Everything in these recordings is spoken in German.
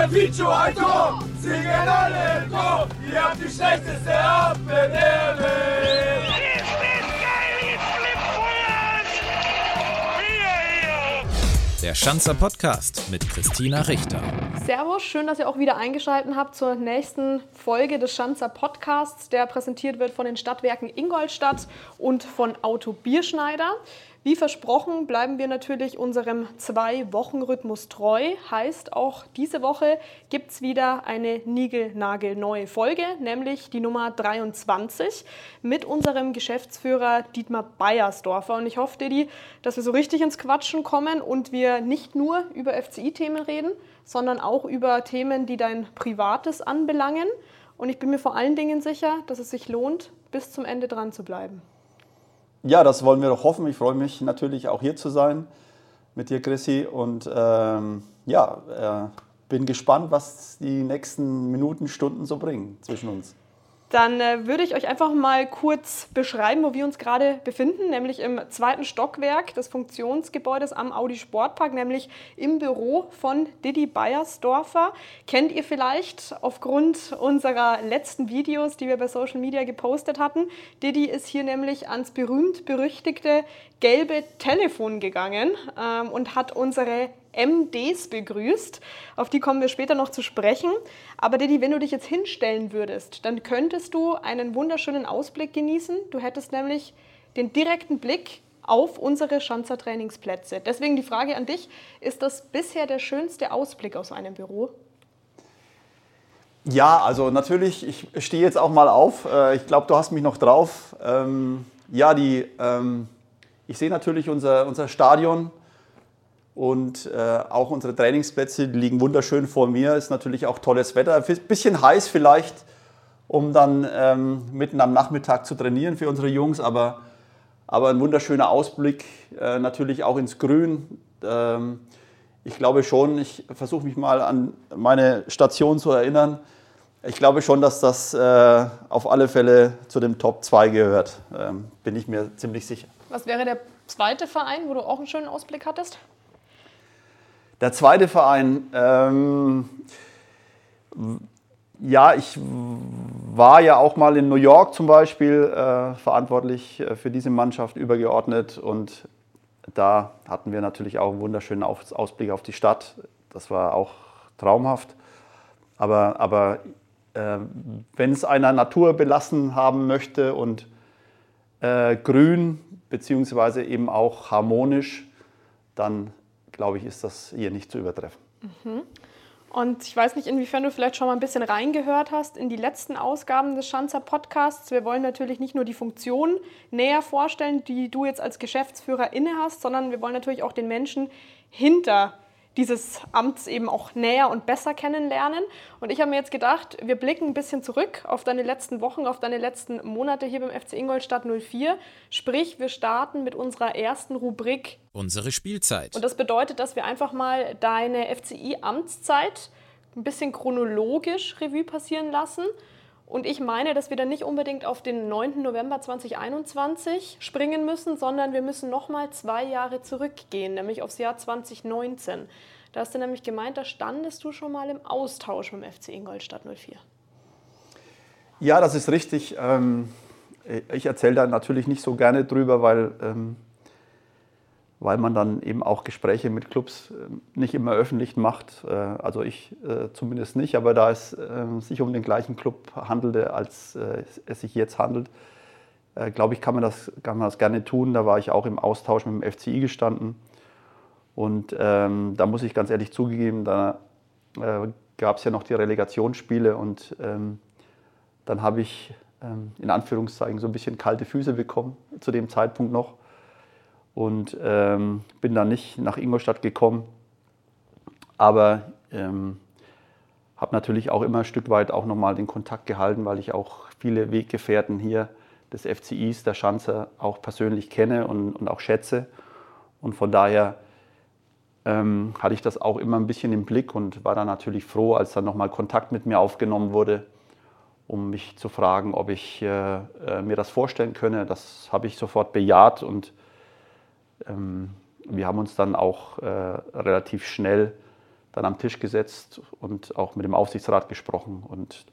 Ihr Vicio ein Tor, singen alle Chor. Ihr habt die schlechteste Abwehr Der Schanzer Podcast mit Christina Richter. Servus, schön, dass ihr auch wieder eingeschaltet habt zur nächsten Folge des Schanzer Podcasts, der präsentiert wird von den Stadtwerken Ingolstadt und von Auto Bierschneider. Wie versprochen bleiben wir natürlich unserem Zwei-Wochen-Rhythmus treu. Heißt, auch diese Woche gibt es wieder eine Nigel-Nagel-neue Folge, nämlich die Nummer 23 mit unserem Geschäftsführer Dietmar Beiersdorfer. Und ich hoffe, Didi, dass wir so richtig ins Quatschen kommen und wir nicht nur über FCI-Themen reden, sondern auch über Themen, die dein Privates anbelangen. Und ich bin mir vor allen Dingen sicher, dass es sich lohnt, bis zum Ende dran zu bleiben. Ja, das wollen wir doch hoffen. Ich freue mich natürlich auch hier zu sein mit dir, Chrissy. Und ähm, ja, äh, bin gespannt, was die nächsten Minuten, Stunden so bringen zwischen uns. Dann äh, würde ich euch einfach mal kurz beschreiben, wo wir uns gerade befinden, nämlich im zweiten Stockwerk des Funktionsgebäudes am Audi Sportpark, nämlich im Büro von Didi Beiersdorfer. Kennt ihr vielleicht aufgrund unserer letzten Videos, die wir bei Social Media gepostet hatten. Didi ist hier nämlich ans berühmt-berüchtigte gelbe Telefon gegangen ähm, und hat unsere MDs begrüßt. Auf die kommen wir später noch zu sprechen. Aber Didi, wenn du dich jetzt hinstellen würdest, dann könntest du einen wunderschönen Ausblick genießen. Du hättest nämlich den direkten Blick auf unsere Schanzer Trainingsplätze. Deswegen die Frage an dich, ist das bisher der schönste Ausblick aus einem Büro? Ja, also natürlich, ich stehe jetzt auch mal auf. Äh, ich glaube, du hast mich noch drauf. Ähm, ja, die, ähm, ich sehe natürlich unser, unser Stadion und äh, auch unsere Trainingsplätze liegen wunderschön vor mir. Ist natürlich auch tolles Wetter. Ein bisschen heiß vielleicht, um dann ähm, mitten am Nachmittag zu trainieren für unsere Jungs. Aber, aber ein wunderschöner Ausblick äh, natürlich auch ins Grün. Ähm, ich glaube schon, ich versuche mich mal an meine Station zu erinnern. Ich glaube schon, dass das äh, auf alle Fälle zu dem Top 2 gehört. Ähm, bin ich mir ziemlich sicher. Was wäre der zweite Verein, wo du auch einen schönen Ausblick hattest? Der zweite Verein, ähm, ja, ich war ja auch mal in New York zum Beispiel äh, verantwortlich äh, für diese Mannschaft übergeordnet und da hatten wir natürlich auch einen wunderschönen Ausblick auf die Stadt. Das war auch traumhaft. Aber, aber äh, wenn es einer Natur belassen haben möchte und äh, grün beziehungsweise eben auch harmonisch, dann glaube ich, ist das hier nicht zu übertreffen. Mhm. Und ich weiß nicht, inwiefern du vielleicht schon mal ein bisschen reingehört hast in die letzten Ausgaben des Schanzer Podcasts. Wir wollen natürlich nicht nur die Funktion näher vorstellen, die du jetzt als Geschäftsführer inne hast, sondern wir wollen natürlich auch den Menschen hinter dieses Amts eben auch näher und besser kennenlernen. Und ich habe mir jetzt gedacht, wir blicken ein bisschen zurück auf deine letzten Wochen, auf deine letzten Monate hier beim FC Ingolstadt 04. Sprich, wir starten mit unserer ersten Rubrik. Unsere Spielzeit. Und das bedeutet, dass wir einfach mal deine FCI-Amtszeit ein bisschen chronologisch Revue passieren lassen. Und ich meine, dass wir dann nicht unbedingt auf den 9. November 2021 springen müssen, sondern wir müssen nochmal zwei Jahre zurückgehen, nämlich aufs Jahr 2019. Da hast du nämlich gemeint, da standest du schon mal im Austausch mit dem FC Ingolstadt 04. Ja, das ist richtig. Ähm, ich erzähle da natürlich nicht so gerne drüber, weil ähm, weil man dann eben auch Gespräche mit Clubs äh, nicht immer öffentlich macht. Äh, also ich äh, zumindest nicht, aber da es sich um den gleichen Club handelte, als es sich jetzt handelt, glaube ich, kann man, das, kann man das gerne tun. Da war ich auch im Austausch mit dem FCI gestanden. Und ähm, da muss ich ganz ehrlich zugeben, da äh, gab es ja noch die Relegationsspiele und ähm, dann habe ich ähm, in Anführungszeichen so ein bisschen kalte Füße bekommen, zu dem Zeitpunkt noch und ähm, bin dann nicht nach Ingolstadt gekommen. Aber ähm, habe natürlich auch immer ein Stück weit auch nochmal den Kontakt gehalten, weil ich auch viele Weggefährten hier des FCIs, der Schanze, auch persönlich kenne und, und auch schätze. Und von daher ähm, hatte ich das auch immer ein bisschen im Blick und war dann natürlich froh, als dann nochmal Kontakt mit mir aufgenommen wurde, um mich zu fragen, ob ich äh, äh, mir das vorstellen könne. Das habe ich sofort bejaht und ähm, wir haben uns dann auch äh, relativ schnell dann am Tisch gesetzt und auch mit dem Aufsichtsrat gesprochen. Und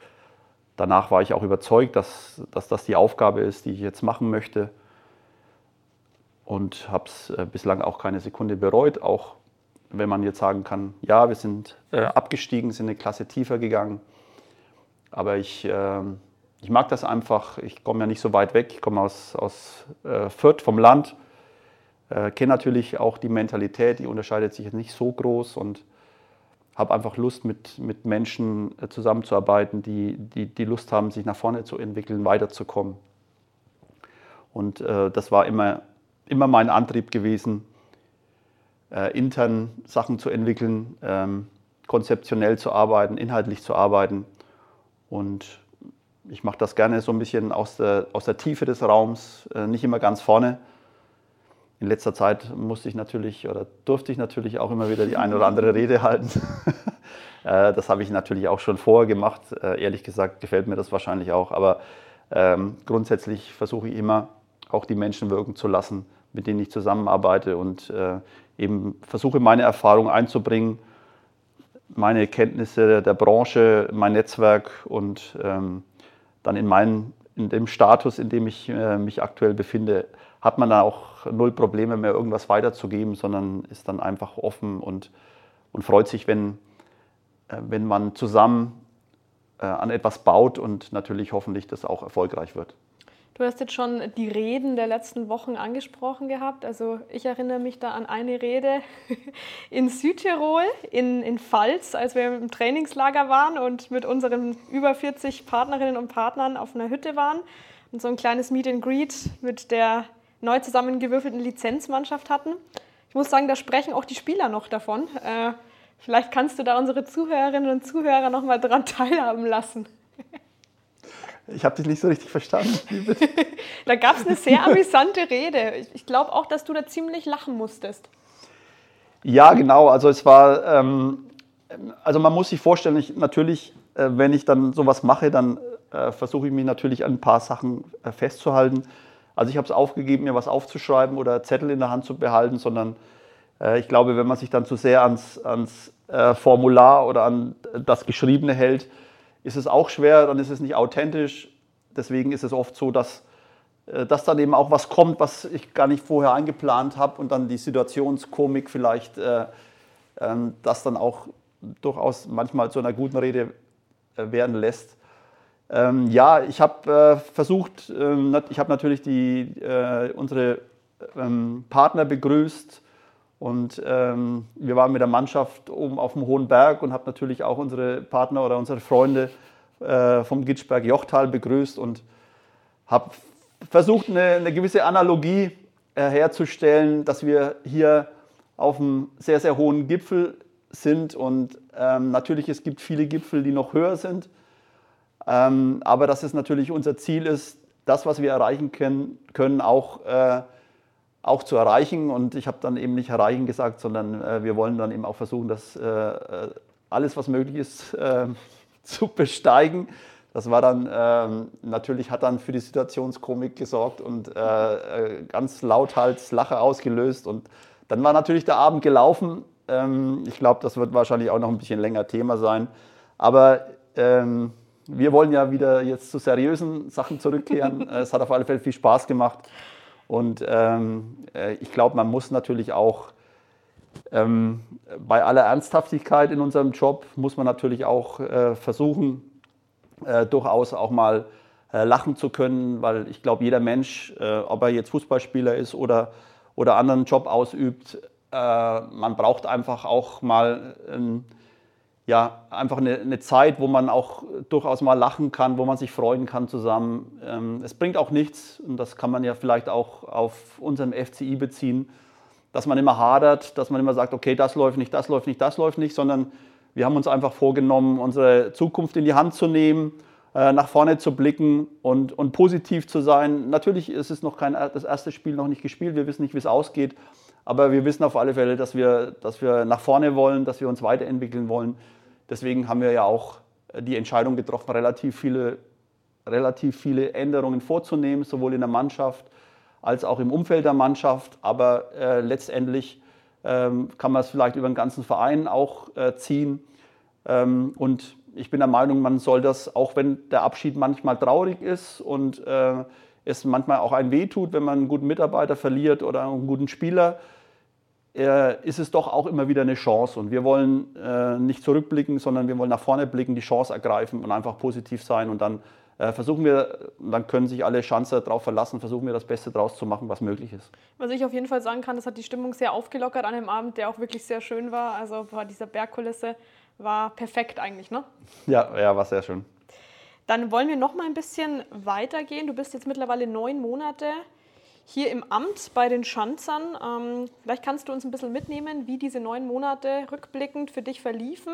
danach war ich auch überzeugt, dass, dass das die Aufgabe ist, die ich jetzt machen möchte. Und habe es äh, bislang auch keine Sekunde bereut, auch wenn man jetzt sagen kann, ja, wir sind äh, abgestiegen, sind eine Klasse tiefer gegangen. Aber ich, äh, ich mag das einfach. Ich komme ja nicht so weit weg. Ich komme aus, aus äh, Fürth vom Land. Äh, Kenne natürlich auch die Mentalität, die unterscheidet sich nicht so groß und habe einfach Lust, mit, mit Menschen äh, zusammenzuarbeiten, die, die, die Lust haben, sich nach vorne zu entwickeln, weiterzukommen. Und äh, das war immer, immer mein Antrieb gewesen, äh, intern Sachen zu entwickeln, ähm, konzeptionell zu arbeiten, inhaltlich zu arbeiten. Und ich mache das gerne so ein bisschen aus der, aus der Tiefe des Raums, äh, nicht immer ganz vorne. In letzter Zeit musste ich natürlich oder durfte ich natürlich auch immer wieder die eine oder andere Rede halten. Äh, das habe ich natürlich auch schon vorher gemacht. Äh, ehrlich gesagt gefällt mir das wahrscheinlich auch. Aber ähm, grundsätzlich versuche ich immer auch die Menschen wirken zu lassen, mit denen ich zusammenarbeite und äh, eben versuche meine Erfahrung einzubringen, meine Kenntnisse der Branche, mein Netzwerk und ähm, dann in, meinen, in dem Status, in dem ich mich aktuell befinde, hat man dann auch null Probleme mehr, irgendwas weiterzugeben, sondern ist dann einfach offen und, und freut sich, wenn, äh, wenn man zusammen äh, an etwas baut und natürlich hoffentlich das auch erfolgreich wird. Du hast jetzt schon die Reden der letzten Wochen angesprochen gehabt. Also ich erinnere mich da an eine Rede in Südtirol, in, in Pfalz, als wir im Trainingslager waren und mit unseren über 40 Partnerinnen und Partnern auf einer Hütte waren und so ein kleines Meet and Greet mit der neu zusammengewürfelten Lizenzmannschaft hatten. Ich muss sagen, da sprechen auch die Spieler noch davon. Äh, vielleicht kannst du da unsere Zuhörerinnen und Zuhörer noch mal daran teilhaben lassen. Ich habe dich nicht so richtig verstanden. da gab es eine sehr amüsante Rede. Ich glaube auch, dass du da ziemlich lachen musstest. Ja, genau. Also es war, ähm, also man muss sich vorstellen, ich, natürlich, äh, wenn ich dann sowas mache, dann äh, versuche ich mich natürlich an ein paar Sachen äh, festzuhalten. Also ich habe es aufgegeben, mir was aufzuschreiben oder Zettel in der Hand zu behalten, sondern äh, ich glaube, wenn man sich dann zu sehr ans, ans äh, Formular oder an das Geschriebene hält, ist es auch schwer, dann ist es nicht authentisch. Deswegen ist es oft so, dass, äh, dass dann eben auch was kommt, was ich gar nicht vorher eingeplant habe und dann die Situationskomik vielleicht äh, ähm, das dann auch durchaus manchmal zu einer guten Rede äh, werden lässt. Ähm, ja, ich habe äh, versucht, ähm, ich habe natürlich die, äh, unsere ähm, Partner begrüßt, und ähm, wir waren mit der Mannschaft oben auf dem Hohen Berg und haben natürlich auch unsere Partner oder unsere Freunde äh, vom Gitschberg Jochtal begrüßt und habe versucht, eine, eine, gewisse Analogie äh, herzustellen, dass wir hier auf einem sehr, sehr hohen Gipfel sind. Und ähm, natürlich, es gibt viele Gipfel, die noch höher sind. Ähm, aber dass es natürlich unser Ziel ist, das, was wir erreichen können, können auch äh, auch zu erreichen. Und ich habe dann eben nicht erreichen gesagt, sondern äh, wir wollen dann eben auch versuchen, das äh, äh alles, was möglich ist, äh, zu besteigen. Das war dann ähm, natürlich hat dann für die Situationskomik gesorgt und äh, äh, ganz lauthals Lache ausgelöst. Und dann war natürlich der Abend gelaufen. Ähm, ich glaube, das wird wahrscheinlich auch noch ein bisschen länger Thema sein. Aber ähm, wir wollen ja wieder jetzt zu seriösen Sachen zurückkehren. es hat auf alle Fälle viel Spaß gemacht. Und ähm, äh, ich glaube, man muss natürlich auch ähm, bei aller Ernsthaftigkeit in unserem Job, muss man natürlich auch äh, versuchen, äh, durchaus auch mal äh, lachen zu können, weil ich glaube, jeder Mensch, äh, ob er jetzt Fußballspieler ist oder, oder anderen Job ausübt, äh, man braucht einfach auch mal ja, einfach eine, eine, Zeit, wo man auch durchaus mal lachen kann, wo man sich freuen kann zusammen. Ähm, es bringt auch nichts, und das kann man ja vielleicht auch auf unserem FCI beziehen, dass man immer hadert, dass man immer sagt, okay, das läuft nicht, das läuft nicht, das läuft nicht, sondern wir haben uns einfach vorgenommen, unsere Zukunft in die Hand zu nehmen, äh, nach vorne zu blicken und, und positiv zu sein. Natürlich ist es noch kein, das erste Spiel noch nicht gespielt, wir wissen nicht, wie es ausgeht, aber wir wissen auf alle Fälle, dass wir, dass wir nach vorne wollen, dass wir uns weiterentwickeln wollen. Deswegen haben wir ja auch äh, die Entscheidung getroffen, relativ viele, relativ viele Änderungen vorzunehmen, sowohl in der Mannschaft als auch im Umfeld der Mannschaft. Aber äh, letztendlich ähm, kann man es vielleicht über den ganzen Verein auch äh, ziehen. Ähm, und ich bin der Meinung, man soll das, auch wenn der Abschied manchmal traurig ist und äh, es manchmal auch ein Weh tut, wenn man einen guten Mitarbeiter verliert oder einen guten Spieler, ist es doch auch immer wieder eine Chance. Und wir wollen äh, nicht zurückblicken, sondern wir wollen nach vorne blicken, die Chance ergreifen und einfach positiv sein. Und dann äh, versuchen wir, dann können sich alle Schanzer darauf verlassen, versuchen wir das Beste draus zu machen, was möglich ist. Was ich auf jeden Fall sagen kann, das hat die Stimmung sehr aufgelockert an dem Abend, der auch wirklich sehr schön war. Also bei dieser Bergkulisse war perfekt eigentlich, ne? Ja, ja, war sehr schön. Dann wollen wir noch mal ein bisschen weitergehen. Du bist jetzt mittlerweile neun Monate hier im Amt bei den Schanzern. Ähm, vielleicht kannst du uns ein bisschen mitnehmen, wie diese neun Monate rückblickend für dich verliefen.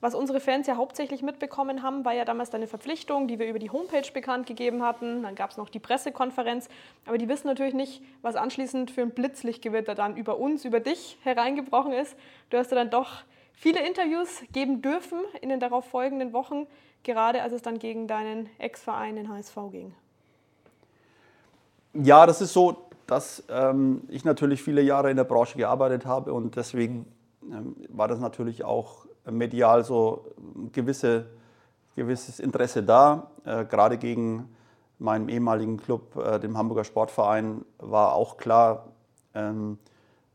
Was unsere Fans ja hauptsächlich mitbekommen haben, war ja damals deine Verpflichtung, die wir über die Homepage bekannt gegeben hatten. Dann gab es noch die Pressekonferenz. Aber die wissen natürlich nicht, was anschließend für ein Blitzlichtgewitter dann über uns, über dich hereingebrochen ist. Du hast ja dann doch viele Interviews geben dürfen in den darauf folgenden Wochen, gerade als es dann gegen deinen Ex-Verein, den HSV, ging. Ja, das ist so, dass ähm, ich natürlich viele Jahre in der Branche gearbeitet habe und deswegen ähm, war das natürlich auch medial so ein gewisse, gewisses Interesse da. Äh, gerade gegen meinen ehemaligen Club, äh, dem Hamburger Sportverein, war auch klar, ähm,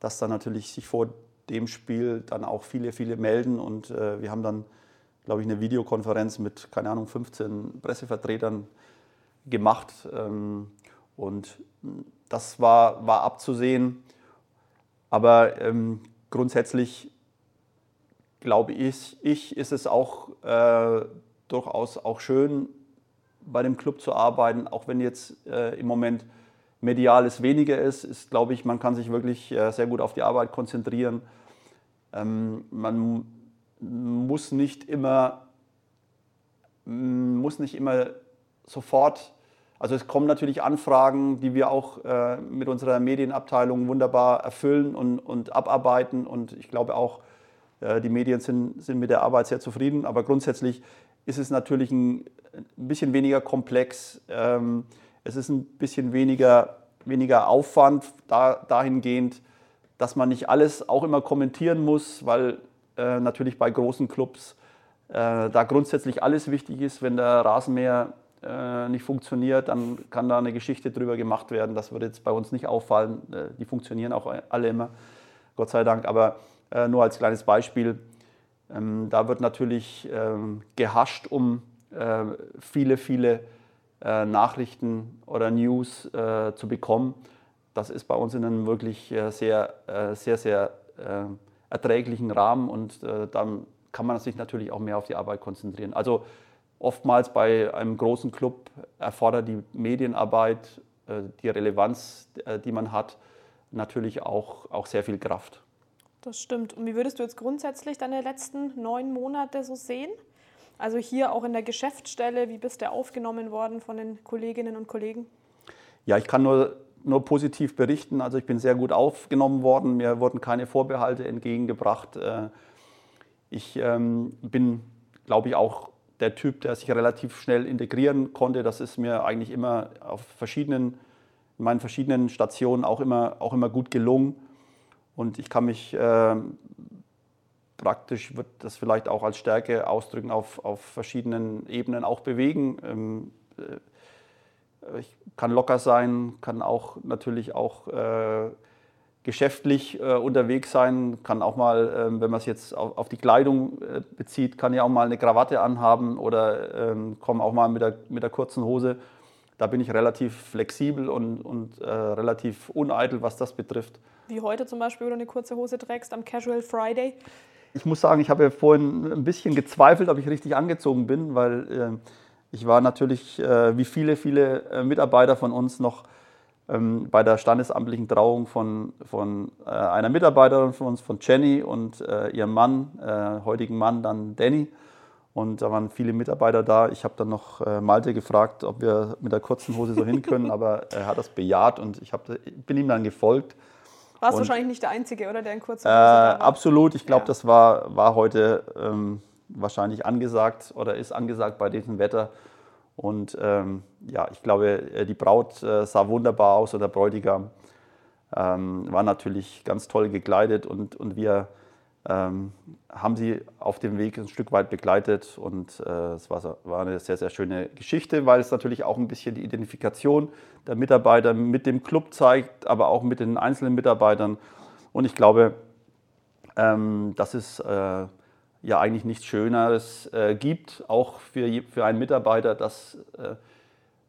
dass da natürlich sich vor dem Spiel dann auch viele, viele melden. Und äh, wir haben dann, glaube ich, eine Videokonferenz mit, keine Ahnung, 15 Pressevertretern gemacht. Ähm, und das war, war abzusehen. Aber ähm, grundsätzlich glaube ich, ich, ist es auch äh, durchaus auch schön, bei dem Club zu arbeiten, auch wenn jetzt äh, im Moment mediales weniger ist, ist, glaube ich, man kann sich wirklich äh, sehr gut auf die Arbeit konzentrieren. Ähm, man muss nicht immer, muss nicht immer sofort, also es kommen natürlich Anfragen, die wir auch äh, mit unserer Medienabteilung wunderbar erfüllen und, und abarbeiten und ich glaube auch, äh, die Medien sind, sind mit der Arbeit sehr zufrieden, aber grundsätzlich ist es natürlich ein, ein bisschen weniger komplex. Ähm, es ist ein bisschen weniger, weniger Aufwand da, dahingehend, dass man nicht alles auch immer kommentieren muss, weil äh, natürlich bei großen Clubs äh, da grundsätzlich alles wichtig ist. Wenn der Rasenmäher äh, nicht funktioniert, dann kann da eine Geschichte drüber gemacht werden. Das würde jetzt bei uns nicht auffallen. Äh, die funktionieren auch alle immer, Gott sei Dank. Aber äh, nur als kleines Beispiel. Ähm, da wird natürlich ähm, gehascht um äh, viele, viele äh, Nachrichten oder News äh, zu bekommen. Das ist bei uns in einem wirklich äh, sehr, äh, sehr, sehr erträglichen Rahmen und dann kann man sich natürlich auch mehr auf die Arbeit konzentrieren. Also oftmals bei einem großen Club erfordert die Medienarbeit, die Relevanz, die man hat, natürlich auch, auch sehr viel Kraft. Das stimmt. Und wie würdest du jetzt grundsätzlich deine letzten neun Monate so sehen? Also hier auch in der Geschäftsstelle, wie bist du aufgenommen worden von den Kolleginnen und Kollegen? Ja, ich kann nur, nur positiv berichten. Also ich bin sehr gut aufgenommen worden. Mir wurden keine Vorbehalte entgegengebracht. Äh, ich ähm, bin, glaube ich, auch der Typ, der sich relativ schnell integrieren konnte. Das ist mir eigentlich immer auf verschiedenen, in meinen verschiedenen Stationen auch immer, auch immer gut gelungen. Und ich kann mich äh, praktisch, wird das vielleicht auch als Stärke ausdrücken, auf, auf verschiedenen Ebenen auch bewegen. Ähm, äh, ich kann locker sein, kann auch natürlich auch äh, geschäftlich äh, unterwegs sein, kann auch mal, äh, wenn man es jetzt auf, auf die Kleidung äh, bezieht, kann ja auch mal eine Krawatte anhaben oder ähm, komme auch mal mit der, mit der kurzen Hose. Da bin ich relativ flexibel und, und äh, relativ uneitel, was das betrifft. Wie heute zum Beispiel, wo du eine kurze Hose trägst am Casual Friday? Ich muss sagen, ich habe ja vorhin ein bisschen gezweifelt, ob ich richtig angezogen bin, weil äh, ich war natürlich, äh, wie viele, viele äh, Mitarbeiter von uns, noch ähm, bei der standesamtlichen Trauung von, von äh, einer Mitarbeiterin von uns, von Jenny und äh, ihrem Mann, äh, heutigen Mann, dann Danny. Und da waren viele Mitarbeiter da. Ich habe dann noch Malte gefragt, ob wir mit der kurzen Hose so hin können, aber er hat das bejaht und ich hab, bin ihm dann gefolgt. Warst wahrscheinlich nicht der Einzige, oder? Der in kurzer Hose äh, Absolut. Ich glaube, ja. das war, war heute ähm, wahrscheinlich angesagt oder ist angesagt bei diesem Wetter. Und ähm, ja, ich glaube, äh, die Braut äh, sah wunderbar aus oder der Bräutigam. ähm, war natürlich ganz toll gekleidet und, und wir ähm, haben sie auf dem Weg ein Stück weit begleitet und äh, es war, war, eine sehr, sehr schöne Geschichte, weil es natürlich auch ein bisschen die Identifikation der Mitarbeiter mit dem Club zeigt, aber auch mit den einzelnen Mitarbeitern. Und ich glaube, ähm, dass es äh, ja eigentlich nichts Schöneres äh, gibt, auch für, für einen Mitarbeiter, dass äh,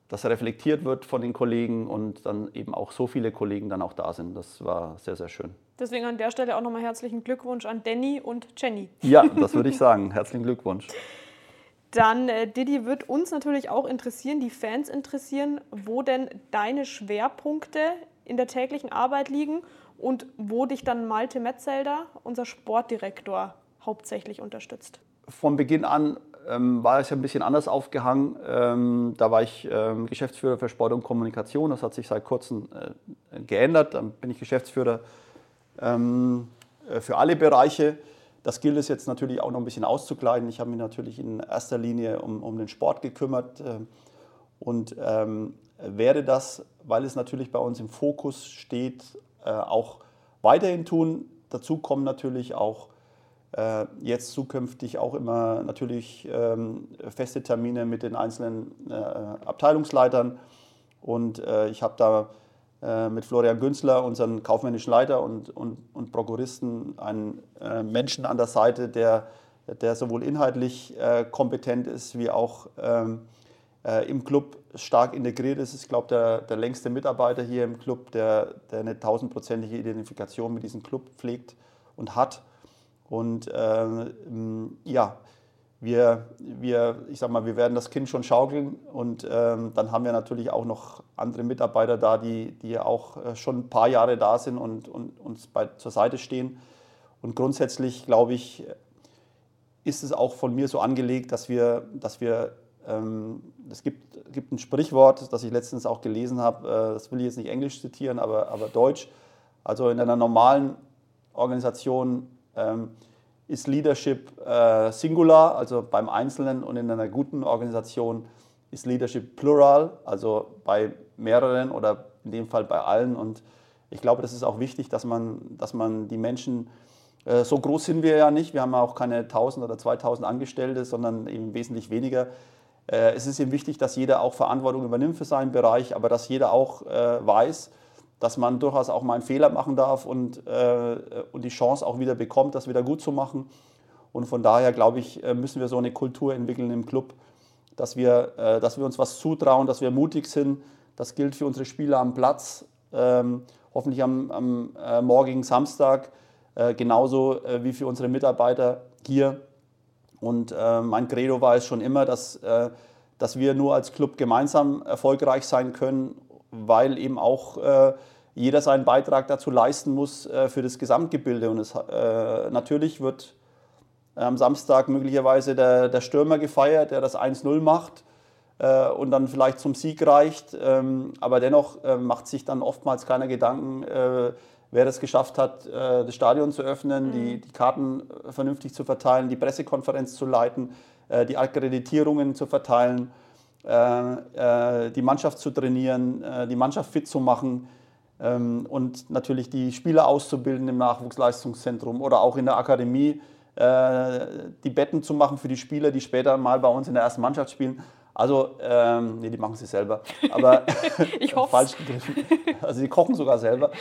das reflektiert wird von den Kollegen und dann eben auch so viele Kollegen dann auch da sind. Das war sehr, sehr schön. Deswegen an der Stelle auch nochmal herzlichen Glückwunsch an Danny und Jenny. Ja, das würde ich sagen. Herzlichen Glückwunsch. Dann, äh, Didi, wird uns natürlich auch interessieren, die Fans interessieren, wo denn deine Schwerpunkte in der täglichen Arbeit liegen und wo dich dann Malte Metzelder, unser Sportdirektor, hauptsächlich unterstützt. Von Beginn an ähm, war es ja ein bisschen anders aufgehangen. Ähm, da war ich ähm, Geschäftsführer für Sport und Kommunikation. Das hat sich seit kurzem äh, geändert. Dann bin ich Geschäftsführer ähm, äh, für alle Bereiche. Das gilt es jetzt natürlich auch noch ein bisschen auszukleiden. Ich habe mich natürlich in erster Linie um, um den Sport gekümmert äh, und ähm, werde das, weil es natürlich bei uns im Fokus steht, äh, auch weiterhin tun. Dazu kommen natürlich auch jetzt zukünftig auch immer natürlich ähm, feste Termine mit den einzelnen äh, Abteilungsleitern. Und äh, ich habe da mit Florian Günzler, unseren kaufmännischen Leiter und, und, und Prokuristen, einen Menschen an der Seite, der, der sowohl inhaltlich kompetent ist, wie auch ähm, im Club stark integriert ist. Ich glaube, der, der längste Mitarbeiter hier im Club, der, der eine tausendprozentige Identifikation mit diesem Club pflegt und hat. Und äh, ja, wir, wir, ich sag mal, wir werden das Kind schon schaukeln und ähm, dann haben wir natürlich auch noch andere Mitarbeiter da, die, die auch äh, schon ein paar Jahre da sind und, und uns bei, zur Seite stehen. Und grundsätzlich, glaube ich, ist es auch von mir so angelegt, dass wir, dass wir ähm, es gibt, gibt ein Sprichwort, das ich letztens auch gelesen habe, äh, das will ich jetzt nicht Englisch zitieren, aber, aber Deutsch. Also in einer normalen Organisation ist Leadership äh, Singular, also beim Einzelnen und in einer guten Organisation ist Leadership Plural, also bei mehreren oder in dem Fall bei allen. Und ich glaube, das ist auch wichtig, dass man, dass man die Menschen, äh, so groß sind wir ja nicht, wir haben auch keine 1000 oder 2000 Angestellte, sondern eben wesentlich weniger. Äh, es ist eben wichtig, dass jeder auch Verantwortung übernimmt für seinen Bereich, aber dass jeder auch äh, weiß, dass man durchaus auch mal einen Fehler machen darf und, äh, und die Chance auch wieder bekommt, das wieder gut zu machen. Und von daher, glaube ich, äh, müssen wir so eine Kultur entwickeln im Club, dass wir, äh, dass wir uns was zutrauen, dass wir mutig sind. Das gilt für unsere Spieler am Platz, ähm, hoffentlich am, am äh, morgigen Samstag, äh, genauso äh, wie für unsere Mitarbeiter hier. Und mein Credo war es schon immer, dass, dass wir nur als Club gemeinsam erfolgreich sein können weil eben auch jeder seinen Beitrag dazu leisten muss äh, für das Gesamtgebilde. Und es, äh, natürlich wird am Samstag möglicherweise der, der Stürmer gefeiert, der das 1-0 macht äh, und dann vielleicht zum Sieg reicht. Ähm, aber dennoch äh, macht sich dann oftmals keiner Gedanken, äh, wer es geschafft hat, das Stadion zu öffnen, mhm. die, die Karten vernünftig zu verteilen, die Pressekonferenz zu leiten, die Akkreditierungen zu verteilen. Äh, äh, die Mannschaft zu trainieren, äh, die Mannschaft fit zu machen und natürlich die Spieler auszubilden im Nachwuchsleistungszentrum oder auch in der Akademie, die Betten zu machen für die Spieler, die später mal bei uns in der ersten Mannschaft spielen. Also, ähm, nee, die machen sie selber. Aber ich hoffe. falsch gegriffen. Also, sie kochen sogar selber.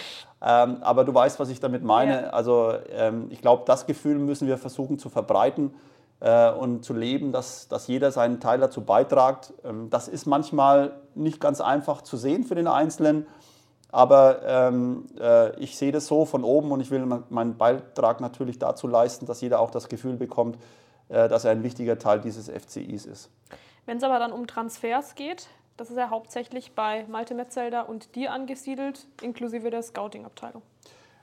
Ähm, aber du weißt, was ich damit meine. Ja. Also, ähm, ich glaube, das Gefühl müssen wir versuchen zu verbreiten äh, und zu leben, dass, dass jeder seinen Teil dazu beitragt. Ähm, das ist manchmal nicht ganz einfach zu sehen für den Einzelnen, aber ähm, äh, ich sehe das so von oben und ich will meinen Beitrag natürlich dazu leisten, dass jeder auch das Gefühl bekommt, äh, dass er ein wichtiger Teil dieses FCIs ist. Wenn es aber dann um Transfers geht, das ist ja hauptsächlich bei Malte Metzelder und dir angesiedelt, inklusive der Scouting-Abteilung.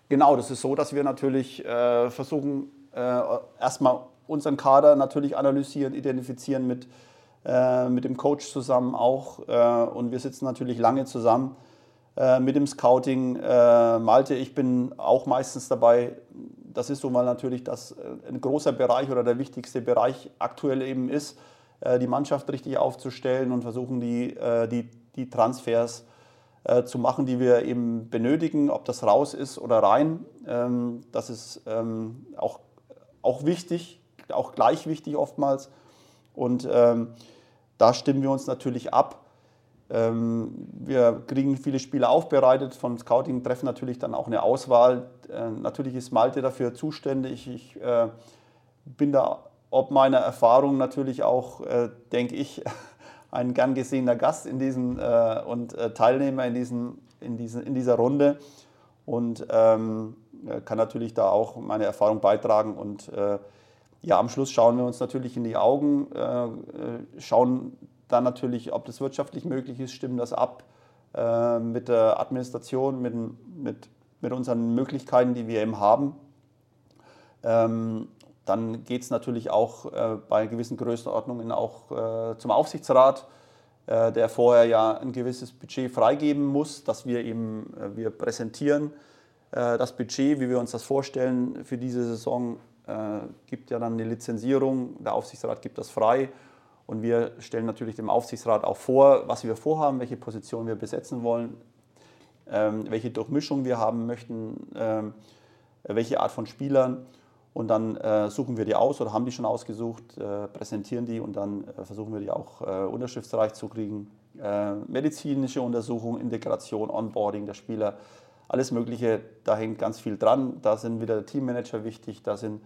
Genau, das ist so, dass wir natürlich äh, versuchen, äh, erstmal unseren Kader natürlich analysieren, identifizieren mit, äh, mit dem Coach zusammen auch. Äh, und wir sitzen natürlich lange zusammen äh, mit dem Scouting. Äh, Malte, ich bin auch meistens dabei. Das ist so mal natürlich das äh, ein großer Bereich oder der wichtigste Bereich aktuell eben ist, äh, die Mannschaft richtig aufzustellen und versuchen die, die, die Transfers zu machen, die wir eben benötigen, ob das raus ist oder rein. Ähm, das ist ähm, auch, auch wichtig, auch gleich wichtig oftmals. Und ähm, da stimmen wir uns natürlich ab. Ähm, wir kriegen viele Spiele aufbereitet von Scouting, treffen natürlich dann auch eine Auswahl. Äh, natürlich ist Malte dafür zuständig. Ich äh, bin da ob meiner Erfahrung natürlich auch, äh, denke ich, ein gern gesehener Gast in diesen, äh, und äh, Teilnehmer in, diesen, in, diesen, in dieser Runde und ähm, kann natürlich da auch meine Erfahrung beitragen. Und äh, ja, am Schluss schauen wir uns natürlich in die Augen, äh, äh, schauen dann natürlich, ob das wirtschaftlich möglich ist, stimmen das ab mit der Administration, mit, mit, mit unseren Möglichkeiten, die wir eben haben. Ähm, dann geht es natürlich auch äh, bei gewissen Größenordnungen auch äh, zum Aufsichtsrat, äh, der vorher ja ein gewisses Budget freigeben muss, dass wir eben, äh, wir präsentieren äh, das Budget, wie wir uns das vorstellen für diese Saison, äh, gibt ja dann eine Lizenzierung, der Aufsichtsrat gibt das frei und wir stellen natürlich dem Aufsichtsrat auch vor, was wir vorhaben, welche Position wir besetzen wollen, ähm, welche Durchmischung wir haben möchten, ähm, welche Art von Spielern. Und dann äh, suchen wir die aus oder haben die schon ausgesucht, äh, präsentieren die und dann äh, versuchen wir die auch äh, unterschriftsreich zu kriegen. Äh, medizinische Untersuchung, Integration, Onboarding der Spieler, alles Mögliche, da hängt ganz viel dran. Da sind wieder Teammanager wichtig, da sind,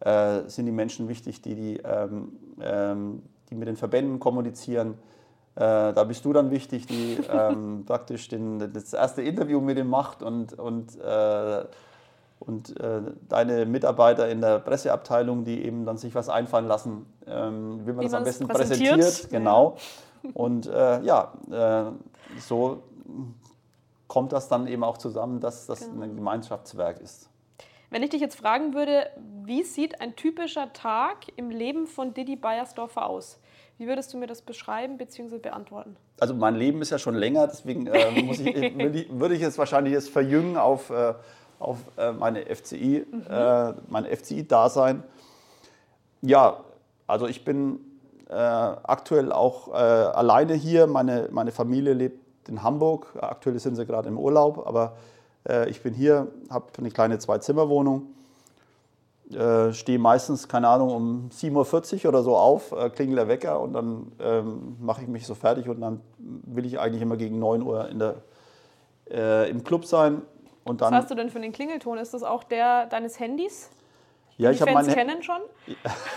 äh, sind die Menschen wichtig, die, die, ähm, ähm, die mit den Verbänden kommunizieren. da bist du dann wichtig, die ähm, praktisch den, das erste Interview mit ihm macht und, und und äh, deine Mitarbeiter in der Presseabteilung, die eben dann sich was einfallen lassen, ähm, wie man wie das am besten präsentiert. präsentiert. Genau. Und äh, ja, äh, so kommt das dann eben auch zusammen, dass das genau. ein Gemeinschaftswerk ist. Wenn ich dich jetzt fragen würde, wie sieht ein typischer Tag im Leben von Didi Beiersdorfer aus? Wie würdest du mir das beschreiben bzw. beantworten? Also mein Leben ist ja schon länger, deswegen äh, ich, würde, ich, würde ich jetzt wahrscheinlich jetzt verjüngen auf äh, auf äh, meine FCI, mhm. äh, mein FCI-Dasein. Ja, also ich bin äh, aktuell auch äh, alleine hier. Meine, meine Familie lebt in Hamburg. Aktuell sind sie gerade im Urlaub, aber äh, ich bin hier, habe eine kleine Zwei-Zimmer-Wohnung. Äh, stehe meistens, keine Ahnung, um 7.40 Uhr oder so auf, äh, klingelt der Wecker und dann ähm, mache ich mich so fertig und dann will ich eigentlich immer gegen 9 Uhr in der, im Club sein und dann, Was hast du denn für einen Klingelton? Ist das auch der deines Handys? Ja, Die ich habe meine kennen schon.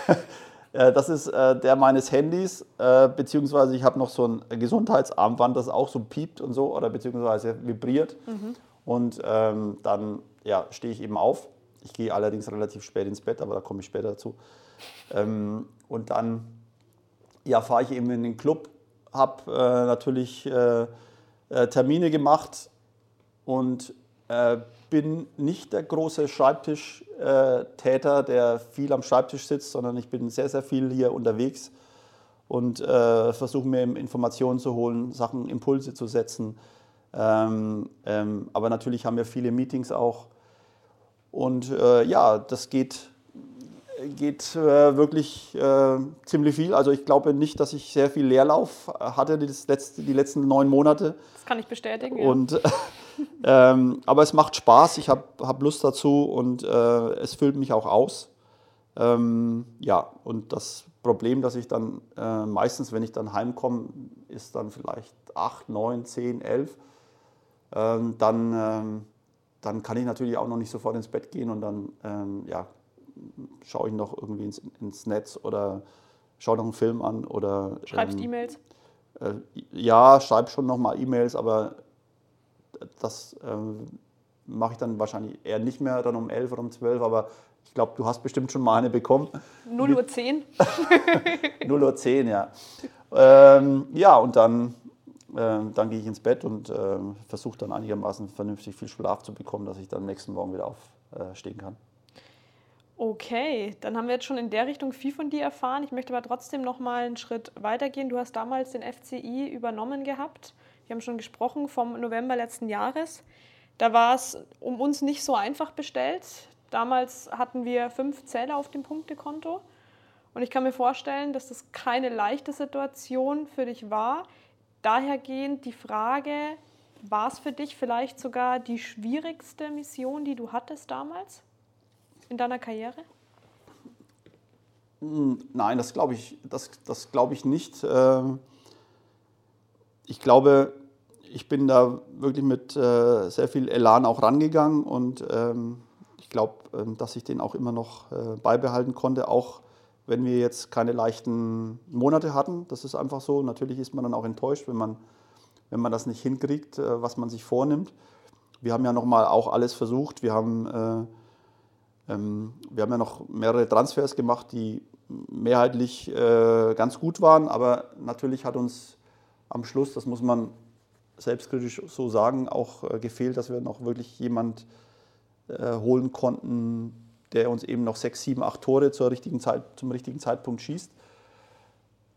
das ist äh, der meines Handys, äh, beziehungsweise ich habe noch so ein Gesundheitsarmband, das auch so piept und so oder beziehungsweise vibriert. Mhm. Und ähm, dann ja, stehe ich eben auf. Ich gehe allerdings relativ spät ins Bett, aber da komme ich später dazu. Ähm, und dann ja, fahre ich eben in den Club, habe äh, natürlich äh, äh, Termine gemacht und äh, bin nicht der große Schreibtischtäter, der viel am Schreibtisch sitzt, sondern ich bin sehr, sehr viel hier unterwegs und äh, versuche mir Informationen zu holen, Sachen, Impulse zu setzen. Ähm, ähm, aber natürlich haben wir viele Meetings auch. Und äh, ja, das geht, geht äh, wirklich äh, ziemlich viel. Also ich glaube nicht, dass ich sehr viel Leerlauf hatte die, letzte, die letzten neun Monate. Das kann ich bestätigen. Und ja. ähm, aber es macht Spaß, ich habe hab Lust dazu und äh, es füllt mich auch aus. Ähm, ja, und das Problem, dass ich dann äh, meistens, wenn ich dann heimkomme, ist dann vielleicht 8, 9, 10, 11. Ähm, dann, ähm, dann kann ich natürlich auch noch nicht sofort ins Bett gehen und dann ähm, ja, schaue ich noch irgendwie ins, ins Netz oder schaue noch einen Film an oder. Schreibst ähm, E-Mails? Äh, ja, schreibe schon noch mal E-Mails, aber das ähm, mache ich dann wahrscheinlich eher nicht mehr dann um 11 oder um 12, aber ich glaube, du hast bestimmt schon mal eine bekommen. 0 Uhr 10. 0 Uhr 10, ja. Ähm, ja, und dann, dann gehe ich ins Bett und äh, versuche dann einigermaßen vernünftig viel Schlaf zu bekommen, dass ich dann nächsten Morgen wieder aufstehen kann. Okay, dann haben wir jetzt schon in der Richtung viel von dir erfahren. Ich möchte aber trotzdem noch mal einen Schritt weitergehen. Du hast damals den FCI übernommen gehabt. Wir haben schon gesprochen vom November letzten Jahres. Da war es um uns nicht so einfach bestellt. Damals hatten wir fünf Zähler auf dem Punktekonto. Und ich kann mir vorstellen, dass das keine leichte Situation für dich war. Dahergehend die Frage, War es für dich vielleicht sogar die schwierigste Mission, die du hattest damals in deiner Karriere? Nein, das glaube ich, das, das glaub ich nicht. Ähm, ich glaube, ich bin da wirklich mit äh, sehr viel Elan auch rangegangen und ähm, ich glaube, ähm, dass ich den auch immer noch äh, beibehalten konnte, auch wenn wir jetzt keine leichten Monate hatten. Das ist einfach so. Natürlich ist man dann auch enttäuscht, wenn man, wenn man das nicht hinkriegt, äh, was man sich vornimmt. Wir haben ja nochmal auch alles versucht. Wir haben, ähm, wir haben ja noch mehrere Transfers gemacht, die mehrheitlich ganz gut waren, aber natürlich hat uns am Schluss, das muss man selbstkritisch so sagen, auch äh, gefehlt, dass wir noch wirklich jemand äh, holen konnten, der uns eben noch sechs, sieben, acht Tore zur richtigen Zeit, zum richtigen Zeitpunkt schießt.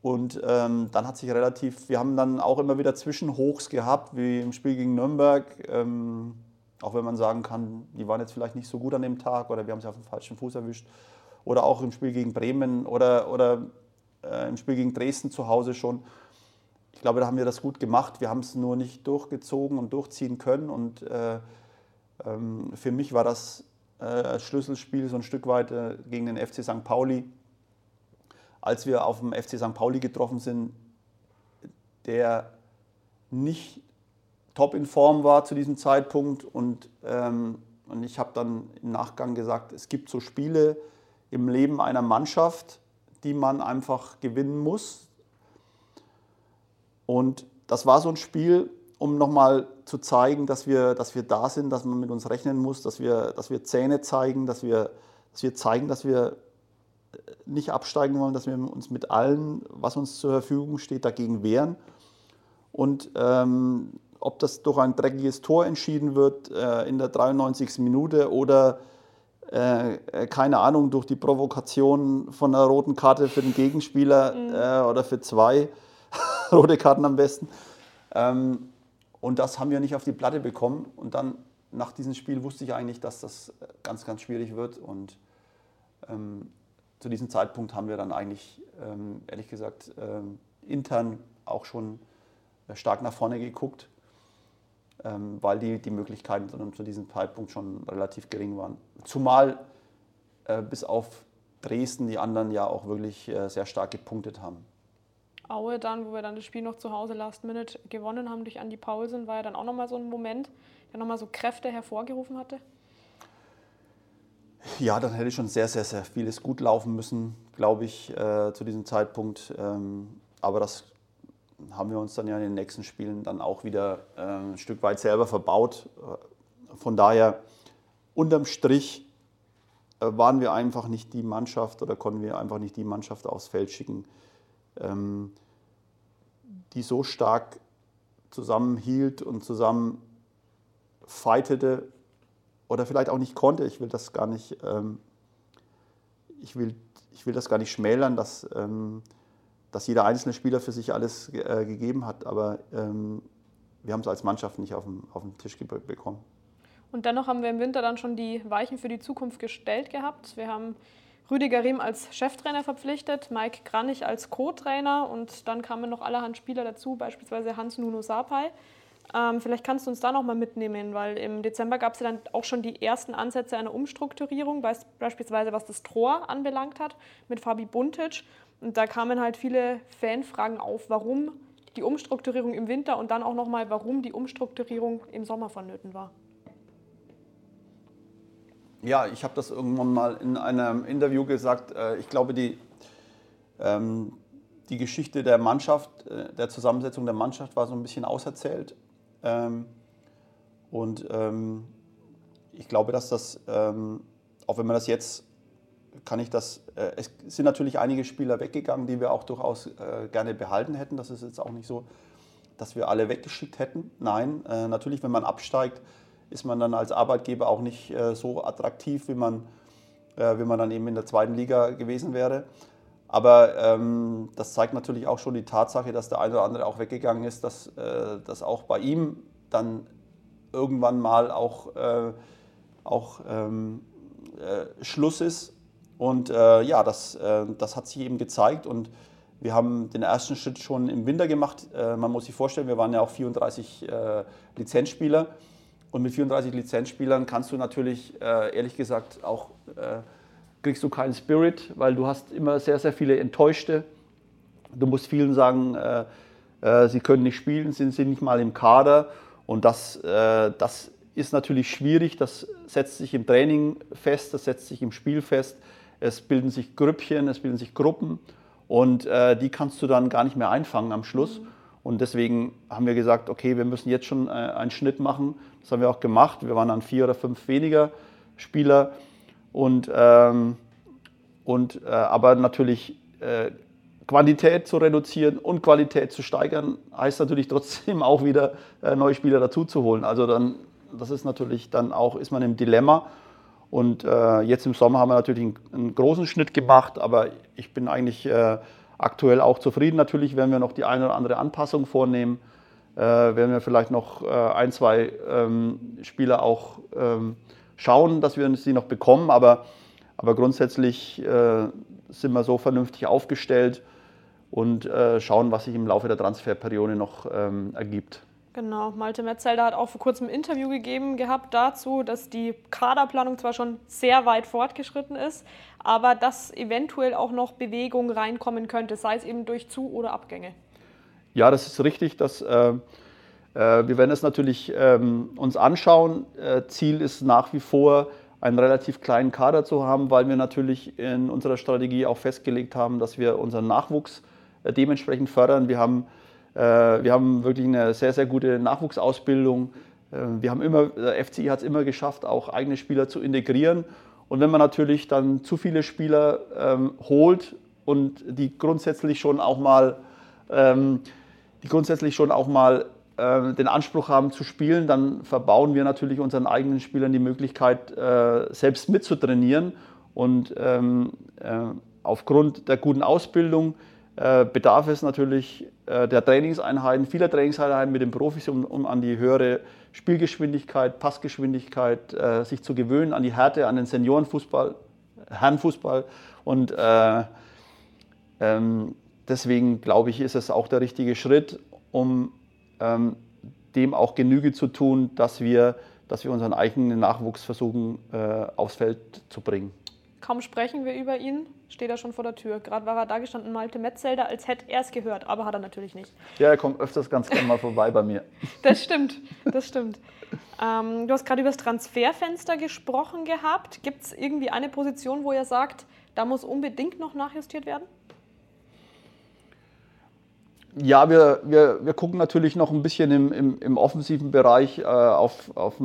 Und ähm, dann hat sich relativ, wir haben dann auch immer wieder Zwischenhochs gehabt, wie im Spiel gegen Nürnberg. Ähm, auch wenn man sagen kann, die waren jetzt vielleicht nicht so gut an dem Tag oder wir haben sie auf dem falschen Fuß erwischt. Oder auch im Spiel gegen Bremen oder, oder äh, im Spiel gegen Dresden zu Hause schon. Ich glaube, da haben wir das gut gemacht. Wir haben es nur nicht durchgezogen und durchziehen können. Und äh, ähm, für mich war das äh, Schlüsselspiel so ein Stück weit äh, gegen den FC St. Pauli. Als wir auf dem FC St. Pauli getroffen sind, der nicht top in Form war zu diesem Zeitpunkt. Und, ähm, und ich habe dann im Nachgang gesagt, es gibt so Spiele im Leben einer Mannschaft, die man einfach gewinnen muss. Und das war so ein Spiel, um nochmal zu zeigen, dass wir, dass wir da sind, dass man mit uns rechnen muss, dass wir, dass wir Zähne zeigen, dass wir, dass wir zeigen, dass wir nicht absteigen wollen, dass wir uns mit allem, was uns zur Verfügung steht, dagegen wehren. Und ähm, ob das durch ein dreckiges Tor entschieden wird äh, in der 93. Minute oder äh, keine Ahnung, durch die Provokation von einer roten Karte für den Gegenspieler mhm. äh, oder für zwei, rote Karten am besten. Ähm, und das haben wir nicht auf die Platte bekommen. Und dann nach diesem Spiel wusste ich eigentlich, dass das ganz, ganz schwierig wird. Und ähm, zu diesem Zeitpunkt haben wir dann eigentlich, ähm, ehrlich gesagt, ähm, intern auch schon stark nach vorne geguckt, ähm, weil die, die Möglichkeiten zu diesem Zeitpunkt schon relativ gering waren. Zumal äh, bis auf Dresden die anderen ja auch wirklich äh, sehr stark gepunktet haben. Aue dann, wo wir dann das Spiel noch zu Hause Last Minute gewonnen haben durch Andy Paulsen, war ja dann auch nochmal so ein Moment, der nochmal so Kräfte hervorgerufen hatte? Ja, dann hätte schon sehr, sehr, sehr vieles gut laufen müssen, glaube ich, äh, zu diesem Zeitpunkt. Ähm, aber das haben wir uns dann ja in den nächsten Spielen dann auch wieder äh, ein Stück weit selber verbaut. Äh, von daher, unterm Strich äh, waren wir einfach nicht die Mannschaft oder konnten wir einfach nicht die Mannschaft aufs Feld schicken, die so stark zusammenhielt und zusammen fightete oder vielleicht auch nicht konnte. Ich will das gar nicht, ähm, ich will, ich will das gar nicht schmälern, dass, ähm, dass jeder einzelne Spieler für sich alles äh, gegeben hat, aber ähm, wir haben es als Mannschaft nicht auf den, auf den Tisch bekommen. Und dennoch haben wir im Winter dann schon die Weichen für die Zukunft gestellt gehabt. Wir haben Rüdiger Riem als Cheftrainer verpflichtet, Mike Kranich als Co-Trainer und dann kamen noch allerhand Spieler dazu, beispielsweise Hans-Nuno Sapai. Ähm, vielleicht kannst du uns da nochmal mitnehmen, weil im Dezember gab es ja dann auch schon die ersten Ansätze einer Umstrukturierung, beispielsweise was das Tor anbelangt hat, mit Fabi Buntic. Und da kamen halt viele Fanfragen auf, warum die Umstrukturierung im Winter und dann auch nochmal, warum die Umstrukturierung im Sommer vonnöten war. Ja, ich habe das irgendwann mal in einem Interview gesagt. Äh, ich glaube, die, ähm, die Geschichte der Mannschaft, äh, der Zusammensetzung der Mannschaft war so ein bisschen auserzählt. Ähm, und ähm, ich glaube, dass das, ähm, auch wenn man das jetzt, kann ich das, äh, es sind natürlich einige Spieler weggegangen, die wir auch durchaus äh, gerne behalten hätten. Das ist jetzt auch nicht so, dass wir alle weggeschickt hätten. Nein, äh, natürlich, wenn man absteigt, ist man dann als Arbeitgeber auch nicht äh, so attraktiv, wie man, äh, wie man dann eben in der zweiten Liga gewesen wäre. Aber ähm, das zeigt natürlich auch schon die Tatsache, dass der eine oder andere auch weggegangen ist, dass, äh, dass auch bei ihm dann irgendwann mal auch, äh, auch ähm, äh, Schluss ist. Und äh, ja, das, das hat sich eben gezeigt. Und Wir haben den ersten Schritt schon im Winter gemacht. Man muss sich vorstellen, wir waren ja auch 34 äh, Lizenzspieler. Und mit 34 Lizenzspielern kannst du natürlich, äh, ehrlich gesagt, auch äh, kriegst du keinen Spirit, weil du hast immer sehr, sehr viele Enttäuschte. Du musst vielen sagen, äh, äh, sie können nicht spielen, sind sie nicht mal im Kader. Und das, das ist natürlich schwierig. Das setzt sich im Training fest, das setzt sich im Spiel fest. Es bilden sich Grüppchen, es bilden sich Gruppen. Und äh, die kannst du dann gar nicht mehr einfangen am Schluss. Mhm. Und deswegen haben wir gesagt, okay, wir müssen jetzt schon äh, einen Schnitt machen. Das haben wir auch gemacht. Wir waren dann vier oder fünf weniger Spieler. Und, ähm, und, äh, aber natürlich äh, Quantität zu reduzieren und Qualität zu steigern, heißt natürlich trotzdem auch wieder äh, neue Spieler dazu zu holen. Also dann, das ist natürlich dann auch, ist man im Dilemma. Und äh, jetzt im Sommer haben wir natürlich einen, einen, großen Schnitt gemacht, aber ich bin eigentlich äh, aktuell auch zufrieden. Natürlich werden wir noch die eine oder andere Anpassung vornehmen, äh, werden wir vielleicht noch äh, ein, zwei ähm, Spieler auch ähm, schauen, dass wir sie noch bekommen, aber, aber grundsätzlich äh, sind wir so vernünftig aufgestellt und äh, schauen, was sich im Laufe der Transferperiode noch ähm, ergibt. Genau, Malte Metzelder hat auch vor kurzem ein Interview gegeben gehabt dazu, dass die Kaderplanung zwar schon sehr weit fortgeschritten ist, aber dass eventuell auch noch Bewegung reinkommen könnte, sei es eben durch Zu- oder Abgänge. Ja, das ist richtig. Dass, äh, äh, wir werden es natürlich ähm, uns anschauen. Äh, Ziel ist nach wie vor, einen relativ kleinen Kader zu haben, weil wir natürlich in unserer Strategie auch festgelegt haben, dass wir unseren Nachwuchs äh, dementsprechend fördern. Wir haben äh, wir haben wirklich eine sehr, sehr gute Nachwuchsausbildung. Äh, wir haben immer, der FCI hat es immer geschafft, auch eigene Spieler zu integrieren. Und wenn man natürlich dann zu viele Spieler ähm, holt und die grundsätzlich schon auch mal, ähm, die grundsätzlich schon auch mal äh, den Anspruch haben zu spielen, dann verbauen wir natürlich unseren eigenen Spielern die Möglichkeit, äh, selbst mitzutrainieren. Und ähm, äh, aufgrund der guten Ausbildung äh, bedarf es natürlich äh, der Trainingseinheiten, vieler Trainingseinheiten mit den Profis, um, um an die höhere Spielgeschwindigkeit, Passgeschwindigkeit äh, sich zu gewöhnen, an die Härte, an den Seniorenfußball, Herrenfußball. Und äh, ähm, deswegen glaube ich, ist es auch der richtige Schritt, um ähm, dem auch Genüge zu tun, dass wir, dass wir unseren eigenen Nachwuchs versuchen, äh, aufs Feld zu bringen. Kaum sprechen wir über ihn, steht er schon vor der Tür. Gerade war er da gestanden, Malte Metzelder, als hätte er es gehört, aber hat er natürlich nicht. Ja, er kommt öfters ganz gerne mal vorbei bei mir. Das stimmt, das stimmt. Ähm, du hast gerade über das Transferfenster gesprochen gehabt. Gibt es irgendwie eine Position, wo ihr sagt, da muss unbedingt noch nachjustiert werden? Ja, wir, wir, wir gucken natürlich noch ein bisschen im, im, im offensiven Bereich äh, auf, auf,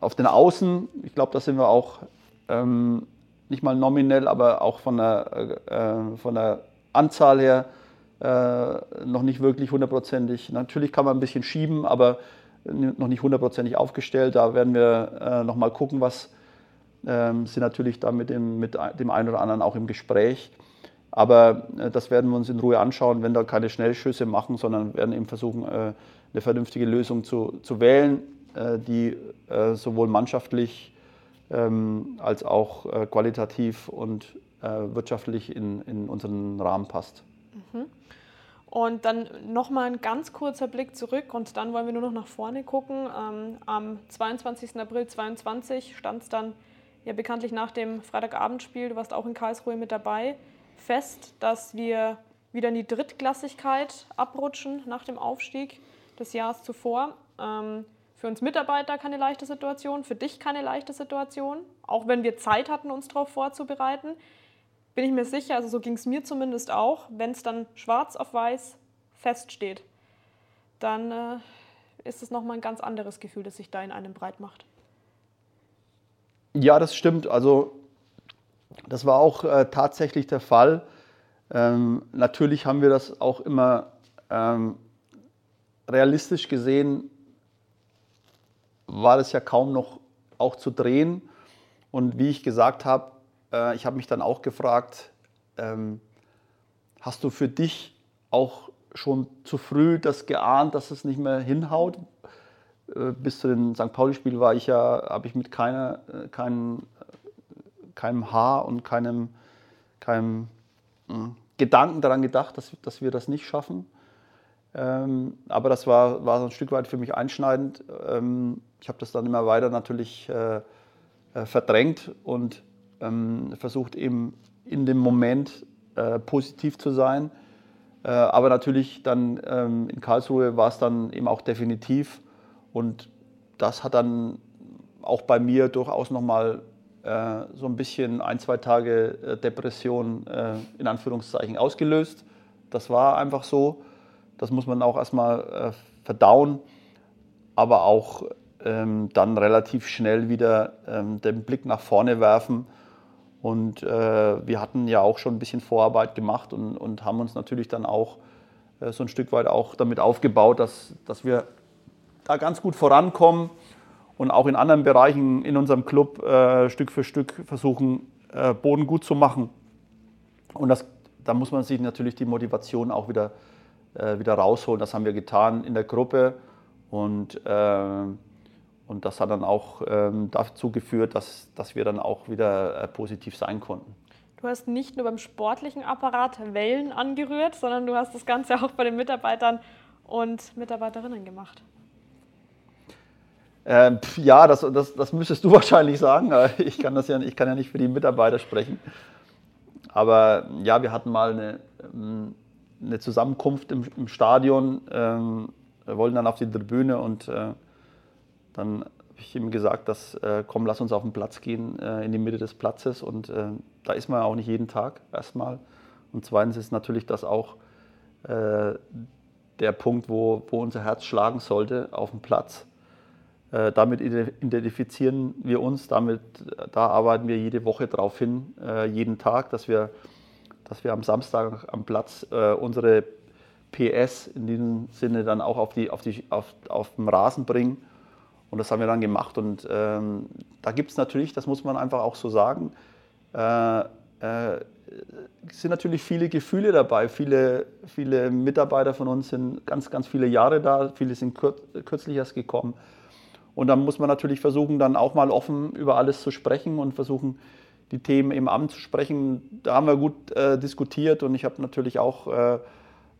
auf den Außen. Ich glaube, da sind wir auch ähm, nicht mal nominell, aber auch von der, äh, von der Anzahl her äh, noch nicht wirklich hundertprozentig. Natürlich kann man ein bisschen schieben, aber noch nicht hundertprozentig aufgestellt. Da werden wir äh, noch mal gucken, was ähm, sind natürlich da mit dem, mit dem einen oder anderen auch im Gespräch. Aber äh, das werden wir uns in Ruhe anschauen, wenn da keine Schnellschüsse machen, sondern werden eben versuchen, äh, eine vernünftige Lösung zu, zu wählen, äh, die äh, sowohl mannschaftlich ähm, als auch äh, qualitativ und äh, wirtschaftlich in, in unseren Rahmen passt. Mhm. Und dann nochmal ein ganz kurzer Blick zurück und dann wollen wir nur noch nach vorne gucken. Ähm, am 22. April 2022 stand es dann ja bekanntlich nach dem Freitagabendspiel, du warst auch in Karlsruhe mit dabei, fest, dass wir wieder in die Drittklassigkeit abrutschen nach dem Aufstieg des Jahres zuvor. Ähm, für uns Mitarbeiter keine leichte Situation, für dich keine leichte Situation. Auch wenn wir Zeit hatten, uns darauf vorzubereiten, bin ich mir sicher, also so ging es mir zumindest auch, wenn es dann schwarz auf weiß feststeht, dann äh, ist es nochmal ein ganz anderes Gefühl, das sich da in einem breit macht. Ja, das stimmt. Also das war auch äh, tatsächlich der Fall. Ähm, natürlich haben wir das auch immer ähm, realistisch gesehen war das ja kaum noch auch zu drehen. Und wie ich gesagt habe, äh, ich habe mich dann auch gefragt, ähm, hast du für dich auch schon zu früh das geahnt, dass es nicht mehr hinhaut? Äh, bis zu dem St. Pauli-Spiel war ich ja, habe ich mit keiner, äh, kein, keinem Haar und keinem, keinem hm, Gedanken daran gedacht, dass, dass wir das nicht schaffen. Ähm, aber das war, war so ein Stück weit für mich einschneidend. Ähm, ich habe das dann immer weiter natürlich äh, äh, verdrängt und ähm, versucht eben in dem Moment äh, positiv zu sein. Äh, aber natürlich dann ähm, in Karlsruhe war es dann eben auch definitiv und das hat dann auch bei mir durchaus nochmal äh, so ein bisschen ein, zwei Tage äh, Depression äh, in Anführungszeichen ausgelöst. Das war einfach so. Das muss man auch erstmal verdauen, aber auch ähm, dann relativ schnell wieder ähm, den Blick nach vorne werfen. Und äh, wir hatten ja auch schon ein bisschen Vorarbeit gemacht und, und haben uns natürlich dann auch äh, so ein Stück weit auch damit aufgebaut, dass, dass wir da ganz gut vorankommen und auch in anderen Bereichen in unserem Club äh, Stück für Stück versuchen, äh, Boden gut zu machen. Und das, da muss man sich natürlich die Motivation auch wieder äh, wieder rausholen. Das haben wir getan in der Gruppe und, äh, und das hat dann auch ähm, dazu geführt, dass, dass wir dann auch wieder äh, positiv sein konnten. Du hast nicht nur beim sportlichen Apparat Wellen angerührt, sondern du hast das Ganze auch bei den Mitarbeitern und Mitarbeiterinnen gemacht. Ähm, ja, das, das, das müsstest du wahrscheinlich sagen. Ich kann, das ja, ich kann ja nicht für die Mitarbeiter sprechen. Aber ja, wir hatten mal eine, ähm, eine Zusammenkunft im, im Stadion. Ähm, wir wollten dann auf die Tribüne und äh, dann habe ich ihm gesagt, dass äh, komm, lass uns auf den Platz gehen, äh, in die Mitte des Platzes. Und äh, da ist man ja auch nicht jeden Tag erstmal. Und zweitens ist natürlich das auch äh, der Punkt, wo, wo unser Herz schlagen sollte, auf dem Platz. Äh, damit identifizieren wir uns, damit, da arbeiten wir jede Woche darauf hin, jeden Tag, dass wir dass wir am Samstag am Platz äh, unsere PS in diesem Sinne dann auch auf, die, auf, die, auf, auf den Rasen bringen. Und das haben wir dann gemacht. Und ähm, da gibt es natürlich, das muss man einfach auch so sagen, äh, äh, sind natürlich viele Gefühle dabei. Viele, viele Mitarbeiter von uns sind ganz, ganz viele Jahre da, viele sind kür kürzlich erst gekommen. Und dann muss man natürlich versuchen, dann auch mal offen über alles zu sprechen und versuchen, die Themen im Amt zu sprechen. Da haben wir gut äh, diskutiert und ich habe natürlich auch, äh,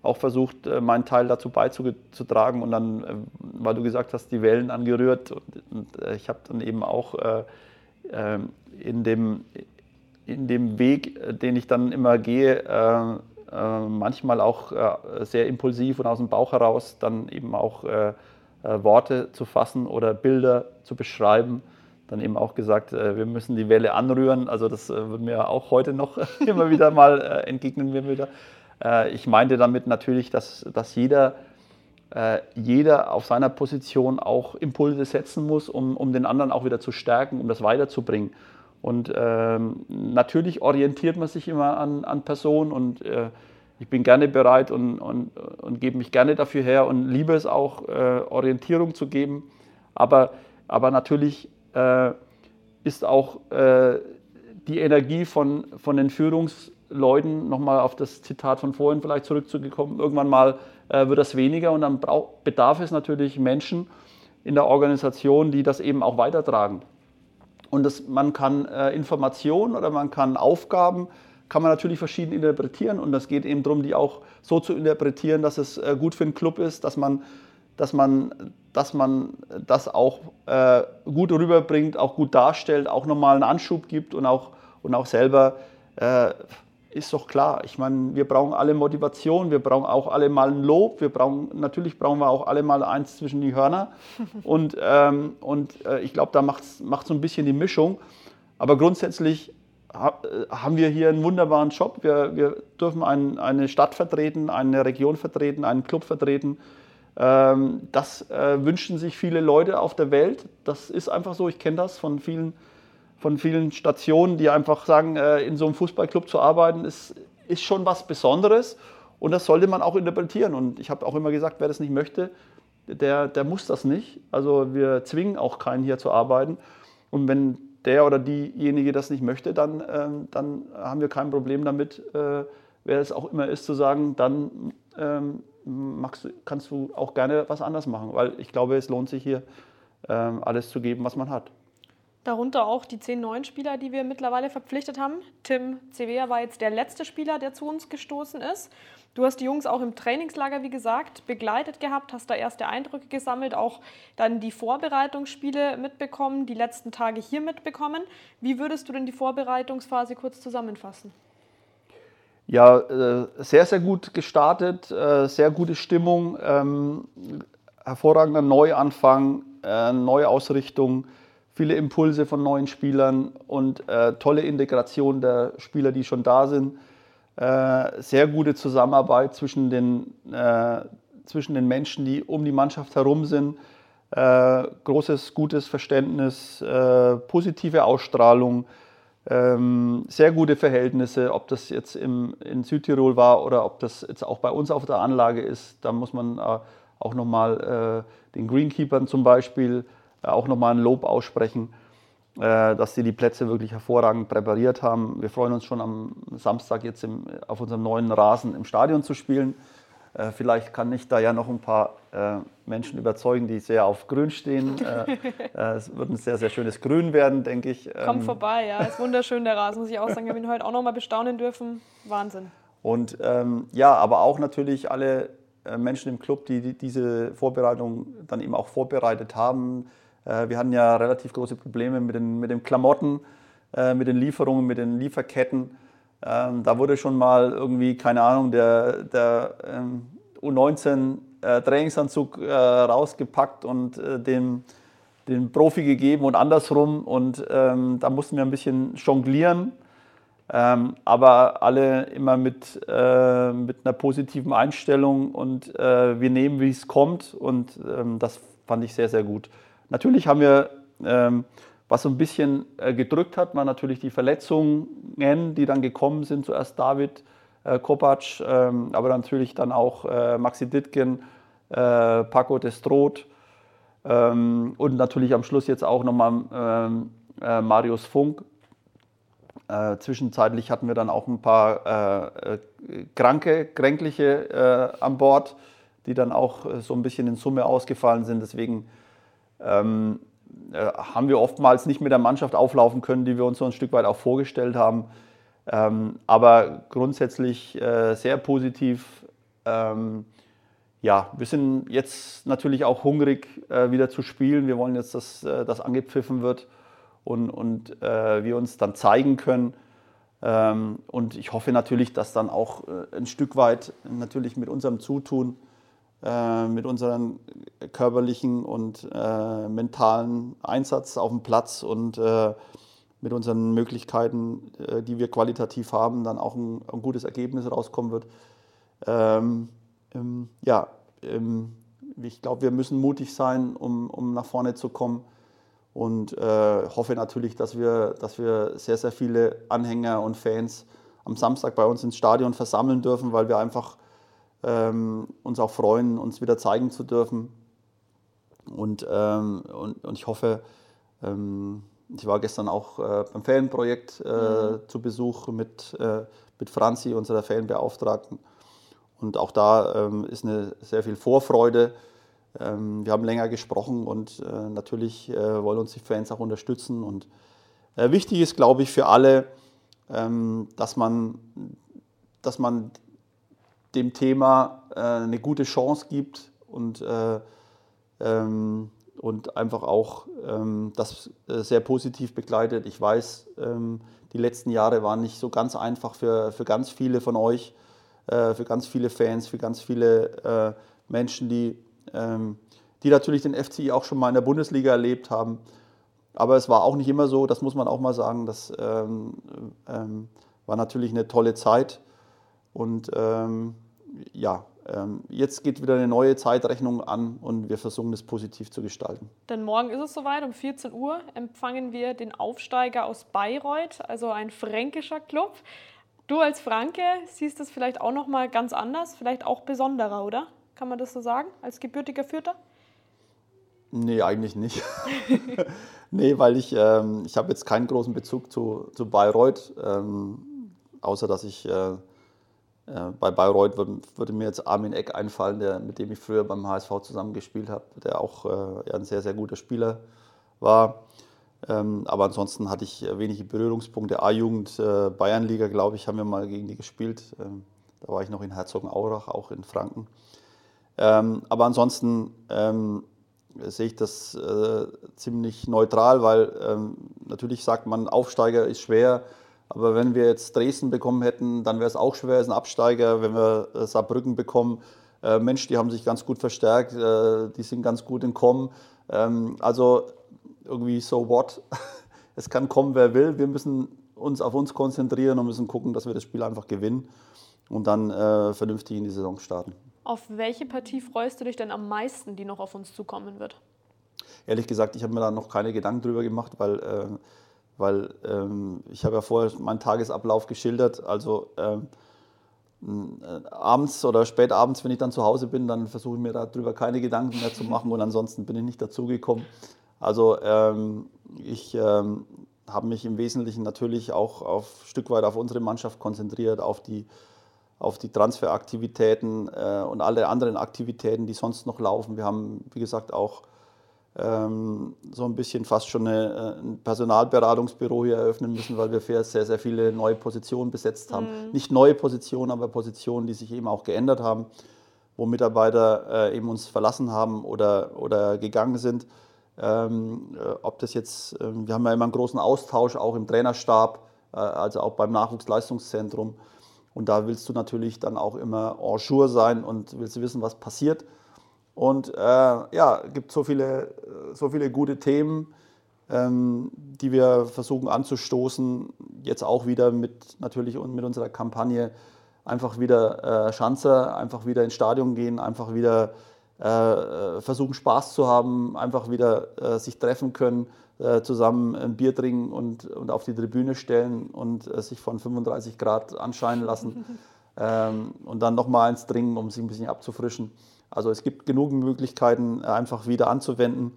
auch versucht, äh, meinen Teil dazu beizutragen. Und dann, äh, weil du gesagt hast, die Wellen angerührt. Und, äh, ich habe dann eben auch in, dem, in dem Weg, den ich dann immer gehe, manchmal auch sehr impulsiv und aus dem Bauch heraus dann eben auch Worte zu fassen oder Bilder zu beschreiben dann eben auch gesagt, wir müssen die Welle anrühren. Also das wird mir auch heute noch immer wieder mal entgegnen wir wieder. Ich meinte damit natürlich, dass, dass jeder, jeder auf seiner Position auch Impulse setzen muss, um, um den anderen auch wieder zu stärken, um das weiterzubringen. Und ähm, natürlich orientiert man sich immer an, an Personen und äh, ich bin gerne bereit und, und, und gebe mich gerne dafür her und liebe es auch, äh, Orientierung zu geben. Aber, aber natürlich äh, ist auch äh, die Energie von, von den Führungsleuten, nochmal auf das Zitat von vorhin vielleicht zurückzugekommen, irgendwann mal äh, wird das weniger und dann brauch, bedarf es natürlich Menschen in der Organisation, die das eben auch weitertragen. Und das, man kann äh, Informationen oder man kann Aufgaben, kann man natürlich verschieden interpretieren und das geht eben darum, die auch so zu interpretieren, dass es äh, gut für den Club ist, dass man dass man, dass man das auch äh, gut rüberbringt, auch gut darstellt, auch nochmal einen Anschub gibt und auch, und auch selber äh, ist doch klar. Ich meine, wir brauchen alle Motivation, wir brauchen auch alle mal ein Lob, wir brauchen, natürlich brauchen wir auch alle mal eins zwischen die Hörner. Und, ähm, und äh, ich glaube, da macht es so ein bisschen die Mischung. Aber grundsätzlich ha, äh, haben wir hier einen wunderbaren Job. Wir, wir dürfen ein, eine Stadt vertreten, eine Region vertreten, einen Club vertreten. Ähm, das äh, wünschen sich viele Leute auf der Welt. Das ist einfach so. Ich kenne das von vielen, von vielen Stationen, die einfach sagen, äh, in so einem Fußballclub zu arbeiten, ist, ist schon was Besonderes. Und das sollte man auch interpretieren. Und ich habe auch immer gesagt, wer das nicht möchte, der, der muss das nicht. Also wir zwingen auch keinen hier zu arbeiten. Und wenn der oder diejenige das nicht möchte, dann, ähm, dann haben wir kein Problem damit, äh, wer es auch immer ist, zu sagen, dann ähm, magst, kannst du auch gerne was anders machen, weil ich glaube, es lohnt sich hier, ähm, alles zu geben, was man hat. Darunter auch die zehn neuen Spieler, die wir mittlerweile verpflichtet haben. Tim Cevea war jetzt der letzte Spieler, der zu uns gestoßen ist. Du hast die Jungs auch im Trainingslager, wie gesagt, begleitet gehabt, hast da erste Eindrücke gesammelt, auch dann die Vorbereitungsspiele mitbekommen, die letzten Tage hier mitbekommen. Wie würdest du denn die Vorbereitungsphase kurz zusammenfassen? Ja, äh, sehr, sehr gut gestartet, äh, sehr gute Stimmung, ähm, hervorragender Neuanfang, äh, neue Ausrichtung viele Impulse von neuen Spielern und äh, tolle Integration der Spieler, die schon da sind. Äh, sehr gute Zusammenarbeit zwischen den, äh, zwischen den Menschen, die um die Mannschaft herum sind. Äh, großes, gutes Verständnis, äh, positive Ausstrahlung, ähm, sehr gute Verhältnisse, ob das jetzt im, in Südtirol war oder ob das jetzt auch bei uns auf der Anlage ist. Da muss man äh, auch nochmal den Greenkeepern zum Beispiel auch nochmal ein Lob aussprechen, äh, dass sie die Plätze wirklich hervorragend präpariert haben. Wir freuen uns schon am Samstag jetzt im, auf unserem neuen Rasen im Stadion zu spielen. Äh, vielleicht kann ich da ja noch ein paar äh, Menschen überzeugen, die sehr auf Grün stehen. es wird ein sehr, sehr schönes Grün werden, denke ich. Kommt ähm, vorbei, ja. Ist wunderschön, der Rasen, muss ich auch sagen. Wir haben ihn heute auch nochmal bestaunen dürfen. Wahnsinn. Und ähm, ja, aber auch natürlich alle Menschen im Club, die diese Vorbereitung dann eben auch vorbereitet haben, äh, wir hatten ja relativ große Probleme mit den, mit den Klamotten, äh, mit den Lieferungen, mit den Lieferketten. Ähm, da wurde schon mal irgendwie, keine Ahnung, der, der ähm, U19 äh, Trainingsanzug rausgepackt und den, den Profi gegeben und andersrum. Und ähm, da mussten wir ein bisschen jonglieren. Aber alle immer mit, äh, mit einer positiven Einstellung und äh, wir nehmen, wie es kommt. Und das fand ich sehr, sehr gut. Natürlich haben wir, ähm, was so ein bisschen äh, gedrückt hat, waren natürlich die Verletzungen, die dann gekommen sind. Zuerst David äh, Kopac, ähm, aber natürlich dann auch äh, Maxi Dittgen, äh, Paco Destroth ähm, und natürlich am Schluss jetzt auch nochmal ähm, äh, Marius Funk. Äh, zwischenzeitlich hatten wir dann auch ein paar Kranke, Kränkliche an Bord, die dann auch so ein bisschen in Summe ausgefallen sind. Deswegen ähm, äh, haben wir oftmals nicht mit der Mannschaft auflaufen können, die wir uns so ein Stück weit auch vorgestellt haben. Ähm, aber grundsätzlich äh, sehr positiv. Ähm, ja, wir sind jetzt natürlich auch hungrig, äh, wieder zu spielen. Wir wollen jetzt, dass äh, das angepfiffen wird und, und äh, wir uns dann zeigen können. Ähm, und ich hoffe natürlich, dass dann auch ein Stück weit natürlich mit unserem Zutun äh, mit unserem körperlichen und äh, mentalen Einsatz auf dem Platz und äh, mit unseren Möglichkeiten, äh, die wir qualitativ haben, dann auch ein, ein gutes Ergebnis rauskommen wird. Ähm, ähm, ja, ähm, ich glaube, wir müssen mutig sein, um, um nach vorne zu kommen und äh, hoffe natürlich, dass wir, dass wir sehr, sehr viele Anhänger und Fans am Samstag bei uns ins Stadion versammeln dürfen, weil wir einfach ähm, uns auch freuen, uns wieder zeigen zu dürfen. Und, ähm, und, und ich hoffe, ähm, ich war gestern auch äh, beim Fanprojekt äh, mhm. zu Besuch mit, äh, mit Franzi, unserer Fanbeauftragten. Und auch da ähm, ist eine sehr viel Vorfreude. Ähm, wir haben länger gesprochen und äh, natürlich äh, wollen uns die Fans auch unterstützen. Und äh, wichtig ist, glaube ich, für alle, ähm, dass man, dass man dem Thema äh, eine gute Chance gibt und, äh, ähm, und einfach auch ähm, das äh, sehr positiv begleitet. Ich weiß, ähm, die letzten Jahre waren nicht so ganz einfach für, für ganz viele von euch, äh, für ganz viele Fans, für ganz viele äh, Menschen, die, ähm, die natürlich den FCI auch schon mal in der Bundesliga erlebt haben. Aber es war auch nicht immer so, das muss man auch mal sagen. Das ähm, ähm, war natürlich eine tolle Zeit. Und ähm, ja, ähm, jetzt geht wieder eine neue Zeitrechnung an und wir versuchen das positiv zu gestalten. Denn morgen ist es soweit, um 14 Uhr empfangen wir den Aufsteiger aus Bayreuth, also ein fränkischer Club. Du als Franke siehst das vielleicht auch noch mal ganz anders, vielleicht auch besonderer, oder? Kann man das so sagen, als gebürtiger Fürther? Nee, eigentlich nicht. nee, weil ich, ähm, ich habe jetzt keinen großen Bezug zu, zu Bayreuth, ähm, außer dass ich äh, bei Bayreuth würde, würde, mir jetzt Armin Eck einfallen, der, mit dem ich früher beim HSV zusammengespielt habe, der auch äh, ein sehr, sehr guter Spieler war. Ähm, aber ansonsten hatte ich wenige Berührungspunkte. A-Jugend, äh, Bayernliga, glaube ich, haben wir mal gegen die gespielt. Ähm, da war ich noch in Herzogenaurach, auch in Franken. Ähm, aber ansonsten ähm, sehe ich das äh, ziemlich neutral, weil ähm, natürlich sagt man, Aufsteiger ist schwer. Aber wenn wir jetzt Dresden bekommen hätten, dann wäre es auch schwer, es ist ein Absteiger. Wenn wir äh, Saarbrücken bekommen, äh, Mensch, die haben sich ganz gut verstärkt, äh, die sind ganz gut in Kommen. Ähm, also irgendwie so what. Es kann kommen, wer will. Wir müssen uns auf uns konzentrieren und müssen gucken, dass wir das Spiel einfach gewinnen und dann äh, vernünftig in die Saison starten. Auf welche Partie freust du dich denn am meisten, die noch auf uns zukommen wird? Ehrlich gesagt, ich habe mir da noch keine Gedanken drüber gemacht, weil, äh, weil ähm, ich habe ja vorher meinen Tagesablauf geschildert. Also ähm, äh, abends oder spät abends, wenn ich dann zu Hause bin, dann versuche ich mir darüber keine Gedanken mehr zu machen und ansonsten bin ich nicht dazugekommen. Also ähm, ich ähm, habe mich im Wesentlichen natürlich auch auf ein Stück weit auf unsere Mannschaft konzentriert, auf die, auf die Transferaktivitäten äh, und alle anderen Aktivitäten, die sonst noch laufen. Wir haben, wie gesagt, auch ähm, so ein bisschen fast schon eine, äh, ein Personalberatungsbüro hier eröffnen müssen, weil wir sehr, sehr viele neue Positionen besetzt haben. Mhm. Nicht neue Positionen, aber Positionen, die sich eben auch geändert haben, wo Mitarbeiter äh, eben uns verlassen haben oder, oder gegangen sind. Ähm, äh, ob das jetzt, äh, wir haben ja immer einen großen Austausch auch im Trainerstab, äh, also auch beim Nachwuchsleistungszentrum. Und da willst du natürlich dann auch immer en jour sein und willst wissen, was passiert. Und äh, ja, es gibt so viele, so viele gute Themen, ähm, die wir versuchen anzustoßen. Jetzt auch wieder mit natürlich und mit unserer Kampagne einfach wieder äh, Schanzer, einfach wieder ins Stadion gehen, einfach wieder äh, versuchen Spaß zu haben, einfach wieder äh, sich treffen können, äh, zusammen ein Bier trinken und, und auf die Tribüne stellen und äh, sich von 35 Grad anscheinen lassen ähm, und dann nochmal eins trinken, um sich ein bisschen abzufrischen. Also es gibt genug Möglichkeiten, einfach wieder anzuwenden.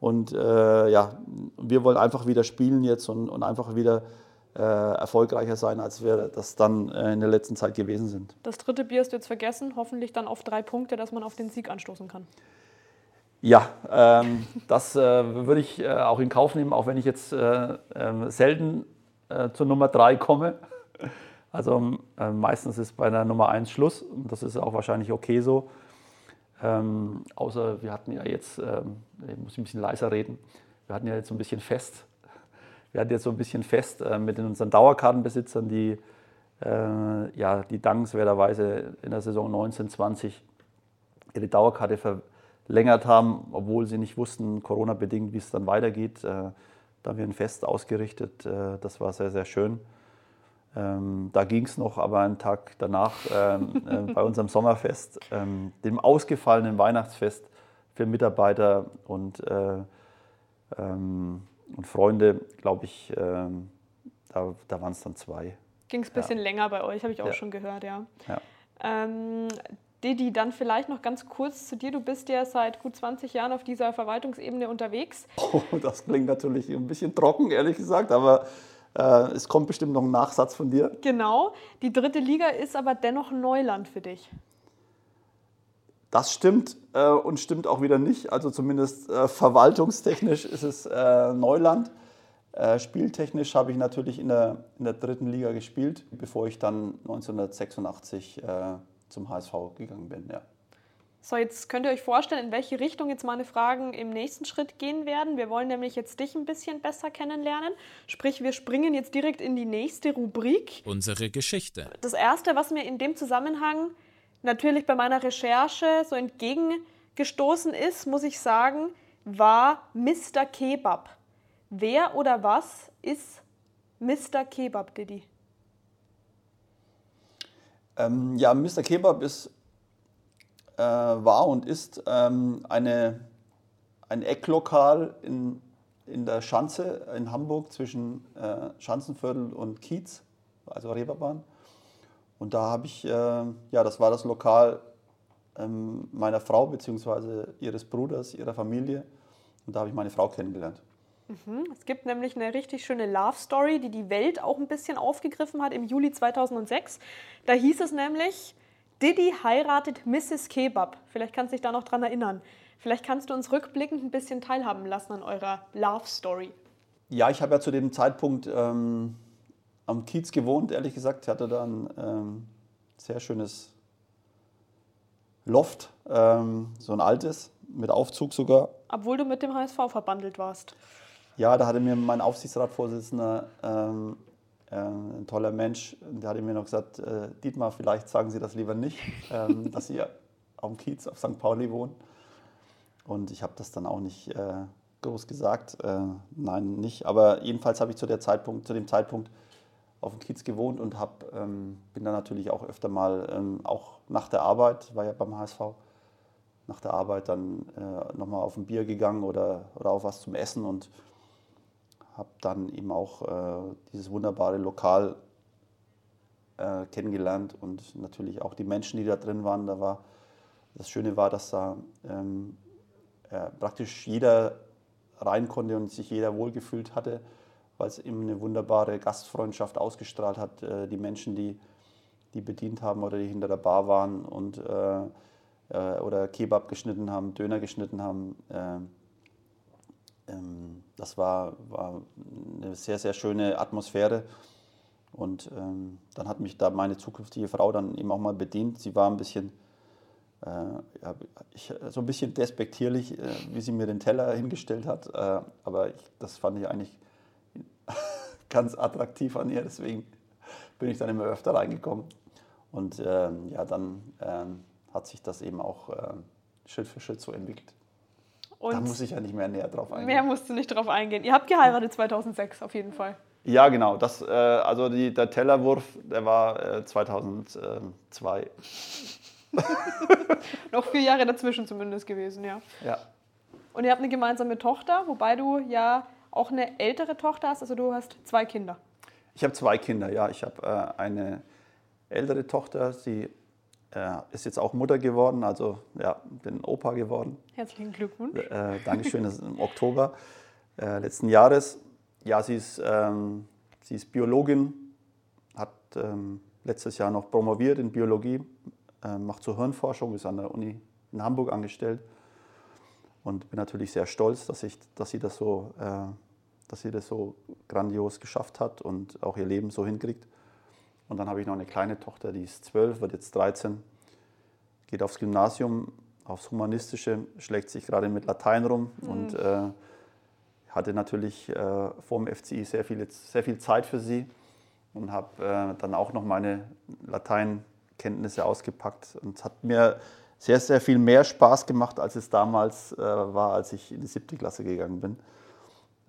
Und äh, ja, wir wollen einfach wieder spielen jetzt und, und einfach wieder äh, erfolgreicher sein, als wir das dann äh, in der letzten Zeit gewesen sind. Das dritte Bier hast du jetzt vergessen, hoffentlich dann auf drei Punkte, dass man auf den Sieg anstoßen kann. Ja, ähm, das äh, würde ich äh, auch in Kauf nehmen, auch wenn ich jetzt äh, ähm, selten zur Nummer drei komme. Also meistens ist bei der Nummer eins Schluss und das ist auch wahrscheinlich okay so. Ähm, außer wir hatten ja jetzt, ähm, ich muss ein bisschen leiser reden, wir hatten ja jetzt so ein bisschen fest, wir hatten jetzt so ein bisschen fest äh, mit unseren Dauerkartenbesitzern, die, äh, ja, die dankenswerterweise in der Saison 1920 ihre Dauerkarte verlängert haben, obwohl sie nicht wussten, Corona-bedingt, wie es dann weitergeht. Äh, da haben wir ein Fest ausgerichtet, äh, das war sehr, sehr schön. Ähm, da ging es noch, aber einen Tag danach ähm, äh, bei unserem Sommerfest, ähm, dem ausgefallenen Weihnachtsfest für Mitarbeiter und, äh, ähm, und Freunde, glaube ich, ähm, da, da waren es dann zwei. Ging es ein bisschen ja. länger bei euch, habe ich auch ja. schon gehört, ja. ja. Ähm, Didi, dann vielleicht noch ganz kurz zu dir. Du bist ja seit gut 20 Jahren auf dieser Verwaltungsebene unterwegs. Oh, das klingt natürlich ein bisschen trocken, ehrlich gesagt, aber es kommt bestimmt noch ein Nachsatz von dir. Genau. Die dritte Liga ist aber dennoch Neuland für dich. Das stimmt äh, und stimmt auch wieder nicht. Also zumindest äh, verwaltungstechnisch ist es äh, Neuland. Äh, spieltechnisch habe ich natürlich in der, in der dritten Liga gespielt, bevor ich dann 1986 äh, zum HSV gegangen bin. Ja. So, jetzt könnt ihr euch vorstellen, in welche Richtung jetzt meine Fragen im nächsten Schritt gehen werden. Wir wollen nämlich jetzt dich ein bisschen besser kennenlernen. Sprich, wir springen jetzt direkt in die nächste Rubrik. Unsere Geschichte. Das Erste, was mir in dem Zusammenhang natürlich bei meiner Recherche so entgegengestoßen ist, muss ich sagen, war Mr. Kebab. Wer oder was ist Mr. Kebab, Didi? Ähm, ja, Mr. Kebab ist äh, war und ist ähm, eine, ein Ecklokal in, in der Schanze in Hamburg zwischen äh, Schanzenviertel und Kiez, also Reeperbahn. Und da habe ich, äh, ja, das war das Lokal ähm, meiner Frau bzw. ihres Bruders, ihrer Familie. Und da habe ich meine Frau kennengelernt. Mhm. Es gibt nämlich eine richtig schöne Love Story, die die Welt auch ein bisschen aufgegriffen hat im Juli 2006. Da hieß es nämlich, Diddy heiratet Mrs. Kebab. Vielleicht kannst du dich da noch dran erinnern. Vielleicht kannst du uns rückblickend ein bisschen teilhaben lassen an eurer Love Story. Ja, ich habe ja zu dem Zeitpunkt ähm, am Kiez gewohnt, ehrlich gesagt. Ich hatte da ein ähm, sehr schönes Loft, ähm, so ein altes, mit Aufzug sogar. Obwohl du mit dem HSV verbandelt warst. Ja, da hatte mir mein Aufsichtsratsvorsitzender, ähm, äh, ein toller Mensch, der hatte mir noch gesagt, äh, Dietmar, vielleicht sagen Sie das lieber nicht, ähm, dass Sie auf dem Kiez auf St. Pauli wohnen. Und ich habe das dann auch nicht äh, groß gesagt, äh, nein, nicht. Aber jedenfalls habe ich zu, der Zeitpunkt, zu dem Zeitpunkt auf dem Kiez gewohnt und hab, ähm, bin dann natürlich auch öfter mal, ähm, auch nach der Arbeit, war ja beim HSV, nach der Arbeit dann äh, nochmal auf ein Bier gegangen oder, oder auf was zum Essen und habe dann eben auch äh, dieses wunderbare Lokal äh, kennengelernt und natürlich auch die Menschen, die da drin waren. Da war, das Schöne war, dass da ähm, äh, praktisch jeder rein konnte und sich jeder wohlgefühlt hatte, weil es eben eine wunderbare Gastfreundschaft ausgestrahlt hat. Äh, die Menschen, die, die bedient haben oder die hinter der Bar waren und äh, äh, oder Kebab geschnitten haben, Döner geschnitten haben. Äh, ähm, das war, war eine sehr, sehr schöne Atmosphäre. Und ähm, dann hat mich da meine zukünftige Frau dann eben auch mal bedient. Sie war ein bisschen, äh, ich, so ein bisschen despektierlich, äh, wie sie mir den Teller hingestellt hat. Äh, aber ich, das fand ich eigentlich ganz attraktiv an ihr. Deswegen bin ich dann immer öfter reingekommen. Und ähm, ja, dann ähm, hat sich das eben auch ähm, Schritt für Schritt so entwickelt. Und da muss ich ja nicht mehr näher drauf eingehen. mehr musst du nicht drauf eingehen. Ihr habt geheiratet 2006 auf jeden Fall. Ja, genau. Das, äh, also die, der Tellerwurf, der war äh, 2002. Noch vier Jahre dazwischen zumindest gewesen, ja. Ja. Und ihr habt eine gemeinsame Tochter, wobei du ja auch eine ältere Tochter hast. Also du hast zwei Kinder. Ich habe zwei Kinder, ja. Ich habe äh, eine ältere Tochter, sie äh, ist jetzt auch Mutter geworden, also ja, bin Opa geworden. Herzlichen Glückwunsch. Äh, Dankeschön, das ist im Oktober äh, letzten Jahres. Ja, sie ist, ähm, sie ist Biologin, hat ähm, letztes Jahr noch promoviert in Biologie, äh, macht so Hirnforschung, ist an der Uni in Hamburg angestellt und bin natürlich sehr stolz, dass, ich, dass, sie, das so, äh, dass sie das so grandios geschafft hat und auch ihr Leben so hinkriegt. Und dann habe ich noch eine kleine Tochter, die ist zwölf, wird jetzt 13, geht aufs Gymnasium, aufs Humanistische, schlägt sich gerade mit Latein rum Mhm. und äh, hatte natürlich äh, vor dem FCI sehr viel, sehr viel Zeit für sie und habe äh, dann auch noch meine Lateinkenntnisse ausgepackt. Und es hat mir sehr, sehr viel mehr Spaß gemacht, als es damals äh, war, als ich in die siebte Klasse gegangen bin.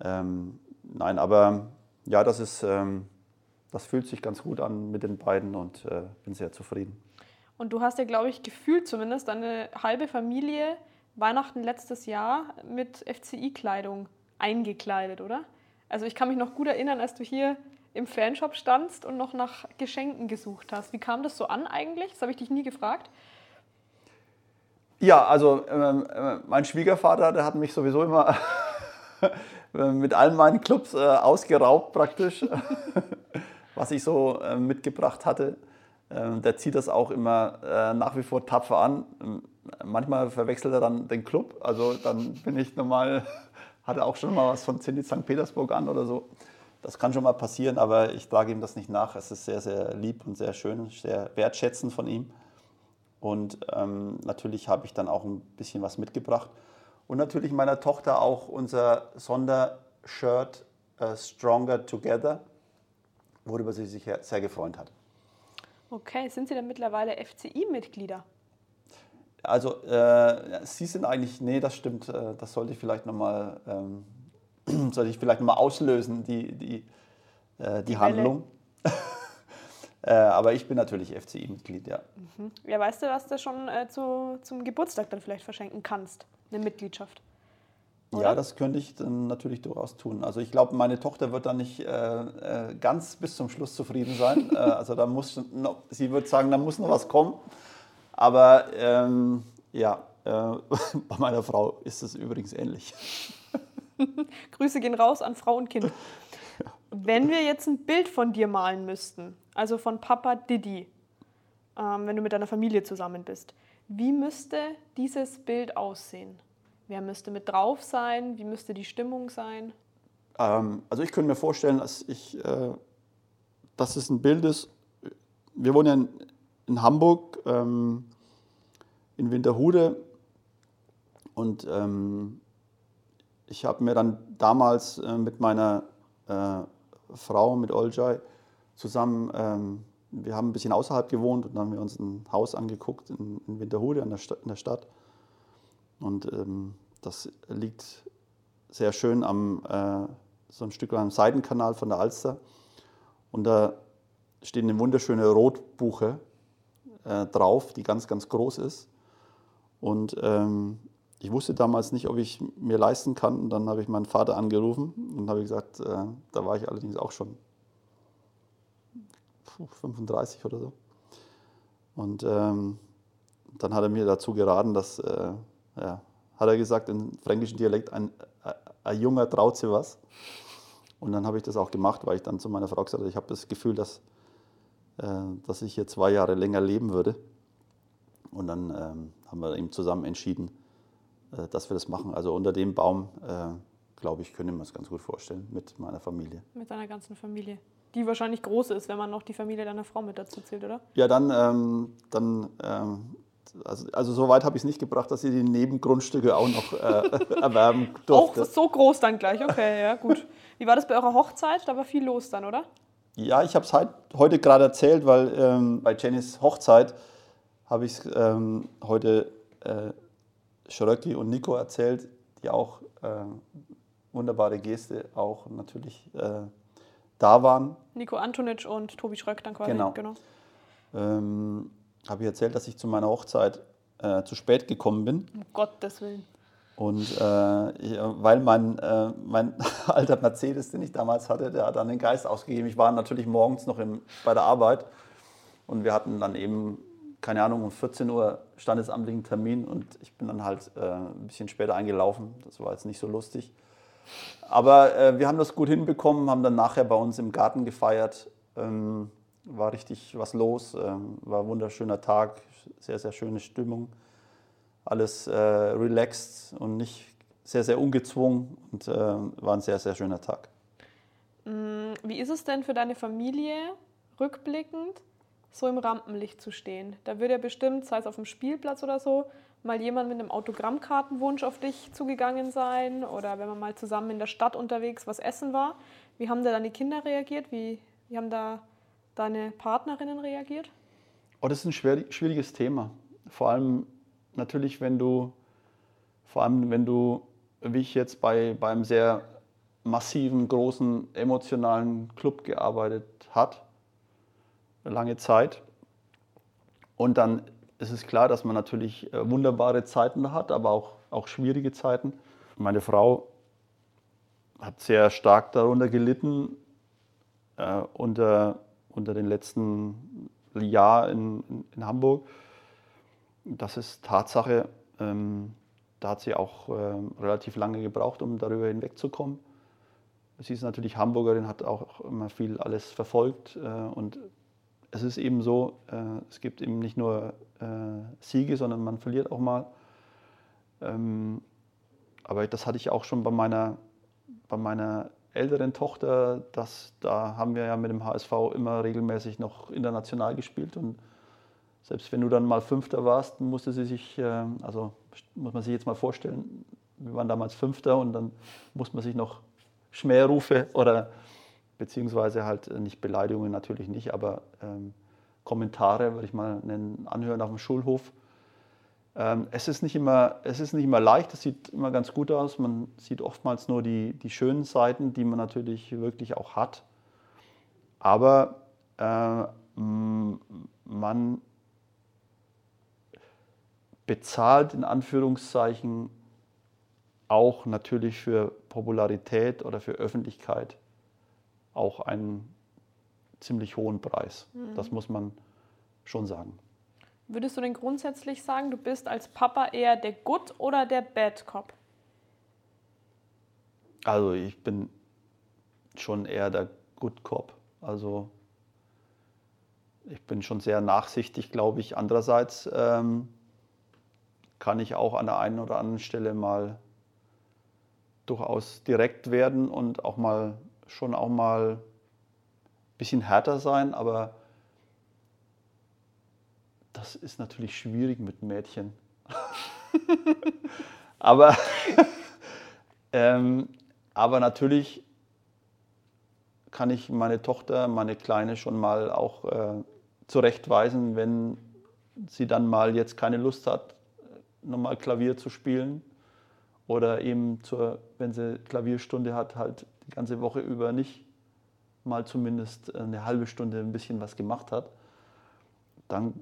Ähm, nein, aber ja, das ist, ähm, das fühlt sich ganz gut an mit den beiden und äh, bin sehr zufrieden. Und du hast ja, glaube ich, gefühlt zumindest deine halbe Familie Weihnachten letztes Jahr mit FCI-Kleidung eingekleidet, oder? Also ich kann mich noch gut erinnern, als du hier im Fanshop standst und noch nach Geschenken gesucht hast. Wie kam das so an eigentlich? Das habe ich dich nie gefragt. Ja, also äh, mein Schwiegervater, der hat mich sowieso immer mit allen meinen Clubs äh, ausgeraubt praktisch, was ich so äh, mitgebracht hatte. Ähm, der zieht das auch immer äh, nach wie vor tapfer an. Ähm, manchmal verwechselt er dann den Club, also dann bin ich normal, hatte auch schon mal was von Zenit St. Petersburg an oder so. Das kann schon mal passieren, aber ich trage ihm das nicht nach. Es ist sehr, sehr lieb und sehr schön, sehr wertschätzend von ihm. Und ähm, natürlich habe ich dann auch ein bisschen was mitgebracht. Und natürlich meiner Tochter auch unser Sondershirt äh, Stronger Together, worüber sie sich sehr- gefreut hat. Okay, sind Sie denn mittlerweile FCI-Mitglieder? Also äh, Sie sind eigentlich, nee, das stimmt, äh, das sollte ich vielleicht nochmal, ähm, sollte ich vielleicht noch mal auslösen, die, die, äh, die, Welle. Handlung. äh, aber ich bin natürlich FCI-Mitglied, ja. Ja, weißt du, was du schon äh, zu, zum Geburtstag dann vielleicht verschenken kannst? Eine Mitgliedschaft. Ja, Oder? das könnte ich dann natürlich durchaus tun. Also ich glaube, meine Tochter wird dann nicht äh, äh, ganz bis zum Schluss zufrieden sein. äh, also da muss noch, sie wird sagen, da muss noch was kommen. Aber ähm, ja, äh, bei meiner Frau ist es übrigens ähnlich. Grüße gehen raus an Frau und Kind. Wenn wir jetzt ein Bild von dir malen müssten, also von Papa Didi, ähm, wenn du mit deiner Familie zusammen bist, wie müsste dieses Bild aussehen? Wer müsste mit drauf sein? Wie müsste die Stimmung sein? Ähm, also ich könnte mir vorstellen, dass ich, äh, dass es ein Bild ist. Wir wohnen ja in, in Hamburg, ähm, in Winterhude. Und ähm, ich habe mir dann damals äh, mit meiner äh, Frau, mit Olcay, zusammen, ähm, wir haben ein bisschen außerhalb gewohnt und dann haben wir uns ein Haus angeguckt in, in Winterhude in der, in der Stadt. Und ähm, das liegt sehr schön am, äh, so ein Stück am Seitenkanal von der Alster. Und da steht eine wunderschöne Rotbuche äh, drauf, die ganz, ganz groß ist. Und ähm, ich wusste damals nicht, ob ich mir leisten kann. Und dann habe ich meinen Vater angerufen und habe gesagt, äh, da war ich allerdings auch schon 35 oder so. Und ähm, dann hat er mir dazu geraten, dass, äh, ja, hat er gesagt, im fränkischen Dialekt, ein, ein, ein Junger traut sich was. Und dann habe ich das auch gemacht, weil ich dann zu meiner Frau gesagt habe, ich habe das Gefühl, dass, äh, dass ich hier zwei Jahre länger leben würde. Und dann ähm, haben wir eben zusammen entschieden, äh, dass wir das machen. Also unter dem Baum, äh, glaube ich, können wir es ganz gut vorstellen mit meiner Familie. Mit deiner ganzen Familie. Die wahrscheinlich groß ist, wenn man noch die Familie deiner Frau mit dazu zählt, oder? Ja, dann, ähm, dann ähm, also, also so weit habe ich es nicht gebracht, dass sie die Nebengrundstücke auch noch äh, erwerben durfte. Auch so groß dann gleich, okay, ja, gut. Wie war das bei eurer Hochzeit? Da war viel los dann, oder? Ja, ich habe es halt heute gerade erzählt, weil ähm, bei Jennys Hochzeit habe ich es ähm, heute äh, Schröcki und Nico erzählt, die auch äh, wunderbare Geste auch natürlich äh, da waren. Nico Antonic und Tobi Schröck dann quasi. Genau. genau. Ähm, habe ich erzählt, dass ich zu meiner Hochzeit äh, zu spät gekommen bin. Um Gottes Willen. Und äh, weil mein, äh, mein alter Mercedes, den ich damals hatte, der hat dann den Geist ausgegeben. Ich war natürlich morgens noch im, bei der Arbeit und wir hatten dann eben, keine Ahnung, um 14 Uhr standesamtlichen Termin und ich bin dann halt äh, ein bisschen später eingelaufen. Das war jetzt nicht so lustig. Aber äh, wir haben das gut hinbekommen, haben dann nachher bei uns im Garten gefeiert. Ähm, war richtig was los, ähm, war ein wunderschöner Tag, sehr, sehr schöne Stimmung. Alles äh, relaxed und nicht sehr, sehr ungezwungen und äh, war ein sehr, sehr schöner Tag. Mm, wie ist es denn für deine Familie, rückblickend, so im Rampenlicht zu stehen? Da wird ja bestimmt, sei es auf dem Spielplatz oder so, mal jemand mit einem Autogrammkartenwunsch auf dich zugegangen sein oder wenn man mal zusammen in der Stadt unterwegs was essen war. Wie haben da deine Kinder reagiert? Wie, wie haben da deine Partnerinnen reagiert? Oh, das ist ein schwieriges Thema. Vor allem natürlich, wenn du, vor allem wenn du, wie ich jetzt bei, bei einem sehr massiven, großen, emotionalen Club gearbeitet hat, lange Zeit. Und dann ist es klar, dass man natürlich äh, wunderbare Zeiten hat, aber auch, auch schwierige Zeiten. Meine Frau hat sehr stark darunter gelitten, äh, unter unter den letzten Jahren in, in, Hamburg. Das ist Tatsache. Ähm, da hat sie auch ähm, relativ lange gebraucht, um darüber hinwegzukommen. Sie ist natürlich Hamburgerin, hat auch immer viel alles verfolgt. Äh, und es ist eben so, äh, es gibt eben nicht nur äh, Siege, sondern man verliert auch mal. Ähm, aber das hatte ich auch schon bei meiner, bei meiner älteren Tochter, das, da haben wir ja mit dem HSV immer regelmäßig noch international gespielt. Und selbst wenn du dann mal Fünfter warst, musste sie sich, äh, also muss man sich jetzt mal vorstellen, wir waren damals Fünfter und dann muss man sich noch Schmährufe oder beziehungsweise halt nicht Beleidigungen natürlich nicht, aber ähm, Kommentare, würde ich mal nennen, anhören auf dem Schulhof. Ähm, es, ist nicht immer, es ist nicht immer leicht, es sieht immer ganz gut aus. Man sieht oftmals nur die, die schönen Seiten, die man natürlich wirklich auch hat. Aber äh, man bezahlt in Anführungszeichen auch natürlich für Popularität oder für Öffentlichkeit auch einen ziemlich hohen Preis. Mhm. Das muss man schon sagen. Würdest du denn grundsätzlich sagen, du bist als Papa eher der Good oder der Bad Cop? Also ich bin schon eher der Good Cop. Also ich bin schon sehr nachsichtig, glaube ich. Andererseits ähm, kann ich auch an der einen oder anderen Stelle mal durchaus direkt werden und auch mal schon auch mal ein bisschen härter sein, aber das ist natürlich schwierig mit Mädchen. aber, ähm, aber natürlich kann ich meine Tochter, meine Kleine schon mal auch äh, zurechtweisen, wenn sie dann mal jetzt keine Lust hat, nochmal Klavier zu spielen oder eben, zur, wenn sie Klavierstunde hat, halt die ganze Woche über nicht mal zumindest eine halbe Stunde ein bisschen was gemacht hat, dann,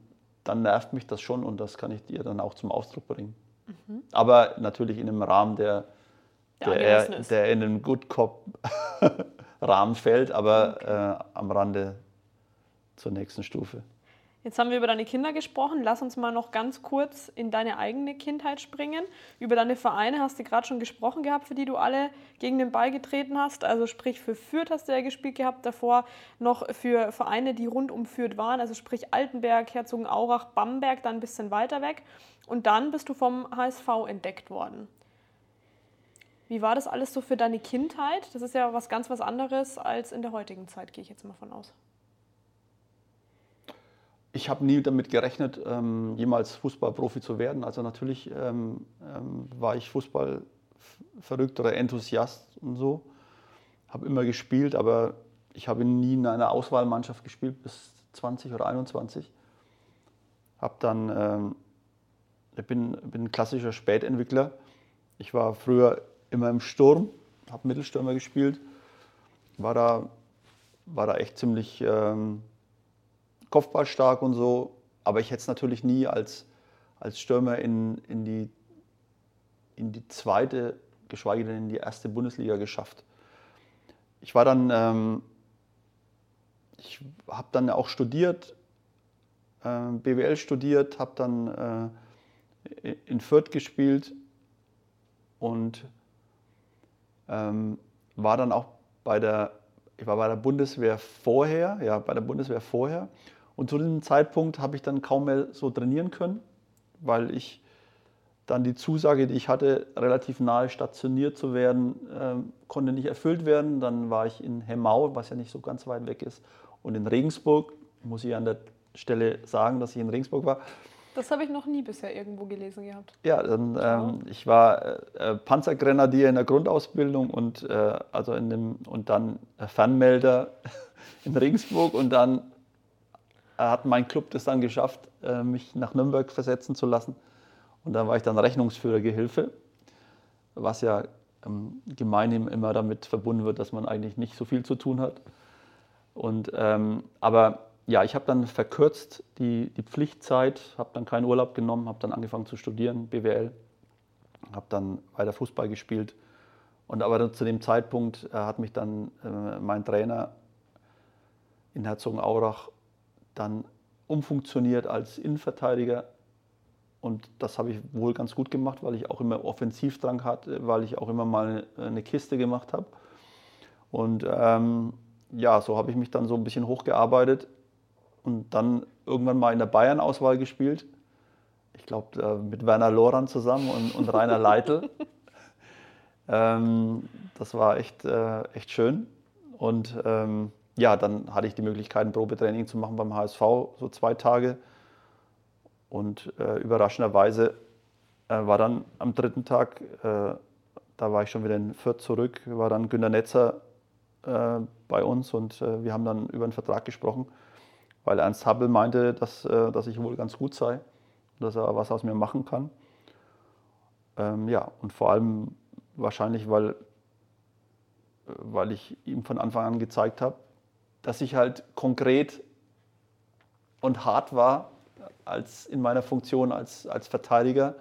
dann nervt mich das schon und das kann ich dir dann auch zum Ausdruck bringen. Mhm. Aber natürlich in einem Rahmen, der, der, der, der in einem Good Cop Rahmen fällt, aber okay. äh, am Rande zur nächsten Stufe. Jetzt haben wir über deine Kinder gesprochen. Lass uns mal noch ganz kurz in deine eigene Kindheit springen. Über deine Vereine hast du gerade schon gesprochen gehabt, für die du alle gegen den Ball getreten hast. Also sprich für Fürth hast du ja gespielt gehabt, davor noch für Vereine, die rund um Fürth waren. Also sprich Altenberg, Herzogenaurach, Bamberg, dann ein bisschen weiter weg. Und dann bist du vom HSV entdeckt worden. Wie war das alles so für deine Kindheit? Das ist ja was ganz was anderes als in der heutigen Zeit, gehe ich jetzt mal von aus. Ich habe nie damit gerechnet, ähm, jemals Fußballprofi zu werden. Also natürlich ähm, ähm, war ich Fußball verrückt oder Enthusiast und so. Habe immer gespielt, aber ich habe nie in einer Auswahlmannschaft gespielt bis 20 oder 21. Hab dann, ähm, ich bin, bin ein klassischer Spätentwickler. Ich war früher immer im Sturm, habe Mittelstürmer gespielt, war da, war da echt ziemlich ähm, kopfballstark und so, aber ich hätte es natürlich nie als, als Stürmer in, in, die, in die zweite, geschweige denn in die erste Bundesliga geschafft. Ich war dann, ähm, ich habe dann auch studiert, äh, BWL studiert, habe dann äh, in Fürth gespielt und ähm, war dann auch bei der, ich war bei der Bundeswehr vorher, ja, bei der Bundeswehr vorher. Und zu diesem Zeitpunkt habe ich dann kaum mehr so trainieren können, weil ich dann die Zusage, die ich hatte, relativ nahe stationiert zu werden, äh, konnte nicht erfüllt werden. Dann war ich in Hemmau, was ja nicht so ganz weit weg ist, und in Regensburg. Muss ich an der Stelle sagen, dass ich in Regensburg war. Das habe ich noch nie bisher irgendwo gelesen gehabt. Ja, dann, ähm, ich war äh, Panzergrenadier in der Grundausbildung und, äh, also in dem, und dann Fernmelder in Regensburg und dann hat mein Club das dann geschafft, äh, mich nach Nürnberg versetzen zu lassen. Und dann war ich dann Rechnungsführergehilfe, was ja ähm, gemeinhin immer damit verbunden wird, dass man eigentlich nicht so viel zu tun hat. Und, ähm, aber ja, ich habe dann verkürzt die, die Pflichtzeit, habe dann keinen Urlaub genommen, habe dann angefangen zu studieren, BWL, habe dann weiter Fußball gespielt. Und aber zu dem Zeitpunkt äh, hat mich dann äh, mein Trainer in Herzogenaurach dann umfunktioniert als Innenverteidiger. Und das habe ich wohl ganz gut gemacht, weil ich auch immer Offensivdrang hatte, weil ich auch immer mal eine Kiste gemacht habe. Und ähm, ja, so habe ich mich dann so ein bisschen hochgearbeitet und dann irgendwann mal in der Bayern-Auswahl gespielt. Ich glaube, äh, mit Werner Loran zusammen und, und Rainer Leitl. ähm, das war echt, äh, echt schön. Und ähm, ja, dann hatte ich die Möglichkeit, ein Probetraining zu machen beim HSV, so zwei Tage. Und äh, überraschenderweise äh, war dann am dritten Tag, äh, da war ich schon wieder in Fürth zurück, war dann Günter Netzer äh, bei uns und wir haben dann über einen Vertrag gesprochen weil Ernst Happel meinte, dass, äh, dass ich wohl ganz gut sei, dass er was aus mir machen kann. Ähm, ja, und vor allem wahrscheinlich, weil, weil ich ihm von Anfang an gezeigt habe, dass ich halt konkret und hart war als in meiner Funktion als, als Verteidiger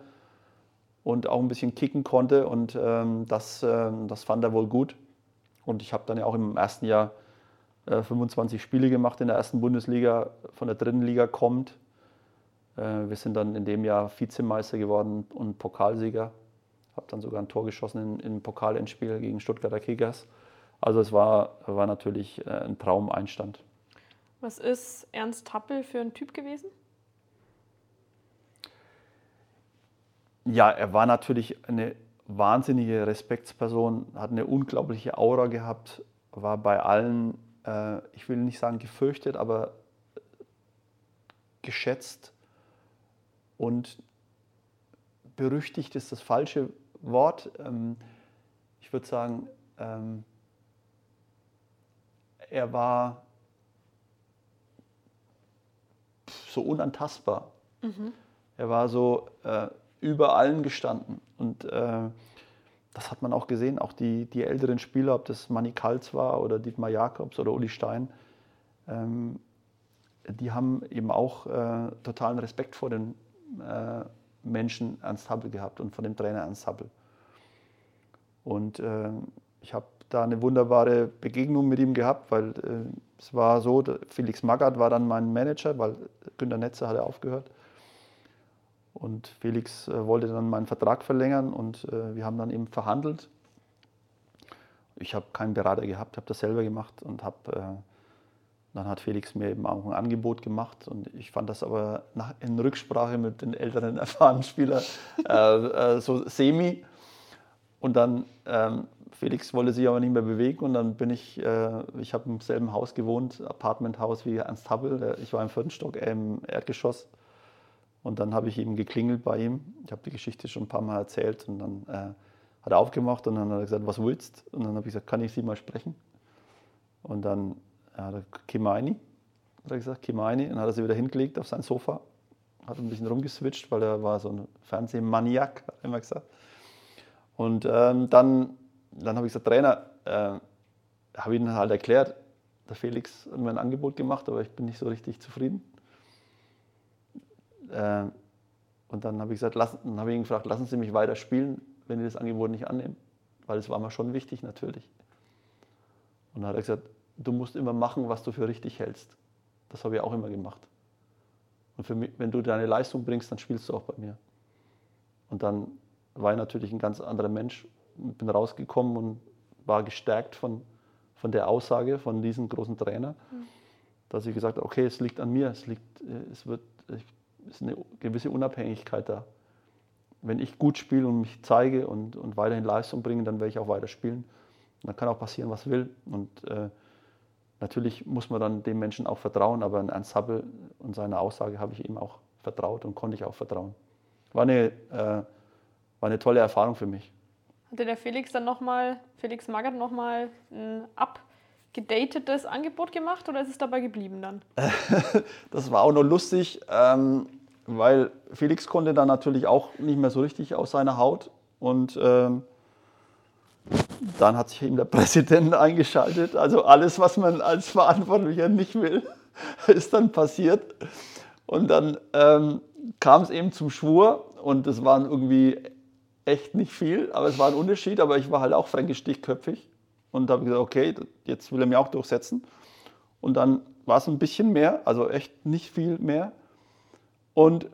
und auch ein bisschen kicken konnte und ähm, das, ähm, das fand er wohl gut. Und ich habe dann ja auch im ersten Jahr 25 äh, Spiele gemacht in der ersten Bundesliga, von der dritten Liga kommt. Äh, wir sind dann in dem Jahr Vizemeister geworden und Pokalsieger. Habe dann sogar ein Tor geschossen im Pokalendspiel gegen Stuttgarter Kickers. Also es war, war natürlich äh, ein Traumeinstand. Was ist Ernst Happel für ein Typ gewesen? Ja, er war natürlich eine wahnsinnige Respektsperson, hat eine unglaubliche Aura gehabt, war bei allen, äh, ich will nicht sagen gefürchtet, aber geschätzt und berüchtigt ist das falsche Wort. Ähm, ich würde sagen, ähm, er war so unantastbar. Er war so äh, über allen gestanden. Und äh, das hat man auch gesehen, auch die, die älteren Spieler, ob das Manny Kalz war oder Dietmar Jakobs oder Uli Stein, ähm, die haben eben auch äh, totalen Respekt vor den äh, Menschen Ernst Happel gehabt und von dem Trainer Ernst Happel. Und äh, ich habe da eine wunderbare Begegnung mit ihm gehabt, weil äh, es war so, Felix Magath war dann mein Manager, weil Günter Netzer hatte aufgehört. Und Felix äh, wollte dann meinen Vertrag verlängern und äh, wir haben dann eben verhandelt. Ich habe keinen Berater gehabt, habe das selber gemacht und habe, äh, dann hat Felix mir eben auch ein Angebot gemacht und ich fand das aber nach, in Rücksprache mit den älteren erfahrenen Spielern äh, äh, so semi. Und dann, ähm, Felix wollte sich aber nicht mehr bewegen und dann bin ich, äh, ich habe im selben Haus gewohnt, Apartmenthaus wie Ernst Happel. Ich war im vierten Stock, er im Erdgeschoss. Und dann habe ich eben geklingelt bei ihm. Ich habe die Geschichte schon ein paar Mal erzählt und dann äh, hat er aufgemacht und dann hat er gesagt, was willst Und dann habe ich gesagt, kann ich Sie mal sprechen? Und dann ja, hat er, komm hat er gesagt, komm. Und dann hat er sie wieder hingelegt auf sein Sofa, hat ein bisschen rumgeswitcht, weil er war so ein Fernsehmaniak, hat er immer gesagt. Und ähm, dann, dann habe ich gesagt, Trainer, äh, habe ihn halt erklärt, der Felix hat mir ein Angebot gemacht, aber ich bin nicht so richtig zufrieden. Äh, und dann habe ich gesagt, lassen, dann habe ich ihn gefragt, lassen Sie mich weiter spielen, wenn Sie das Angebot nicht annehmen. Weil es war mir schon wichtig, natürlich. Und dann hat er gesagt, du musst immer machen, was du für richtig hältst. Das habe ich auch immer gemacht. Und mich, wenn du deine Leistung bringst, dann spielst du auch bei mir. Und dann war ich natürlich ein ganz anderer Mensch, bin rausgekommen und war gestärkt von, von der Aussage von diesem großen Trainer, mhm. dass ich gesagt habe, okay, es liegt an mir, es, liegt, es wird, ich ist eine gewisse Unabhängigkeit da. Wenn ich gut spiele und mich zeige und, und weiterhin Leistung bringe, dann werde ich auch weiter spielen. Und dann kann auch passieren, was will. Und äh, natürlich muss man dann dem Menschen auch vertrauen, aber an Ernst Happel und seiner Aussage habe ich ihm auch vertraut und konnte ich auch vertrauen. War eine, äh, war eine tolle Erfahrung für mich. Hatte der Felix dann nochmal, Felix Magath nochmal ein abgedatetes Angebot gemacht oder ist es dabei geblieben dann? das war auch noch lustig. Ähm, weil Felix konnte dann natürlich auch nicht mehr so richtig aus seiner Haut. Und ähm, dann hat sich eben der Präsident eingeschaltet. Also alles, was man als Verantwortlicher nicht will, ist dann passiert. Und dann ähm, kam es eben zum Schwur und es waren irgendwie echt nicht viel, aber es war ein Unterschied. Aber ich war halt auch fränkisch dichtköpfig und habe gesagt, okay, jetzt will er mich auch durchsetzen. Und dann war es ein bisschen mehr, also echt nicht viel mehr. Und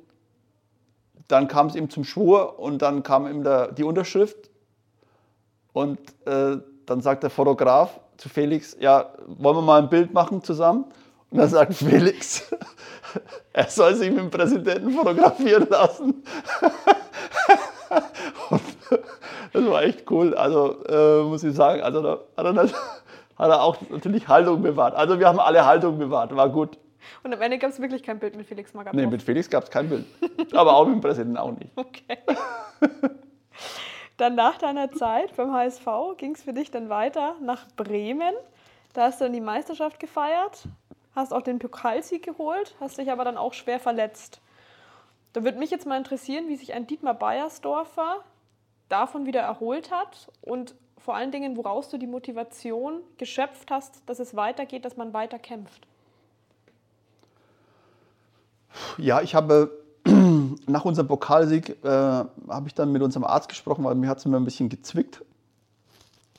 dann kam es ihm zum Schwur und dann kam ihm der, die Unterschrift. Und äh, dann sagt der Fotograf zu Felix, ja, wollen wir mal ein Bild machen zusammen? Und dann sagt Felix, er soll sich mit dem Präsidenten fotografieren lassen. das war echt cool. Also äh, muss ich sagen, also da hat er, hat er auch natürlich Haltung bewahrt. Also wir haben alle Haltung bewahrt, war gut. Und am Ende gab es wirklich kein Bild mit Felix Magath. Nee, mit Felix gab es kein Bild. Aber auch mit dem Präsidenten auch nicht. Okay. Dann nach deiner Zeit beim HSV ging es für dich dann weiter nach Bremen. Da hast du dann die Meisterschaft gefeiert, hast auch den Pokalsieg geholt, hast dich aber dann auch schwer verletzt. Da würde mich jetzt mal interessieren, wie sich ein Dietmar Beiersdorfer davon wieder erholt hat und vor allen Dingen, woraus du die Motivation geschöpft hast, dass es weitergeht, dass man weiter kämpft. Ja, ich habe nach unserem Pokalsieg äh, habe ich dann mit unserem Arzt gesprochen, weil mir hat es mir ein bisschen gezwickt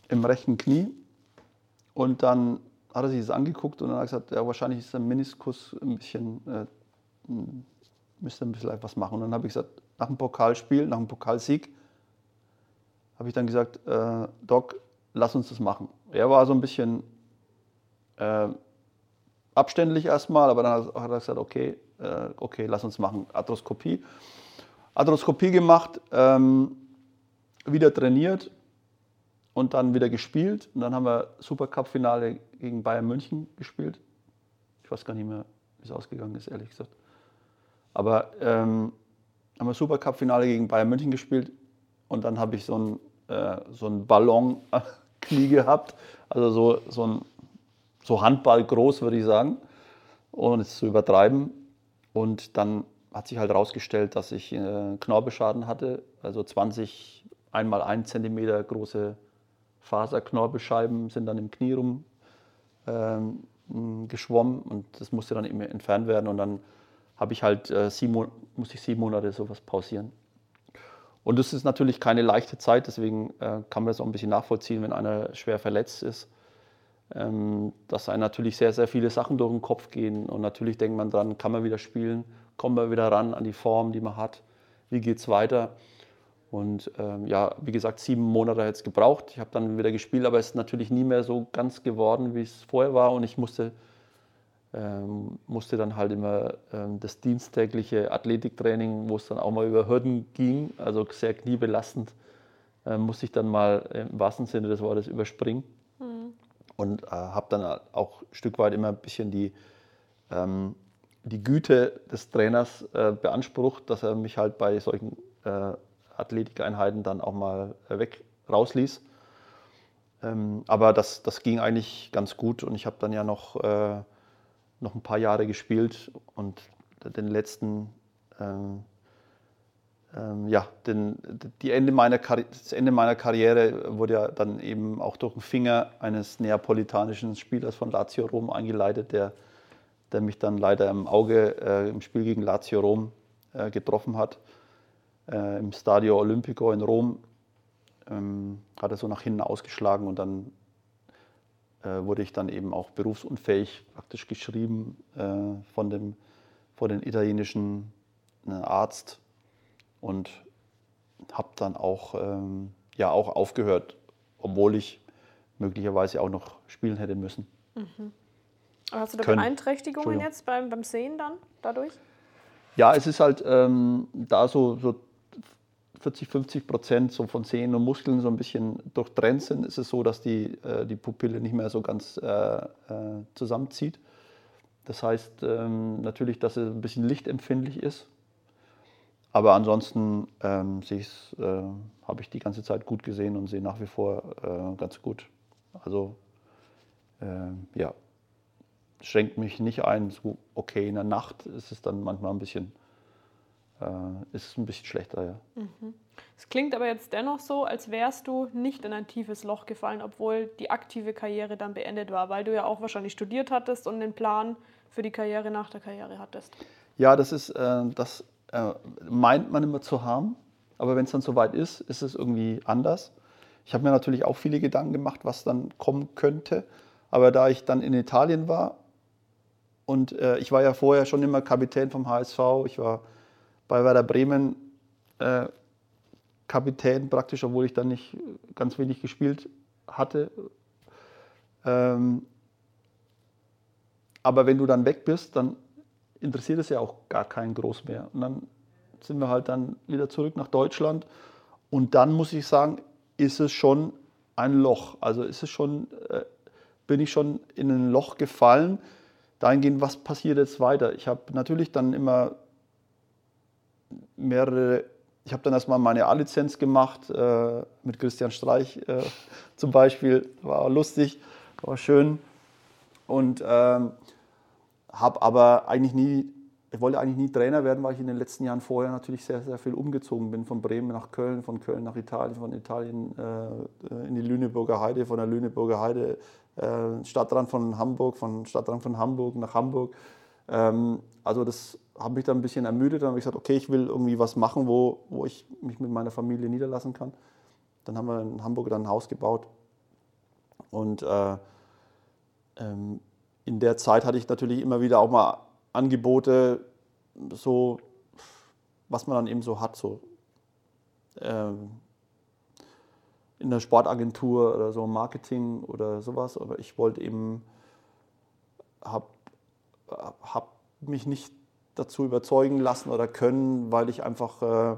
im rechten Knie. Und dann hat er sich das angeguckt und dann hat er gesagt, ja, wahrscheinlich ist der Meniskus ein bisschen, äh, müsste ein bisschen was machen. Und dann habe ich gesagt, nach dem Pokalspiel, nach dem Pokalsieg, habe ich dann gesagt, äh, Doc, lass uns das machen. Er war so ein bisschen äh, abständlich erstmal, aber dann hat er gesagt, okay, äh, okay, lass uns machen, Arthroskopie. Arthroskopie gemacht, ähm, wieder trainiert und dann wieder gespielt. Und dann haben wir Supercup-Finale gegen Bayern München gespielt. Ich weiß gar nicht mehr, wie es ausgegangen ist, ehrlich gesagt. Aber ähm, haben wir Supercup-Finale gegen Bayern München gespielt und dann habe ich so einen äh, so ein Ballon-Knie gehabt, also so, so, ein, so Handball groß, würde ich sagen, ohne es zu übertreiben. Und dann hat sich halt herausgestellt, dass ich äh, Knorpelschaden hatte, also 20 einmal 1 cm große Faserknorpelscheiben sind dann im Knie rum ähm, geschwommen und das musste dann immer entfernt werden und dann habe ich halt äh, sieben, musste ich sieben Monate sowas pausieren. Und das ist natürlich keine leichte Zeit, deswegen äh, kann man das auch ein bisschen nachvollziehen, wenn einer schwer verletzt ist, ähm, dass einem natürlich sehr, sehr viele Sachen durch den Kopf gehen und natürlich denkt man dran, kann man wieder spielen, kommt man wieder ran an die Form, die man hat, wie geht es weiter. Und ähm, ja, wie gesagt, sieben Monate hat es gebraucht. Ich habe dann wieder gespielt, aber es ist natürlich nie mehr so ganz geworden, wie es vorher war. Und ich musste, ähm, musste dann halt immer ähm, das diensttägliche Athletiktraining, wo es dann auch mal über Hürden ging, also sehr kniebelastend, äh, musste ich dann mal im wahrsten Sinne des Wortes überspringen. Mhm. Und äh, habe dann auch ein Stück weit immer ein bisschen die, ähm, die Güte des Trainers äh, beansprucht, dass er mich halt bei solchen äh, Athletikeinheiten dann auch mal äh, weg rausließ. Ähm, aber das, das ging eigentlich ganz gut und ich habe dann ja noch, äh, noch ein paar Jahre gespielt und den letzten, ähm, ähm, ja, den, die Ende meiner das Ende meiner Karriere wurde ja dann eben auch durch den Finger eines neapolitanischen Spielers von Lazio Rom eingeleitet, der, der mich dann leider im Auge äh, im Spiel gegen Lazio Rom äh, getroffen hat äh, im Stadio Olimpico in Rom. Ähm, hat er so nach hinten ausgeschlagen und dann wurde ich dann eben auch berufsunfähig praktisch geschrieben äh, von dem von den italienischen äh, Arzt und habe dann auch ähm, ja auch aufgehört, obwohl ich möglicherweise auch noch spielen hätte müssen. Mhm. Hast du da Beeinträchtigungen jetzt beim, beim Sehen dann dadurch? Ja, es ist halt ähm, da so, so 40, 50 Prozent so von Sehnen und Muskeln so ein bisschen durchtrennt sind, ist es so, dass die, äh, die Pupille nicht mehr so ganz äh, äh, zusammenzieht. Das heißt ähm, natürlich, dass es ein bisschen lichtempfindlich ist. Aber ansonsten ähm, äh, habe ich die ganze Zeit gut gesehen und sehe nach wie vor äh, ganz gut. Also ähm, ja, schränkt mich nicht ein. So, okay, in der Nacht ist es dann manchmal ein bisschen äh, ist es ein bisschen schlechter, ja. Mhm. Es klingt aber jetzt dennoch so, als wärst du nicht in ein tiefes Loch gefallen, obwohl die aktive Karriere dann beendet war, weil du ja auch wahrscheinlich studiert hattest und den Plan für die Karriere nach der Karriere hattest. Ja, das ist, äh, das äh, meint man immer zu haben, aber wenn es dann soweit ist, ist es irgendwie anders. Ich habe mir natürlich auch viele Gedanken gemacht, was dann kommen könnte, aber da ich dann in Italien war und äh, ich war ja vorher schon immer Kapitän vom HSV, ich war bei Werder Bremen äh, Kapitän praktisch, obwohl ich dann nicht ganz wenig gespielt hatte. Ähm, aber wenn du dann weg bist, dann interessiert es ja auch gar keinen groß mehr. Und dann sind wir halt dann wieder zurück nach Deutschland. Und dann muss ich sagen, ist es schon ein Loch. Also ist es schon, äh, bin ich schon in ein Loch gefallen. Dahingehend, was passiert jetzt weiter? Ich habe natürlich dann immer mehrere, ich habe dann erstmal meine A-Lizenz gemacht äh, mit Christian Streich äh, zum Beispiel, war lustig, war schön. Und ähm, habe aber eigentlich nie, ich wollte eigentlich nie Trainer werden, weil ich in den letzten Jahren vorher natürlich sehr, sehr viel umgezogen bin, von Bremen nach Köln, von Köln nach Italien, von Italien äh, in die Lüneburger Heide, von der Lüneburger Heide äh, Stadtrand von Hamburg, von Stadtrand von Hamburg nach Hamburg. Ähm, also das habe mich dann ein bisschen ermüdet. Dann habe ich gesagt, okay, ich will irgendwie was machen, wo, wo ich mich mit meiner Familie niederlassen kann. Dann haben wir in Hamburg dann ein Haus gebaut. Und äh, ähm, in der Zeit hatte ich natürlich immer wieder auch mal Angebote, so was man dann eben so hat, so ähm, in der Sportagentur oder so Marketing oder sowas. Aber ich wollte eben, habe hab mich nicht dazu überzeugen lassen oder können, weil ich einfach, äh,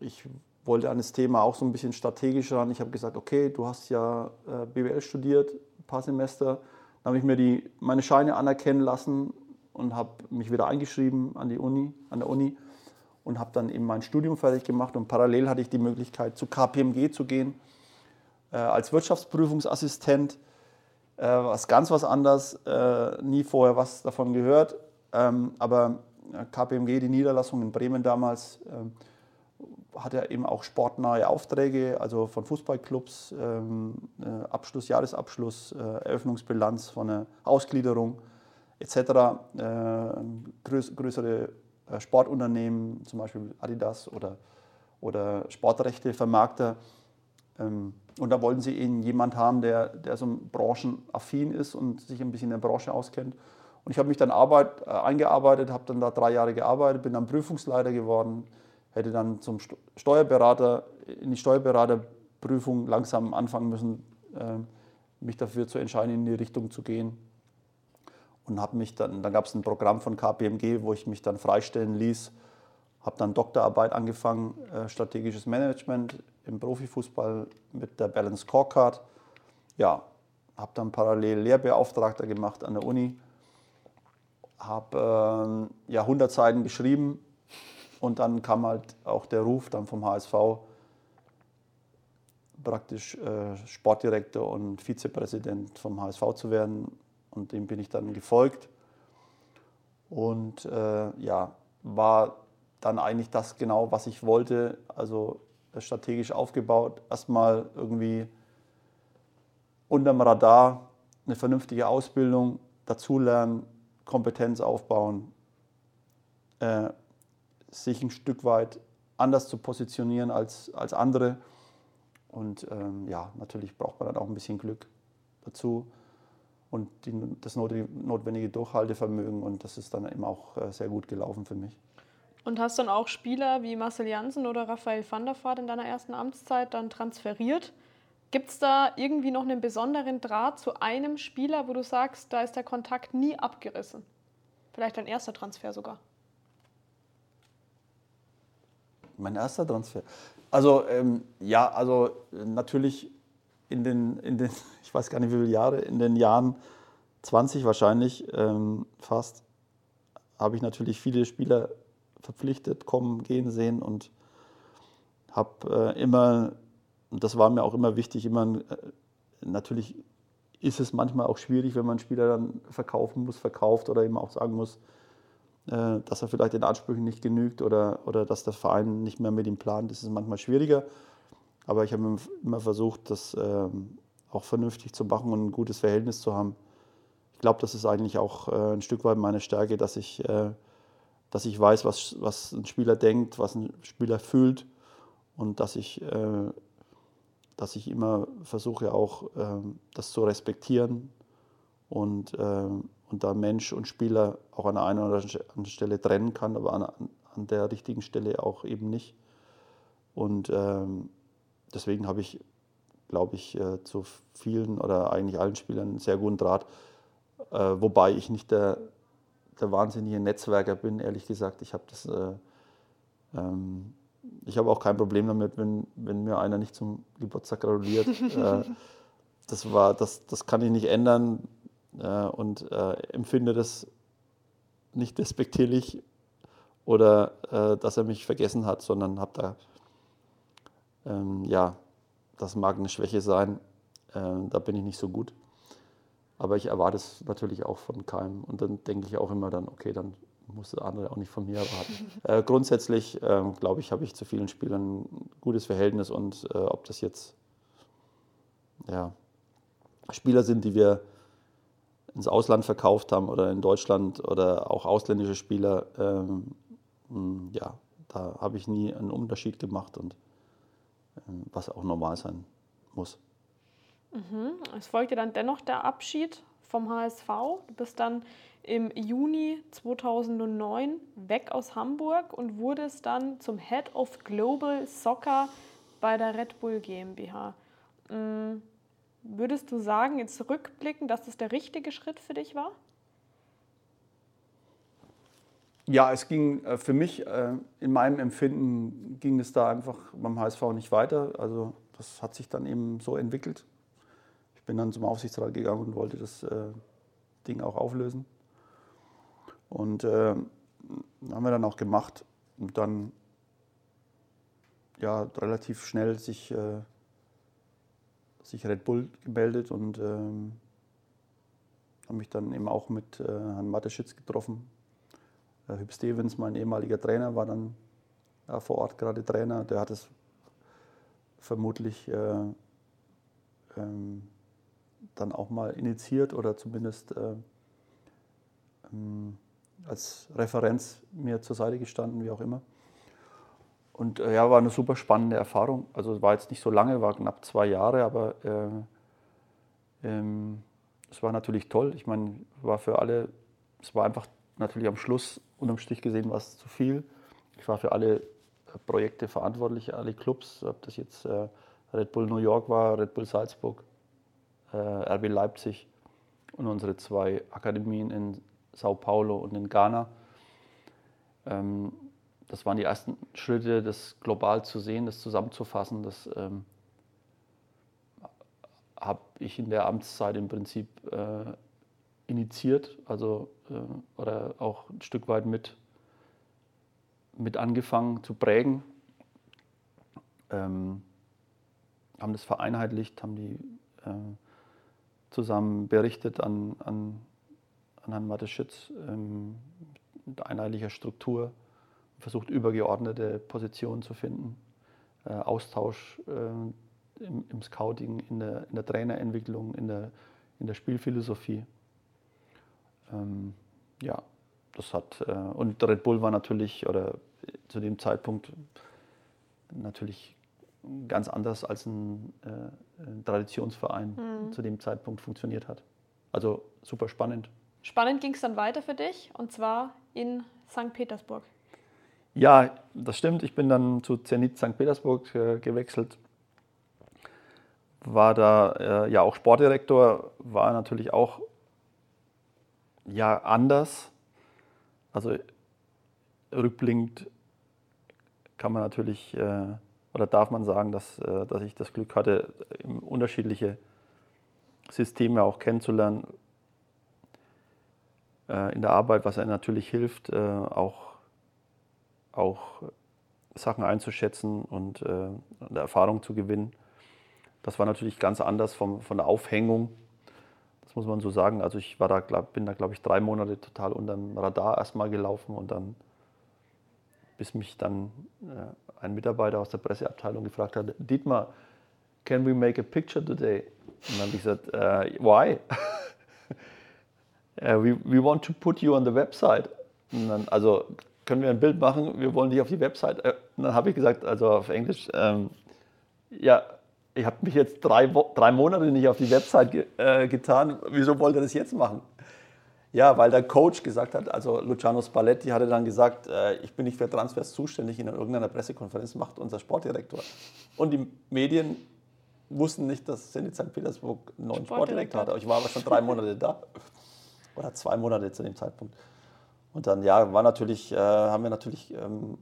ich wollte an das Thema auch so ein bisschen strategisch ran. Ich habe gesagt, okay, du hast ja äh, BWL studiert, ein paar Semester. Dann habe ich mir die, meine Scheine anerkennen lassen und habe mich wieder eingeschrieben an die Uni, an der Uni und habe dann eben mein Studium fertig gemacht und parallel hatte ich die Möglichkeit zu KPMG zu gehen äh, als Wirtschaftsprüfungsassistent, was ganz was anderes, nie vorher was davon gehört, aber äh, KPMG, die Niederlassung in Bremen damals, ähm, hat er eben auch sportnahe Aufträge, also von Fußballclubs, ähm, äh, Abschluss, Jahresabschluss, äh, Eröffnungsbilanz von einer Ausgliederung etc. Äh, größ, größere äh, Sportunternehmen, zum Beispiel Adidas oder, oder Sportrechtevermarkter. Ähm, und da wollten sie eben jemand haben, der, der so branchenaffin ist und sich ein bisschen in der Branche auskennt. Und ich habe mich dann Arbeit, äh, eingearbeitet, habe dann da drei Jahre gearbeitet, bin dann Prüfungsleiter geworden, hätte dann zum Steuerberater, in die Steuerberaterprüfung langsam anfangen müssen, äh, mich dafür zu entscheiden, in die Richtung zu gehen. Und habe mich dann, dann gab es ein Programm von KPMG, wo ich mich dann freistellen ließ, habe dann Doktorarbeit angefangen, äh, strategisches Management im Profifußball mit der Balance Scorecard. Ja, habe dann parallel Lehrbeauftragter gemacht an der Uni, habe äh, ja 100 Seiten geschrieben und dann kam halt auch der Ruf dann vom HSV, praktisch äh, Sportdirektor und Vizepräsident vom HSV zu werden. Und dem bin ich dann gefolgt. Und äh, ja, war dann eigentlich das genau, was ich wollte. Also strategisch aufgebaut. Erstmal irgendwie unterm Radar eine vernünftige Ausbildung, dazulernen, Kompetenz aufbauen. Äh, sich ein Stück weit anders zu positionieren als, als andere. Und ähm, ja, natürlich braucht man dann auch ein bisschen Glück dazu und die, das notwendige Durchhaltevermögen. Und das ist dann eben auch äh, sehr gut gelaufen für mich. Und hast dann auch Spieler wie Marcel Janssen oder Raphael van der Vaart in deiner ersten Amtszeit dann transferiert. Gibt es da irgendwie noch einen besonderen Draht zu einem Spieler, wo du sagst, da ist der Kontakt nie abgerissen? Vielleicht dein erster Transfer sogar? Mein erster Transfer. Also ähm, ja, also natürlich in den, in den, ich weiß gar nicht wie viele Jahre, in den Jahren 20 wahrscheinlich ähm, fast, habe ich natürlich viele Spieler verpflichtet kommen, gehen sehen und habe äh, immer, und das war mir auch immer wichtig, immer, äh, natürlich ist es manchmal auch schwierig, wenn man einen Spieler dann verkaufen muss, verkauft oder eben auch sagen muss, äh, dass er vielleicht den Ansprüchen nicht genügt oder, oder dass der Verein nicht mehr mit ihm plant. Das ist manchmal schwieriger. Aber ich habe immer versucht, das ähm, auch vernünftig zu machen und ein gutes Verhältnis zu haben. Ich glaube, das ist eigentlich auch äh, ein Stück weit meine Stärke, dass ich, dass ich weiß, was, was ein Spieler denkt, was ein Spieler fühlt und dass ich, dass ich immer versuche, auch ähm, das zu respektieren und und da Mensch und Spieler auch an einer oder anderen Stelle trennen kann, aber an, an der richtigen Stelle auch eben nicht. Und ähm, deswegen habe ich, glaube ich, äh, zu vielen oder eigentlich allen Spielern einen sehr guten Draht, äh, wobei ich nicht der, der wahnsinnige Netzwerker bin, ehrlich gesagt. Ich habe das. Äh, ähm, ich habe auch kein Problem damit, wenn, wenn mir einer nicht zum Geburtstag gratuliert. Äh, das, war, das, das kann ich nicht ändern äh, und äh, empfinde das nicht despektierlich oder dass er mich vergessen hat, sondern habe da, ähm, ja, das mag eine Schwäche sein, da bin ich nicht so gut. Aber ich erwarte es natürlich auch von keinem. Und dann denke ich auch immer dann, okay, dann muss der andere auch nicht von mir erwarten. äh, grundsätzlich, äh, glaube ich, habe ich zu vielen Spielern ein gutes Verhältnis und äh, ob das jetzt ja, Spieler sind, die wir ins Ausland verkauft haben oder in Deutschland oder auch ausländische Spieler, ähm, hm, ja, da habe ich nie einen Unterschied gemacht und äh, was auch normal sein muss. Mhm. Es folgte dann dennoch der Abschied vom HSV. Du bist dann im Juni 2009 weg aus Hamburg und wurdest dann zum Head of Global Soccer bei der Red Bull GmbH. Mhm. Würdest du sagen, jetzt rückblicken, dass das der richtige Schritt für dich war? Ja, es ging äh, für mich, äh, in meinem Empfinden, ging es da einfach beim HSV nicht weiter. Also das hat sich dann eben so entwickelt. Ich bin dann zum Aufsichtsrat gegangen und wollte das äh, Ding auch auflösen. Und äh, haben wir dann auch gemacht. Und dann ja, relativ schnell sich, äh, sich Red Bull gemeldet und ähm, habe mich dann eben auch mit äh, Herrn Mateschitz getroffen. Äh, Hüb Stevens, mein ehemaliger Trainer, war dann ja, vor Ort gerade Trainer. Der hat es vermutlich äh, ähm, dann auch mal initiiert oder zumindest äh, ähm, als Referenz mir zur Seite gestanden, wie auch immer. Und äh, ja, war eine super spannende Erfahrung. Also war jetzt nicht so lange, war knapp zwei Jahre, aber äh, ähm, es war natürlich toll. Ich meine, war für alle, es war einfach natürlich am Schluss unterm Strich gesehen war es zu viel. Ich war für alle Projekte verantwortlich, alle Clubs, ob das jetzt äh, Red Bull New York war, Red Bull Salzburg, äh, RB Leipzig und unsere zwei Akademien in Sao Paulo und in Ghana. Ähm, das waren die ersten Schritte, das global zu sehen, das zusammenzufassen. Das ähm, habe ich in der Amtszeit im Prinzip äh, initiiert, also äh, oder auch ein Stück weit mit, mit angefangen zu prägen. Ähm, haben das vereinheitlicht, haben die äh, zusammen berichtet an, an, an Herrn Mateschitz ähm, mit einheitlicher Struktur, versucht übergeordnete Positionen zu finden, äh, Austausch äh, im, im, Scouting, in der, in der Trainerentwicklung, in der, in der Spielphilosophie. Ähm, ja, das hat, äh, und Red Bull war natürlich, oder zu dem Zeitpunkt natürlich ganz anders als ein, äh, ein Traditionsverein mhm. zu dem Zeitpunkt funktioniert hat. Also super spannend. Spannend ging es dann weiter für dich und zwar in St. Petersburg. Ja, das stimmt. Ich bin dann zu Zenit St. Petersburg äh, gewechselt. War da äh, ja auch Sportdirektor, war natürlich auch ja anders. Also rückblickend kann man natürlich äh, oder darf man sagen, dass, äh, dass ich das Glück hatte, unterschiedliche Systeme auch kennenzulernen in der Arbeit, was einem natürlich hilft, äh, auch, auch Sachen einzuschätzen und äh, Erfahrung zu gewinnen. Das war natürlich ganz anders vom, von der Aufhängung muss man so sagen. Also ich war da, glaub, bin da, glaube ich, drei Monate total unter dem Radar erstmal gelaufen und dann, bis mich dann äh, ein Mitarbeiter aus der Presseabteilung gefragt hat, Dietmar, can we make a picture today? Und dann habe ich gesagt, uh, why? uh, we, we want to put you on the website. Dann, also können wir ein Bild machen, wir wollen dich auf die Website. Und dann habe ich gesagt, also auf Englisch, ähm, ja, ich habe mich jetzt drei, drei Monate nicht auf die Website ge äh, getan. Wieso wollt ihr das jetzt machen? Ja, weil der Coach gesagt hat, also Luciano Spalletti hatte dann gesagt, äh, ich bin nicht für Transfers zuständig, in irgendeiner Pressekonferenz macht unser Sportdirektor. Und die Medien wussten nicht, dass Zenit St. Petersburg einen neuen Sportdirektor hat. Ich war aber schon drei Monate da. Oder zwei Monate zu dem Zeitpunkt. Und dann, ja, war natürlich, äh, haben wir natürlich ähm,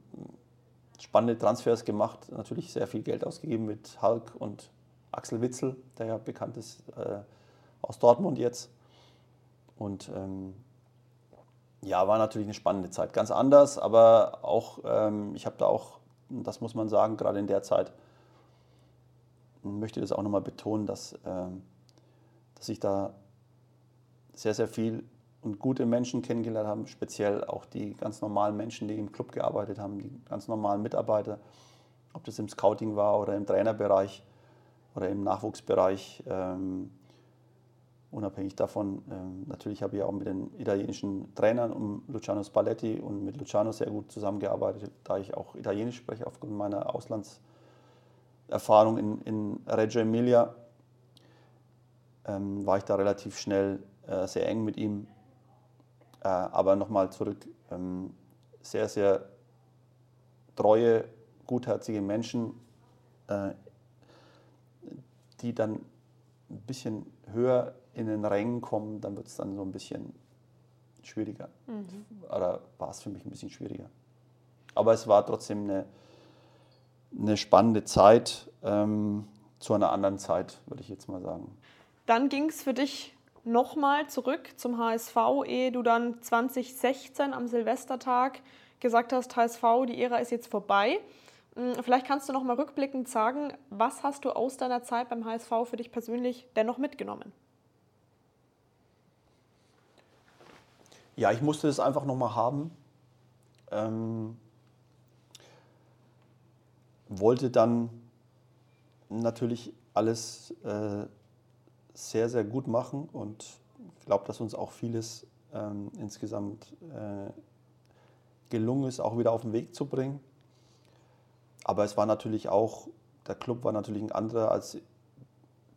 spannende Transfers gemacht, natürlich sehr viel Geld ausgegeben mit Hulk und Axel Witzel, der ja bekannt ist äh, aus Dortmund jetzt. Und ähm, ja, war natürlich eine spannende Zeit. Ganz anders, aber auch, ähm, ich habe da auch, das muss man sagen, gerade in der Zeit, möchte das auch nochmal betonen, dass, ähm, dass ich da sehr, sehr viel und gute Menschen kennengelernt haben, speziell auch die ganz normalen Menschen, die im Club gearbeitet haben, die ganz normalen Mitarbeiter, ob das im Scouting war oder im Trainerbereich oder im Nachwuchsbereich. Ähm, unabhängig davon, ähm, natürlich habe ich auch mit den italienischen Trainern um Luciano Spalletti und mit Luciano sehr gut zusammengearbeitet, da ich auch Italienisch spreche aufgrund meiner Auslandserfahrung in, in Reggio Emilia. Ähm, war ich da relativ schnell äh, sehr eng mit ihm äh, aber nochmal zurück, ähm, sehr, sehr treue, gutherzige Menschen, äh, die dann ein bisschen höher in den Rängen kommen, dann wird es dann so ein bisschen schwieriger. Oder war es für mich ein bisschen schwieriger. Aber es war trotzdem eine, eine spannende Zeit ähm, zu einer anderen Zeit, würde ich jetzt mal sagen. Dann ging es für dich nochmal zurück zum HSV, ehe du dann 2016 am Silvestertag gesagt hast, HSV, die Ära ist jetzt vorbei. Hm, Vielleicht kannst du noch mal rückblickend sagen, was hast du aus deiner Zeit beim HSV für dich persönlich dennoch mitgenommen? Ja, ich musste es einfach nochmal haben. Ähm, wollte dann natürlich alles äh, sehr, sehr gut machen und ich glaube, dass uns auch vieles ähm, insgesamt äh, gelungen ist, auch wieder auf den Weg zu bringen. Aber es war natürlich auch, der Club war natürlich ein anderer als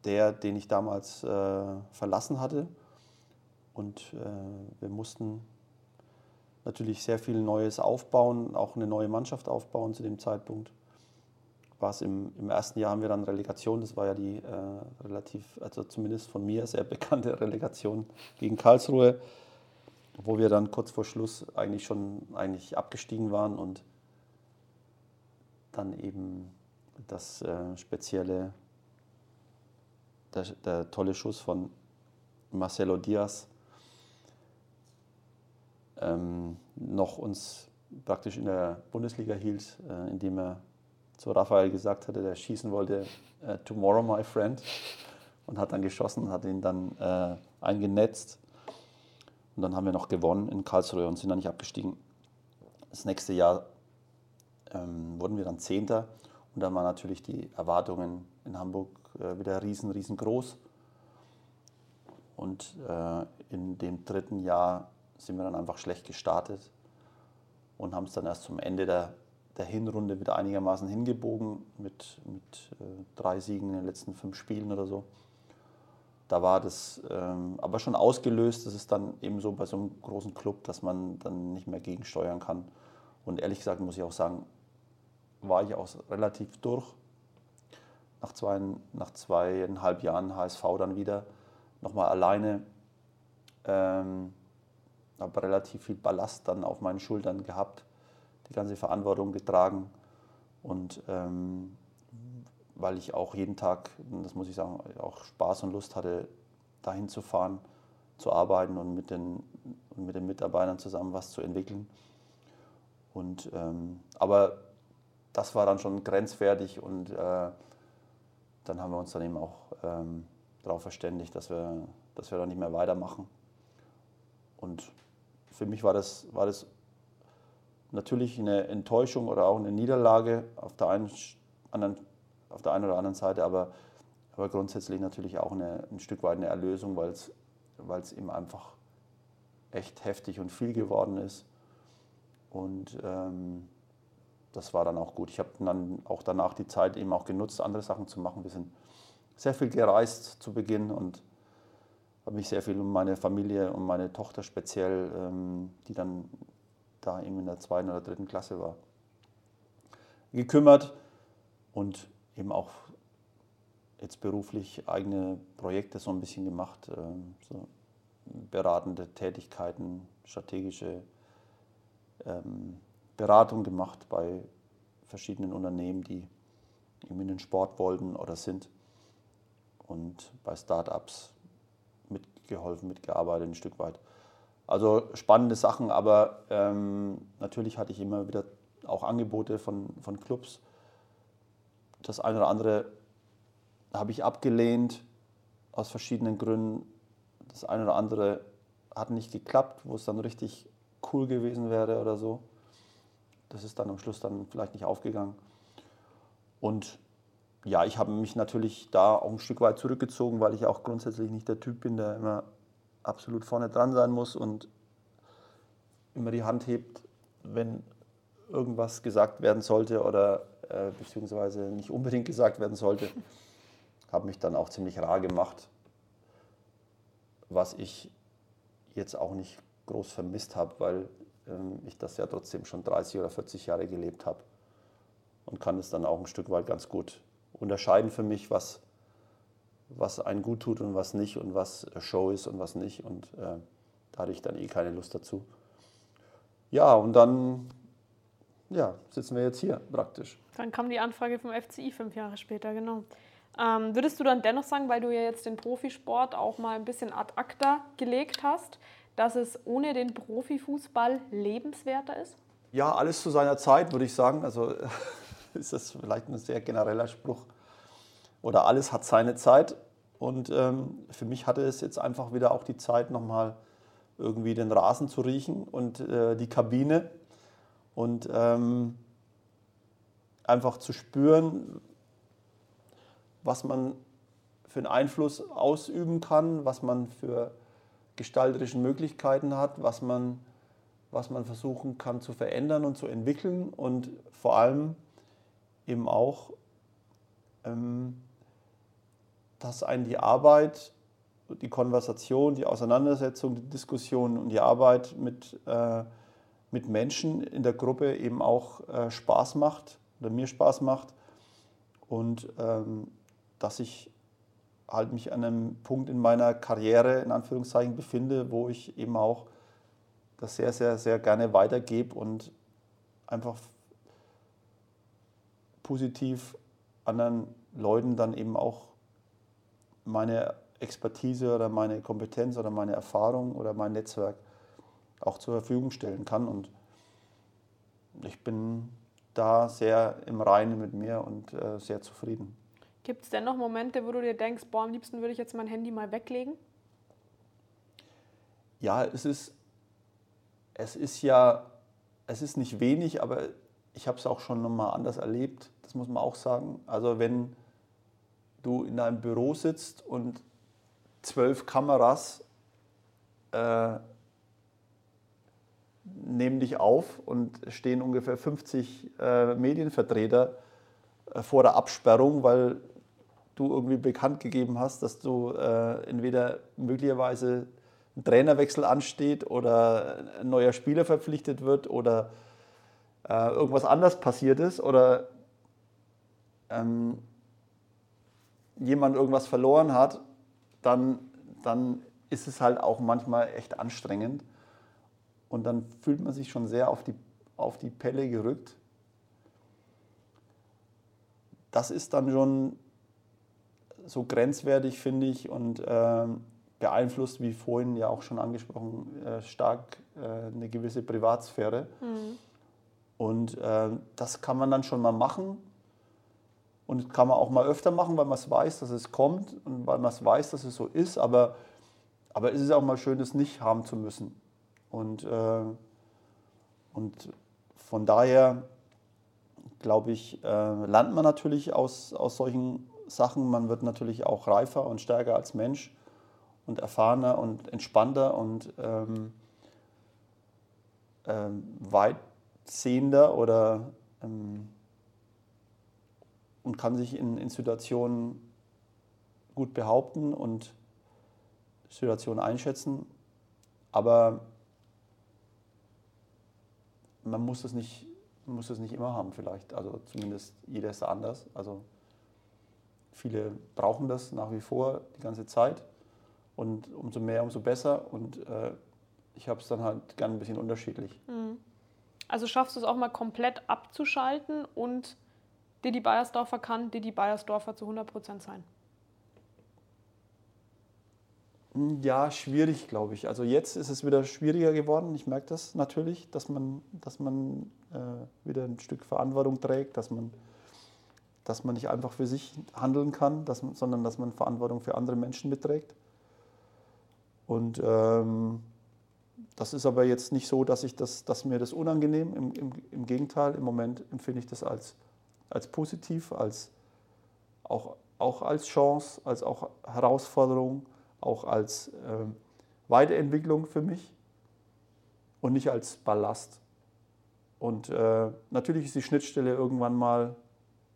der, den ich damals äh, verlassen hatte. Und äh, wir mussten natürlich sehr viel Neues aufbauen, auch eine neue Mannschaft aufbauen zu dem Zeitpunkt. War es im, Im ersten Jahr haben wir dann Relegation, das war ja die äh, relativ, also zumindest von mir sehr bekannte Relegation gegen Karlsruhe, wo wir dann kurz vor Schluss eigentlich schon eigentlich abgestiegen waren und dann eben das äh, spezielle, der, der tolle Schuss von Marcelo Diaz ähm, noch uns praktisch in der Bundesliga hielt, äh, indem er zu Raphael gesagt hatte, der schießen wollte, äh, Tomorrow my friend, und hat dann geschossen, hat ihn dann äh, eingenetzt. Und dann haben wir noch gewonnen in Karlsruhe und sind dann nicht abgestiegen. Das nächste Jahr ähm, wurden wir dann Zehnter und dann waren natürlich die Erwartungen in Hamburg äh, wieder riesen, riesengroß. Und äh, in dem dritten Jahr sind wir dann einfach schlecht gestartet und haben es dann erst zum Ende der, der Hinrunde wieder einigermaßen hingebogen mit, mit äh, drei Siegen in den letzten fünf Spielen oder so. Da war das ähm, aber schon ausgelöst. Das ist dann eben so bei so einem großen Club, dass man dann nicht mehr gegensteuern kann. Und ehrlich gesagt muss ich auch sagen, war ich auch relativ durch. Nach, zwei, nach zweieinhalb Jahren HSV dann wieder nochmal alleine. Ähm, habe relativ viel Ballast dann auf meinen Schultern gehabt, die ganze Verantwortung getragen. Und ähm, weil ich auch jeden Tag, das muss ich sagen, auch Spaß und Lust hatte, dahin zu fahren, zu arbeiten und mit den, mit den Mitarbeitern zusammen was zu entwickeln. Und, ähm, aber das war dann schon grenzwertig und äh, dann haben wir uns dann eben auch ähm, darauf verständigt, dass wir, dass wir da nicht mehr weitermachen. Und für mich war das, war das natürlich eine Enttäuschung oder auch eine Niederlage auf der einen, anderen, auf der einen oder anderen Seite, aber, aber grundsätzlich natürlich auch eine, ein Stück weit eine Erlösung, weil es eben einfach echt heftig und viel geworden ist. Und ähm, das war dann auch gut. Ich habe dann auch danach die Zeit eben auch genutzt, andere Sachen zu machen. Wir sind sehr viel gereist zu Beginn und habe mich sehr viel um meine Familie, um meine Tochter speziell, ähm, die dann da eben in der zweiten oder dritten Klasse war, gekümmert und eben auch jetzt beruflich eigene Projekte so ein bisschen gemacht, ähm, so beratende Tätigkeiten, strategische ähm, Beratung gemacht bei verschiedenen Unternehmen, die eben in den Sport wollten oder sind und bei Startups mitgeholfen, mitgearbeitet ein Stück weit. Also spannende Sachen, aber ähm, natürlich hatte ich immer wieder auch Angebote von, von Clubs. Das eine oder andere habe ich abgelehnt aus verschiedenen Gründen. Das eine oder andere hat nicht geklappt, wo es dann richtig cool gewesen wäre oder so. Das ist dann am Schluss dann vielleicht nicht aufgegangen. Und ja, ich habe mich natürlich da auch ein Stück weit zurückgezogen, weil ich auch grundsätzlich nicht der Typ bin, der immer absolut vorne dran sein muss und immer die Hand hebt, wenn irgendwas gesagt werden sollte oder äh, beziehungsweise nicht unbedingt gesagt werden sollte. Habe mich dann auch ziemlich rar gemacht, was ich jetzt auch nicht groß vermisst habe, weil ähm, ich das ja trotzdem schon 30 oder 40 Jahre gelebt habe und kann es dann auch ein Stück weit ganz gut unterscheiden für mich, was, was einen gut tut und was nicht und was Show ist und was nicht. Und äh, da hatte ich dann eh keine Lust dazu. Ja, und dann ja, sitzen wir jetzt hier praktisch. Dann kam die Anfrage vom FCI fünf Jahre später, genau. Ähm, würdest du dann dennoch sagen, weil du ja jetzt den Profisport auch mal ein bisschen ad acta gelegt hast, dass es ohne den Profifußball lebenswerter ist? Ja, alles zu seiner Zeit, würde ich sagen. Also ist das vielleicht ein sehr genereller Spruch. Oder alles hat seine Zeit. Und ähm, für mich hatte es jetzt einfach wieder auch die Zeit, nochmal irgendwie den Rasen zu riechen und äh, die Kabine und ähm, einfach zu spüren, was man für einen Einfluss ausüben kann, was man für gestalterische Möglichkeiten hat, was man, was man versuchen kann zu verändern und zu entwickeln und vor allem eben auch, ähm, dass einen die Arbeit, die Konversation, die Auseinandersetzung, die Diskussion und die Arbeit mit, äh, mit Menschen in der Gruppe eben auch äh, Spaß macht oder mir Spaß macht. Und ähm, dass ich halt mich an einem Punkt in meiner Karriere in Anführungszeichen befinde, wo ich eben auch das sehr, sehr, sehr gerne weitergebe und einfach positiv anderen Leuten dann eben auch meine Expertise oder meine Kompetenz oder meine Erfahrung oder mein Netzwerk auch zur Verfügung stellen kann. Und ich bin da sehr im Reinen mit mir und äh, sehr zufrieden. Gibt es denn noch Momente, wo du dir denkst, boah, am liebsten würde ich jetzt mein Handy mal weglegen? Ja, es ist, es ist ja, es ist nicht wenig, aber ich habe es auch schon nochmal anders erlebt, das muss man auch sagen. Also wenn du in deinem Büro sitzt und zwölf Kameras äh, nehmen dich auf und stehen ungefähr 50 äh, Medienvertreter äh, vor der Absperrung, weil du irgendwie bekannt gegeben hast, dass du äh, entweder möglicherweise ein Trainerwechsel ansteht oder ein neuer Spieler verpflichtet wird oder äh, irgendwas anders passiert ist oder ähm, jemand irgendwas verloren hat, dann, dann ist es halt auch manchmal echt anstrengend. Und dann fühlt man sich schon sehr auf die, auf die Pelle gerückt. Das ist dann schon so grenzwertig, finde ich, und äh, beeinflusst, wie vorhin ja auch schon angesprochen, äh, stark äh, eine gewisse Privatsphäre. Mhm. Und äh, das kann man dann schon mal machen. Und kann man auch mal öfter machen, weil man es weiß, dass es kommt und weil man es weiß, dass es so ist. Aber, aber es ist auch mal schön, es nicht haben zu müssen. Und, äh, und von daher, glaube ich, äh, lernt man natürlich aus, aus solchen Sachen. Man wird natürlich auch reifer und stärker als Mensch und erfahrener und entspannter und ähm, ähm, weitsehender oder ähm, und kann sich in, in Situationen gut behaupten und Situationen einschätzen. Aber man muss es nicht, muss es nicht immer haben vielleicht. Also zumindest jeder ist da anders. Also viele brauchen das nach wie vor die ganze Zeit. Und umso mehr, umso besser. Und äh, ich habe es dann halt gern ein bisschen unterschiedlich. Mhm. Also schaffst du es auch mal komplett abzuschalten und Didi Beiersdorfer kann Didi Beiersdorfer zu 100% sein? Ja, schwierig, glaube ich. Also jetzt ist es wieder schwieriger geworden. Ich merke das natürlich, dass man, dass man äh, wieder ein Stück Verantwortung trägt, dass man, dass man nicht einfach für sich handeln kann, dass man, sondern dass man Verantwortung für andere Menschen mitträgt. Und ähm, das ist aber jetzt nicht so, dass, ich das, dass mir das unangenehm, im, im, im Gegenteil, im Moment empfinde ich das als, als positiv, als, auch, auch als Chance, als auch Herausforderung auch als äh, Weiterentwicklung für mich und nicht als Ballast. Und äh, natürlich ist die Schnittstelle irgendwann mal,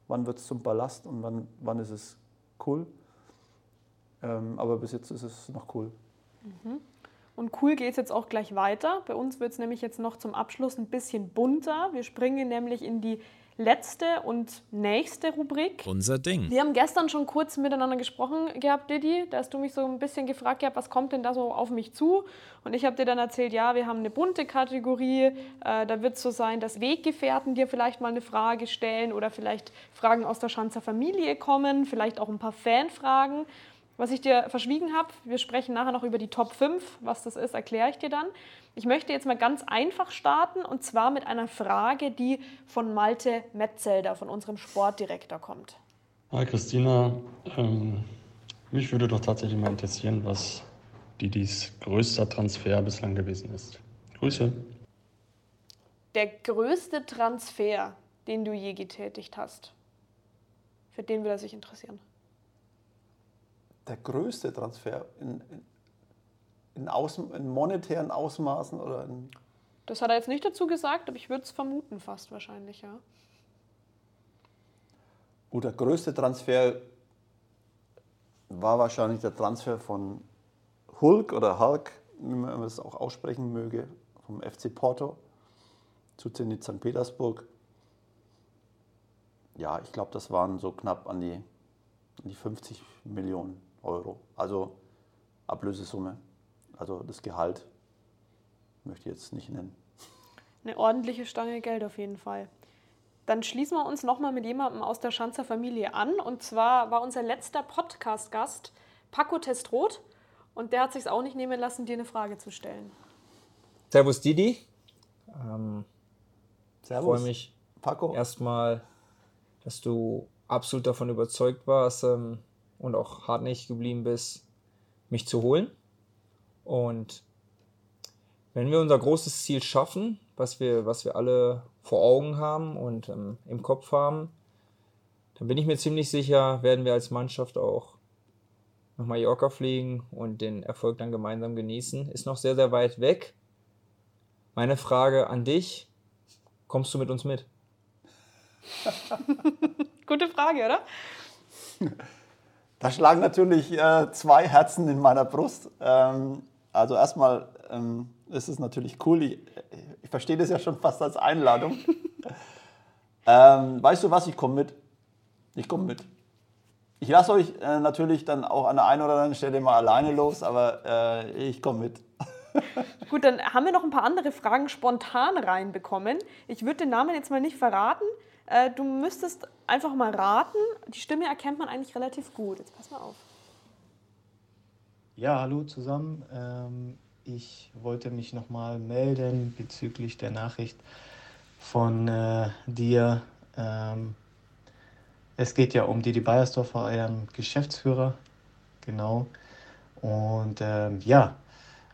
wann wird es zum Ballast und wann, wann ist es cool. Ähm, aber bis jetzt ist es noch cool. Mhm. Und cool geht es jetzt auch gleich weiter. Bei uns wird es nämlich jetzt noch zum Abschluss ein bisschen bunter. Wir springen nämlich in die letzte und nächste Rubrik. Unser Ding. Wir haben gestern schon kurz miteinander gesprochen gehabt, Didi. Da hast du mich so ein bisschen gefragt gehabt, was kommt denn da so auf mich zu? Und ich habe dir dann erzählt, ja, wir haben eine bunte Kategorie. Äh, da wird es so sein, dass Weggefährten dir vielleicht mal eine Frage stellen oder vielleicht Fragen aus der Schanzer Familie kommen, vielleicht auch ein paar Fanfragen. Was ich dir verschwiegen habe, wir sprechen nachher noch über die Top 5. Was das ist, erkläre ich dir dann. Ich möchte jetzt mal ganz einfach starten und zwar mit einer Frage, die von Malte Metzelder, von unserem Sportdirektor, kommt. Hi Christina, ähm, mich würde doch tatsächlich mal interessieren, was Didis größter Transfer bislang gewesen ist. Grüße. Der größte Transfer, den du je getätigt hast, für den würde er sich interessieren der größte Transfer in, in, Außen, in monetären Ausmaßen oder in Das hat er jetzt nicht dazu gesagt, aber ich würde es vermuten fast wahrscheinlich, ja. Gut, der größte Transfer war wahrscheinlich der Transfer von Hulk oder Hulk, wie man es auch aussprechen möge, vom FC Porto zu Zenit St. Petersburg. Ja, ich glaube, das waren so knapp an die, an die 50 Millionen. Euro. Also Ablösesumme. Also das Gehalt möchte ich jetzt nicht nennen. Eine ordentliche Stange Geld auf jeden Fall. Dann schließen wir uns nochmal mit jemandem aus der Schanzer Familie an. Und zwar war unser letzter Podcast-Gast Paco Testroth. Und der hat sich auch nicht nehmen lassen, dir eine Frage zu stellen. Servus Didi. Ähm, Servus. freue mich Paco. erstmal, dass du absolut davon überzeugt warst, ähm, und auch hartnäckig geblieben bist, mich zu holen. Und wenn wir unser großes Ziel schaffen, was wir, was wir alle vor Augen haben und ähm, im Kopf haben, dann bin ich mir ziemlich sicher, werden wir als Mannschaft auch nach Mallorca fliegen und den Erfolg dann gemeinsam genießen. Ist noch sehr, sehr weit weg. Meine Frage an dich, kommst du mit uns mit? Gute Frage, oder? Da schlagen natürlich äh, zwei Herzen in meiner Brust. Ähm, also erstmal ähm, ist es natürlich cool. Ich, ich verstehe das ja schon fast als Einladung. ähm, weißt du was? Ich komme mit. Ich komme mit. Ich lasse euch äh, natürlich dann auch an der einen oder anderen Stelle mal alleine los, aber äh, ich komme mit. Gut, dann haben wir noch ein paar andere Fragen spontan reinbekommen. Ich würde den Namen jetzt mal nicht verraten. Äh, du müsstest einfach mal raten. Die Stimme erkennt man eigentlich relativ gut. Jetzt pass mal auf. Ja, hallo zusammen. Ähm, ich wollte mich nochmal melden bezüglich der Nachricht von äh, dir. Ähm, es geht ja um Didi Beiersdorfer, euren Geschäftsführer. Genau. Und ähm, ja,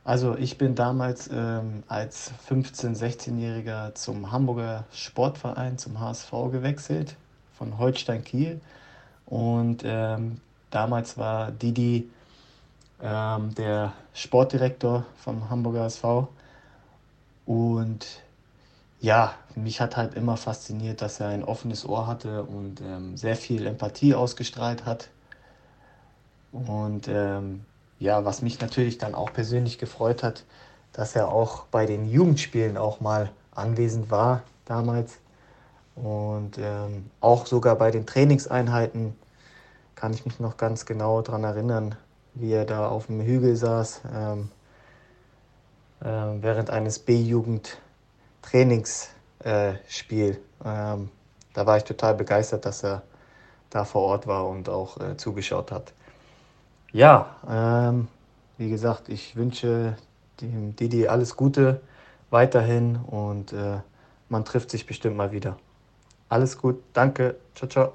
also ich bin damals ähm, als 15-, 16-Jähriger zum Hamburger Sportverein, zum HSV gewechselt, von Holstein Kiel. Und ähm, damals war Didi ähm, der Sportdirektor vom Hamburger HSV. Und ja, mich hat halt immer fasziniert, dass er ein offenes Ohr hatte und ähm, sehr viel Empathie ausgestrahlt hat. Und ähm, ja, was mich natürlich dann auch persönlich gefreut hat, dass er auch bei den Jugendspielen auch mal anwesend war damals. Und ähm, auch sogar bei den Trainingseinheiten kann ich mich noch ganz genau daran erinnern, wie er da auf dem Hügel saß ähm, äh, während eines B-Jugend-Trainingsspiels. Äh, ähm, da war ich total begeistert, dass er da vor Ort war und auch äh, zugeschaut hat. Ja, ähm, wie gesagt, ich wünsche dem Didi alles Gute weiterhin und äh, man trifft sich bestimmt mal wieder. Alles gut, danke, ciao, ciao.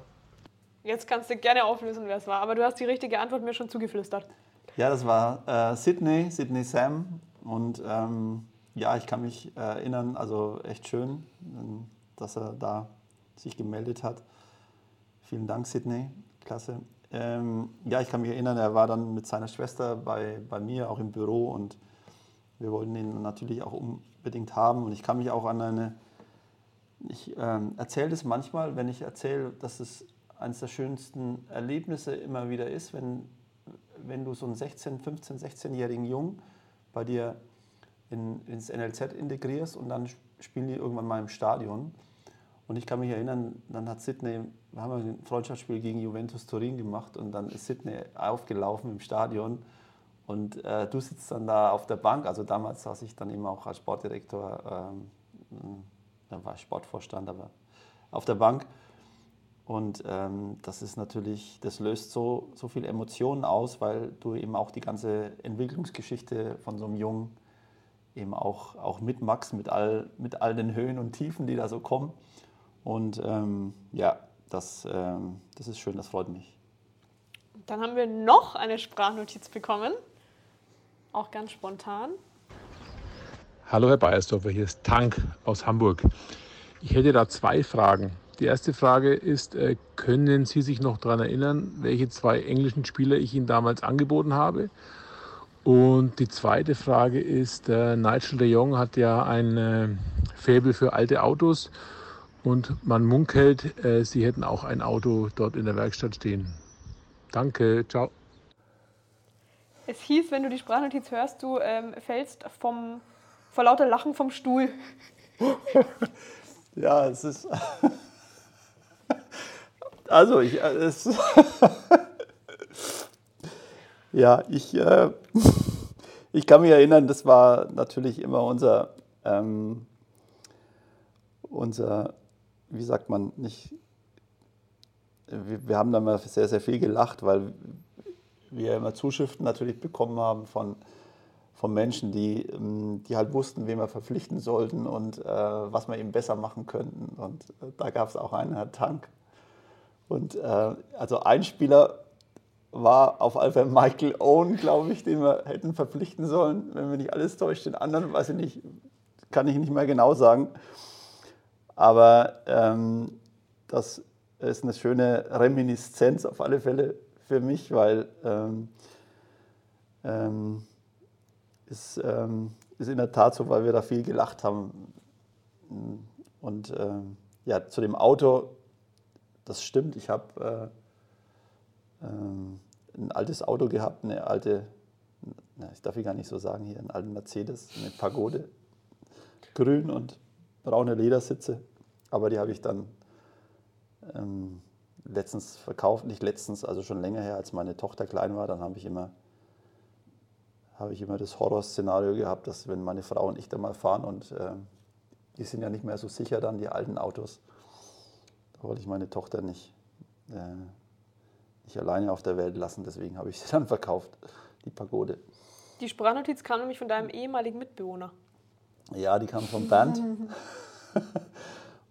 Jetzt kannst du gerne auflösen, wer es war, aber du hast die richtige Antwort mir schon zugeflüstert. Ja, das war äh, Sydney, Sydney Sam. Und ähm, ja, ich kann mich erinnern, also echt schön, ähm, dass er da sich gemeldet hat. Vielen Dank, Sydney. Klasse. Ähm, ja, ich kann mich erinnern, er war dann mit seiner Schwester bei, bei mir auch im Büro und wir wollten ihn natürlich auch unbedingt haben. Und ich kann mich auch an eine, ich ähm, erzähle das manchmal, wenn ich erzähle, dass es eines der schönsten Erlebnisse immer wieder ist, wenn, wenn du so einen 16, 15, 16-jährigen Jungen bei dir in, ins NLZ integrierst und dann spielen die irgendwann mal im Stadion. Und ich kann mich erinnern, dann hat Sydney, wir haben ein Freundschaftsspiel gegen Juventus Turin gemacht und dann ist Sydney aufgelaufen im Stadion und äh, du sitzt dann da auf der Bank. Also damals saß ich dann eben auch als Sportdirektor, ähm, dann war ich Sportvorstand, aber auf der Bank. Und ähm, das ist natürlich, das löst so, so viel Emotionen aus, weil du eben auch die ganze Entwicklungsgeschichte von so einem Jungen eben auch, auch mitmachst, mit all, mit all den Höhen und Tiefen, die da so kommen. Und ähm, ja, das, ähm, das ist schön, das freut mich. Dann haben wir noch eine Sprachnotiz bekommen, auch ganz spontan. Hallo Herr Beiersdorfer, hier ist Tank aus Hamburg. Ich hätte da zwei Fragen. Die erste Frage ist, äh, können Sie sich noch daran erinnern, welche zwei englischen Spieler ich Ihnen damals angeboten habe? Und die zweite Frage ist, äh, Nigel de Jong hat ja ein äh, Faible für alte Autos und man munkelt, Sie hätten auch ein Auto dort in der Werkstatt stehen. Danke, ciao. Es hieß, wenn du die Sprachnotiz hörst, du ähm, fällst vom, vor lauter Lachen vom Stuhl. ja, es ist. Also, ich, äh, es, ja, ich, äh, ich kann mich erinnern, das war natürlich immer unser, ähm, unser, wie sagt man, nicht, wir, wir haben da immer sehr, sehr viel gelacht, weil wir immer Zuschriften natürlich bekommen haben von, von Menschen, die, ähm, die halt wussten, wen wir verpflichten sollten und äh, was wir eben besser machen könnten. Und äh, da gab es auch einen, Herr Tank, und äh, also ein Spieler war auf Fälle Michael Owen, glaube ich, den wir hätten verpflichten sollen, wenn wir nicht alles täuscht. Den anderen weiß ich nicht, kann ich nicht mehr genau sagen. Aber ähm, das ist eine schöne Reminiszenz auf alle Fälle für mich, weil ähm, ähm, ist, ähm, ist in der Tat so, weil wir da viel gelacht haben. Und ähm, ja, zu dem Auto das stimmt. Ich habe äh, ähm, ein altes Auto gehabt, eine alte, na, ich darf ich gar nicht so sagen hier, einen alten Mercedes, eine Pagode, grün und braune Ledersitze. Aber die habe ich dann ähm, letztens verkauft, nicht letztens, also schon länger her, als meine Tochter klein war. Dann habe ich immer habe ich immer das Horrorszenario gehabt, dass wenn meine Frau und ich da mal fahren und äh, die sind ja nicht mehr so sicher dann, die alten Autos, wollte ich meine Tochter nicht, äh, nicht alleine auf der Welt lassen. Deswegen habe ich sie dann verkauft, die Pagode. Die Sprachnotiz kam nämlich von deinem ehemaligen Mitbewohner. Ja, die kam von Bernd.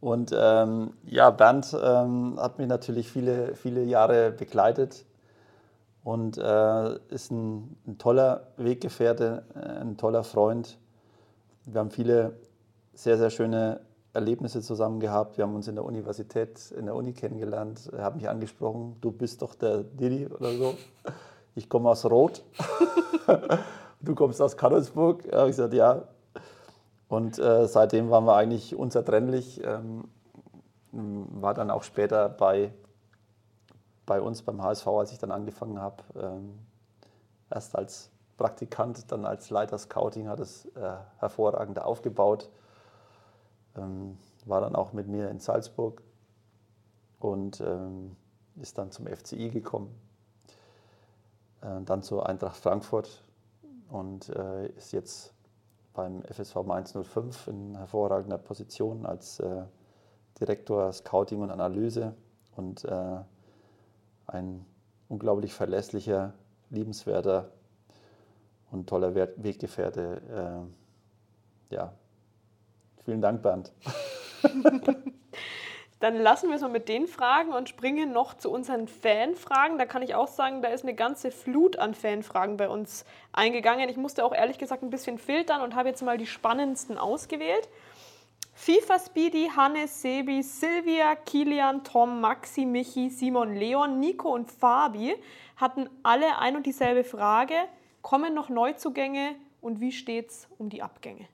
Und ähm, ja, Bernd ähm, hat mich natürlich viele, viele Jahre begleitet und äh, ist ein, ein, toller Weggefährte, äh, ein toller Freund. Wir haben viele sehr, sehr schöne Erlebnisse zusammen gehabt. Wir haben uns in der Universität, in der Uni kennengelernt. Er hat mich angesprochen, du bist doch der Didi oder so. Ich komme aus Rot. du kommst aus Karlsburg. Da habe ich gesagt, ja. Und äh, seitdem waren wir eigentlich unzertrennlich. Ähm, war dann auch später bei, bei uns beim HSV, als ich dann angefangen habe. Ähm, erst als Praktikant, dann als Leiter Scouting hat es äh, hervorragend aufgebaut ähm, war dann auch mit mir in Salzburg und ähm, ist dann zum FCI gekommen, äh, dann zur Eintracht Frankfurt und äh, ist jetzt beim FSV Mainz 05 in hervorragender Position als äh, Direktor Scouting und Analyse und äh, ein unglaublich verlässlicher, liebenswerter und toller Weggefährte. Äh, ja, Vielen Dank, Bernd. Dann lassen wir es mal mit den Fragen und springen noch zu unseren Fanfragen. Da kann ich auch sagen, da ist eine ganze Flut an Fanfragen bei uns eingegangen. Ich musste auch ehrlich gesagt ein bisschen filtern und habe jetzt mal die spannendsten ausgewählt. FIFA Speedy, Hannes, Sebi, Silvia, Kilian, Tom, Maxi, Michi, Simon, Leon, Nico und Fabi hatten alle ein und dieselbe Frage. Kommen noch Neuzugänge und wie steht es um die Abgänge?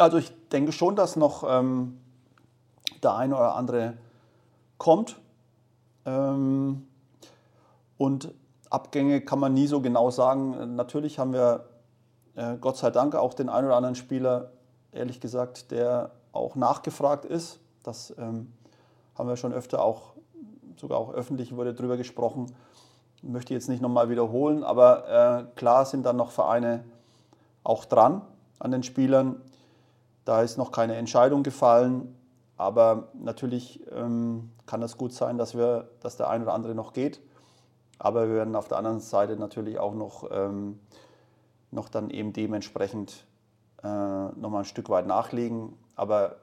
Also ich denke schon, dass noch ähm, der eine oder andere kommt. Ähm, und Abgänge kann man nie so genau sagen. Natürlich haben wir äh, Gott sei Dank auch den einen oder anderen Spieler ehrlich gesagt, der auch nachgefragt ist. Das ähm, haben wir schon öfter auch, sogar auch öffentlich wurde darüber gesprochen. Möchte jetzt nicht nochmal wiederholen, aber äh, klar sind dann noch Vereine auch dran an den Spielern. Da ist noch keine Entscheidung gefallen, aber natürlich ähm, kann es gut sein, dass, wir, dass der ein oder andere noch geht. Aber wir werden auf der anderen Seite natürlich auch noch, ähm, noch dann eben dementsprechend äh, nochmal ein Stück weit nachlegen. Aber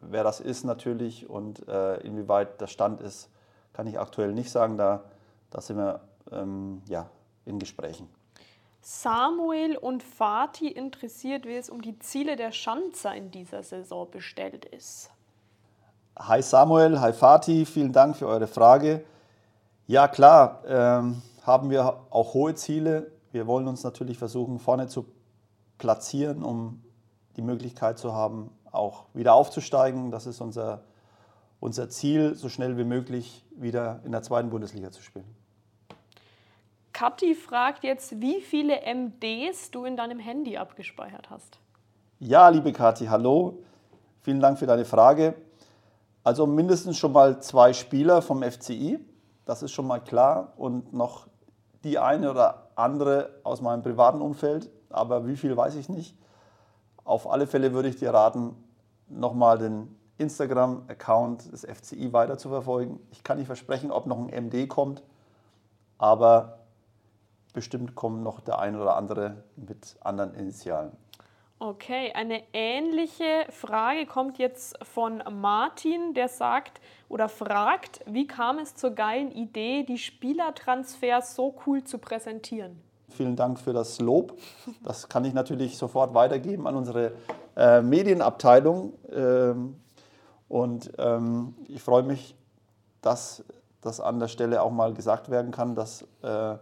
wer das ist natürlich und äh, inwieweit der Stand ist, kann ich aktuell nicht sagen. Da, da sind wir ähm, ja, in Gesprächen. Samuel und Fatih interessiert, wie es um die Ziele der Schanzer in dieser Saison bestellt ist. Hi Samuel, hi Fatih, vielen Dank für eure Frage. Ja klar, ähm, haben wir auch hohe Ziele. Wir wollen uns natürlich versuchen, vorne zu platzieren, um die Möglichkeit zu haben, auch wieder aufzusteigen. Das ist unser, unser Ziel, so schnell wie möglich wieder in der zweiten Bundesliga zu spielen. Kathi fragt jetzt, wie viele MDs du in deinem Handy abgespeichert hast. Ja, liebe Kathi, hallo. Vielen Dank für deine Frage. Also mindestens schon mal zwei Spieler vom FCI das ist schon mal klar. Und noch die eine oder andere aus meinem privaten Umfeld, aber wie viel weiß ich nicht. Auf alle Fälle würde ich dir raten, nochmal den Instagram-Account des FCI weiter zu verfolgen. Ich kann nicht versprechen, ob noch ein MD kommt, aber bestimmt kommt noch der ein oder andere mit anderen Initialen. Okay, eine ähnliche Frage kommt jetzt von Martin, der sagt oder fragt, wie kam es zur geilen Idee, die Spielertransfers so cool zu präsentieren? Vielen Dank für das Lob. Das kann ich natürlich sofort weitergeben an unsere äh, Medienabteilung. Ähm, und ähm, ich freue mich, dass das an der Stelle auch mal gesagt werden kann, dass äh,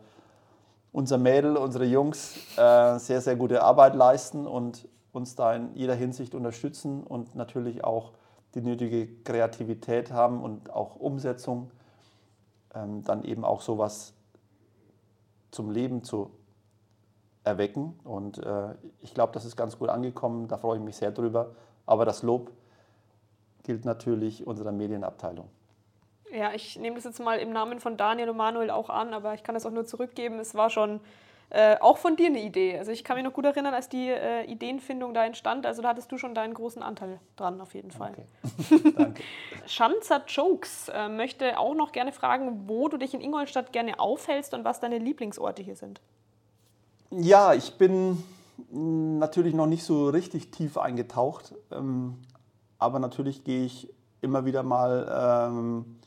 unser Mädel, unsere Jungs äh, sehr, sehr gute Arbeit leisten und uns da in jeder Hinsicht unterstützen und natürlich auch die nötige Kreativität haben und auch Umsetzung, ähm, dann eben auch sowas zum Leben zu erwecken. Und äh, ich glaube, das ist ganz gut angekommen, da freue ich mich sehr drüber. Aber das Lob gilt natürlich unserer Medienabteilung. Ja, ich nehme das jetzt mal im Namen von Daniel und Manuel auch an, aber ich kann es auch nur zurückgeben. Es war schon äh, auch von dir eine Idee. Also ich kann mich noch gut erinnern, als die äh, Ideenfindung da entstand. Also da hattest du schon deinen großen Anteil dran, auf jeden Fall. Okay. Danke. Schanzer Jokes äh, möchte auch noch gerne fragen, wo du dich in Ingolstadt gerne aufhältst und was deine Lieblingsorte hier sind. Ja, ich bin natürlich noch nicht so richtig tief eingetaucht, ähm, aber natürlich gehe ich immer wieder mal ähm,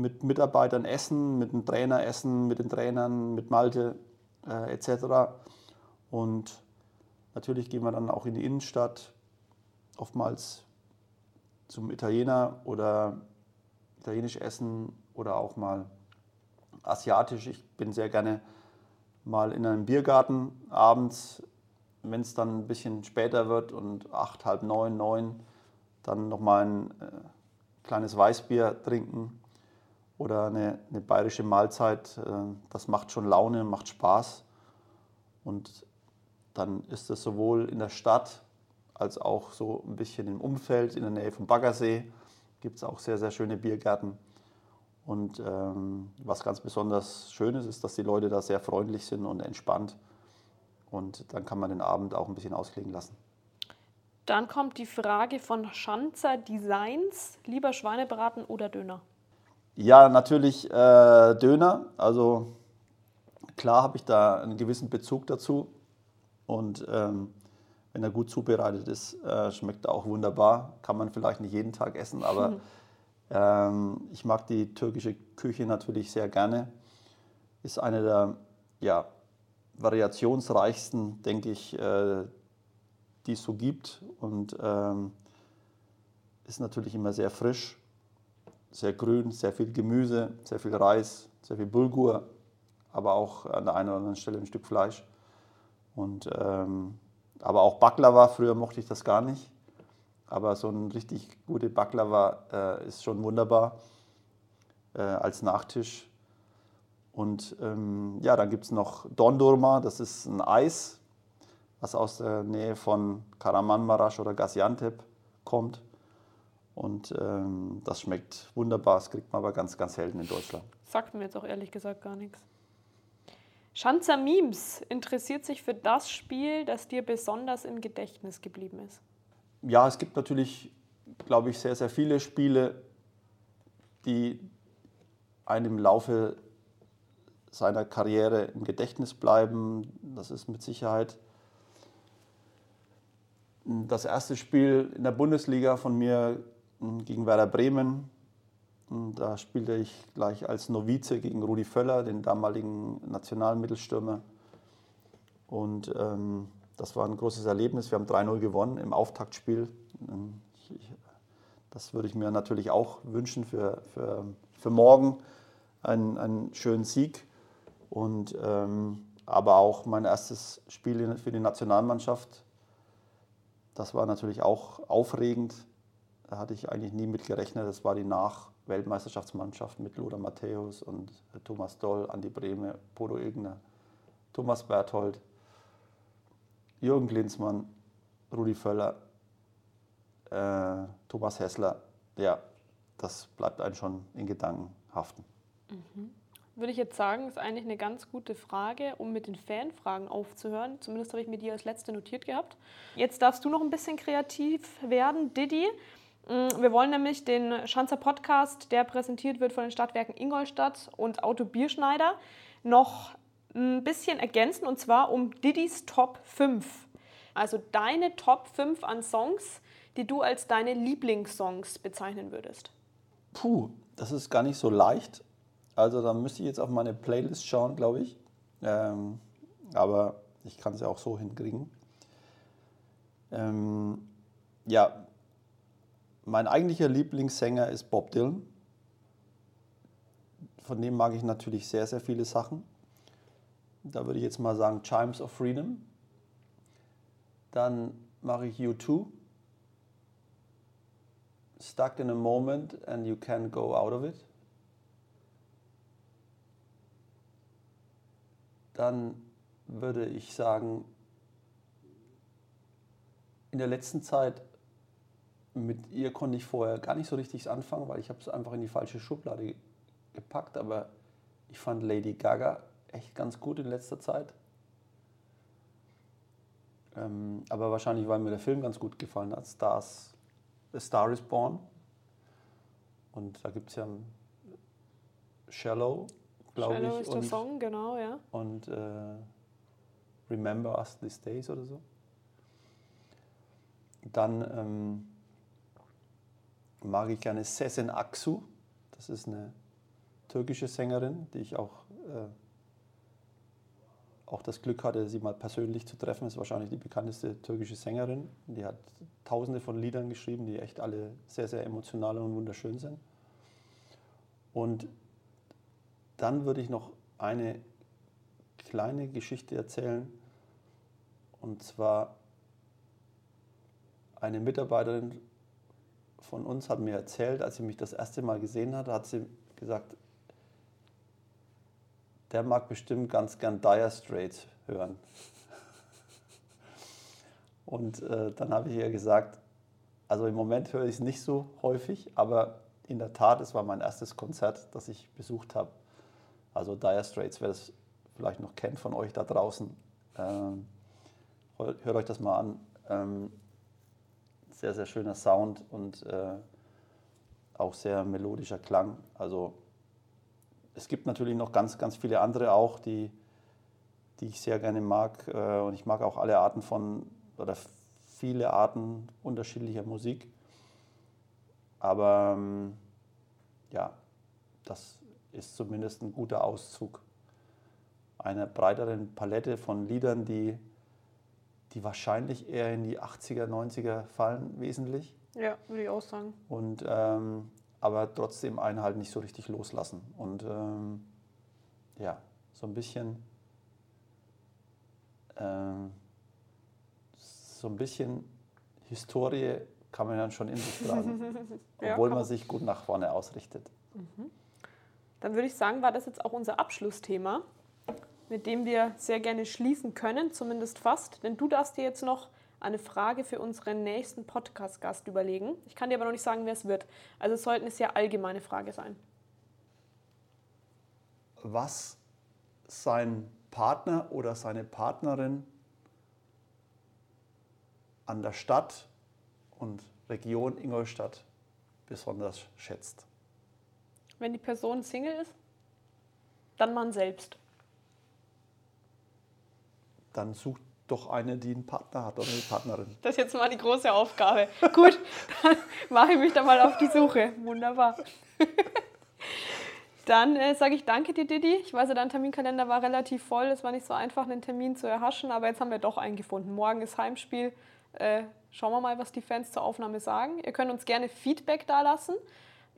mit Mitarbeitern essen, mit dem Trainer essen, mit den Trainern, mit Malte äh, etc. Und natürlich gehen wir dann auch in die Innenstadt, oftmals zum Italiener oder italienisch essen oder auch mal asiatisch. Ich bin sehr gerne mal in einem Biergarten abends, wenn es dann ein bisschen später wird und acht, halb neun, neun, dann nochmal ein äh, kleines Weißbier trinken oder eine, eine bayerische Mahlzeit, äh, das macht schon Laune, macht Spaß. Und dann ist es sowohl in der Stadt als auch so ein bisschen im Umfeld, in der Nähe vom Baggersee, gibt es auch sehr, sehr schöne Biergärten. Und ähm, was ganz besonders schön ist, ist, dass die Leute da sehr freundlich sind und entspannt. Und dann kann man den Abend auch ein bisschen ausklingen lassen. Dann kommt die Frage von Schanzer Designs. Lieber Schweinebraten oder Döner? Ja, natürlich äh, Döner. Also klar habe ich da einen gewissen Bezug dazu. Und ähm, wenn er gut zubereitet ist, äh, schmeckt er auch wunderbar. Kann man vielleicht nicht jeden Tag essen, aber ähm, ich mag die türkische Küche natürlich sehr gerne. Ist eine der ja, variationsreichsten, denke ich, äh, die es so gibt. Und ähm, ist natürlich immer sehr frisch sehr grün, sehr viel Gemüse, sehr viel Reis, sehr viel Bulgur, aber auch an der einen oder anderen Stelle ein Stück Fleisch. Und, ähm, aber auch Baklava, früher mochte ich das gar nicht. Aber so ein richtig gute Baklava äh, ist schon wunderbar äh, als Nachtisch. Und ähm, ja, dann gibt es noch Dondurma, das ist ein Eis, was aus der Nähe von Karamanmaraş oder Gaziantep kommt. Und ähm, das schmeckt wunderbar, das kriegt man aber ganz, ganz selten in Deutschland. Sagt mir jetzt auch ehrlich gesagt gar nichts. Schanzer Memes interessiert sich für das Spiel, das dir besonders im Gedächtnis geblieben ist. Ja, es gibt natürlich, glaube ich, sehr, sehr viele Spiele, die einem im Laufe seiner Karriere im Gedächtnis bleiben. Das ist mit Sicherheit das erste Spiel in der Bundesliga von mir gegen Werder Bremen. Da spielte ich gleich als Novize gegen Rudi Völler, den damaligen nationalen Mittelstürmer. Und ähm, das war ein großes Erlebnis. Wir haben 3-0 gewonnen im Auftaktspiel. Ich, das würde ich mir natürlich auch wünschen für, für, für morgen. Einen, einen schönen Sieg. Und, ähm, aber auch mein erstes Spiel für die Nationalmannschaft. Das war natürlich auch aufregend. Da hatte ich eigentlich nie mit gerechnet. Das war die Nach-Weltmeisterschaftsmannschaft mit Lothar Matthäus und Thomas Doll, Andi Brehme, Bodo Egner, Thomas Berthold, Jürgen Klinsmann, Rudi Völler, äh, Thomas Hessler. Ja, das bleibt einem schon in Gedanken haften. Mhm. Würde ich jetzt sagen, ist eigentlich eine ganz gute Frage, um mit den Fanfragen aufzuhören. Zumindest habe ich mir die als letzte notiert gehabt. Jetzt darfst du noch ein bisschen kreativ werden, Didi. Mm, wir wollen nämlich den Schanzer Podcast, der präsentiert wird von den Stadtwerken Ingolstadt und Auto Bierschneider, noch ein bisschen ergänzen und zwar um Didis Top 5. Also deine Top 5 an Songs, die du als deine Lieblingssongs bezeichnen würdest. Puh, das ist gar nicht so leicht. Also da müsste ich jetzt auf meine Playlist schauen, glaube ich. Ähm, aber ich kann es ja auch so hinkriegen. Ähm, ja, mein eigentlicher Lieblingssänger ist Bob Dylan. Von dem mag ich natürlich sehr, sehr viele Sachen. Da würde ich jetzt mal sagen Chimes of Freedom. Dann mache ich U2. Stuck in a moment and you can't go out of it. Dann würde ich sagen, in der letzten Zeit mit ihr konnte ich vorher gar nicht so richtig anfangen, weil ich habe es einfach in die falsche Schublade gepackt. Aber ich fand Lady Gaga echt ganz gut in letzter Zeit. Ähm, aber wahrscheinlich, weil mir der Film ganz gut gefallen hat. Stars, The Star is Born. Und da gibt es ja Shallow, glaube ich. Shallow ist der Song, genau, ja. Und äh, Remember Us These Days oder so. Dann ähm, mag ich gerne Sezen Aksu. Das ist eine türkische Sängerin, die ich auch, äh, auch das Glück hatte, sie mal persönlich zu treffen. Ist wahrscheinlich die bekannteste türkische Sängerin. Die hat tausende von Liedern geschrieben, die echt alle sehr, sehr emotional und wunderschön sind. Und dann würde ich noch eine kleine Geschichte erzählen. Und zwar eine Mitarbeiterin von uns hat mir erzählt, als sie mich das erste Mal gesehen hat, hat sie gesagt, der mag bestimmt ganz gern Dire Straits hören. Und äh, dann habe ich ihr gesagt, also im Moment höre ich es nicht so häufig, aber in der Tat, es war mein erstes Konzert, das ich besucht habe. Also Dire Straits, wer das vielleicht noch kennt von euch da draußen, ähm, hört euch das mal an. Ähm, sehr, sehr schöner Sound und äh, auch sehr melodischer Klang. Also es gibt natürlich noch ganz, ganz viele andere auch, die, die ich sehr gerne mag. Äh, und ich mag auch alle Arten von, oder viele Arten unterschiedlicher Musik. Aber ähm, ja, das ist zumindest ein guter Auszug einer breiteren Palette von Liedern, die die wahrscheinlich eher in die 80er, 90er fallen, wesentlich. Ja, würde ich auch sagen. Und, ähm, aber trotzdem einen halt nicht so richtig loslassen. Und ähm, ja, so ein bisschen, ähm, so ein bisschen Historie kann man dann schon in sich tragen, ja, obwohl man sich gut nach vorne ausrichtet. Mhm. Dann würde ich sagen, war das jetzt auch unser Abschlussthema. Mit dem wir sehr gerne schließen können, zumindest fast. Denn du darfst dir jetzt noch eine Frage für unseren nächsten Podcast-Gast überlegen. Ich kann dir aber noch nicht sagen, wer es wird. Also es sollte eine sehr allgemeine Frage sein. Was sein Partner oder seine Partnerin an der Stadt und Region Ingolstadt besonders schätzt. Wenn die Person Single ist, dann man selbst. Dann sucht doch eine, die einen Partner hat oder eine Partnerin. Das ist jetzt mal die große Aufgabe. Gut, dann mache ich mich da mal auf die Suche. Wunderbar. Dann äh, sage ich danke dir, Didi. Ich weiß, dein Terminkalender war relativ voll. Es war nicht so einfach, einen Termin zu erhaschen, aber jetzt haben wir doch einen gefunden. Morgen ist Heimspiel. Äh, schauen wir mal, was die Fans zur Aufnahme sagen. Ihr könnt uns gerne Feedback dalassen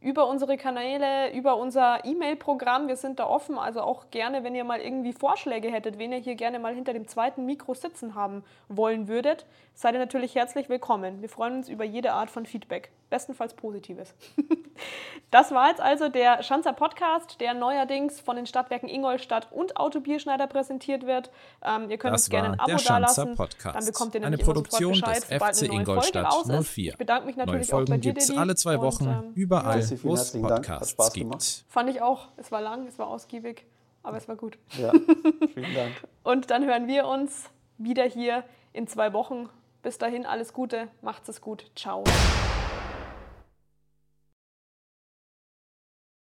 über unsere Kanäle, über unser E-Mail-Programm. Wir sind da offen. Also auch gerne, wenn ihr mal irgendwie Vorschläge hättet, wen ihr hier gerne mal hinter dem zweiten Mikro sitzen haben wollen würdet, seid ihr natürlich herzlich willkommen. Wir freuen uns über jede Art von Feedback. Bestenfalls Positives. Das war jetzt also der Schanzer Podcast, der neuerdings von den Stadtwerken Ingolstadt und Autobierschneider präsentiert wird. Ähm, ihr könnt das uns gerne ein Abo dalassen. Dann bekommt ihr eine Produktion des FC Ingolstadt 04. Ich bedanke mich natürlich Neue Folgen auch bei dir, gibt es Didi. alle zwei Wochen, Und, ähm, überall, Merci, vielen herzlichen Dank. Hat Podcasts Spaß gibt. gemacht. Fand ich auch. Es war lang, es war ausgiebig, aber es war gut. Ja, vielen Dank. Und dann hören wir uns wieder hier in zwei Wochen. Bis dahin alles Gute, macht's es gut. Ciao.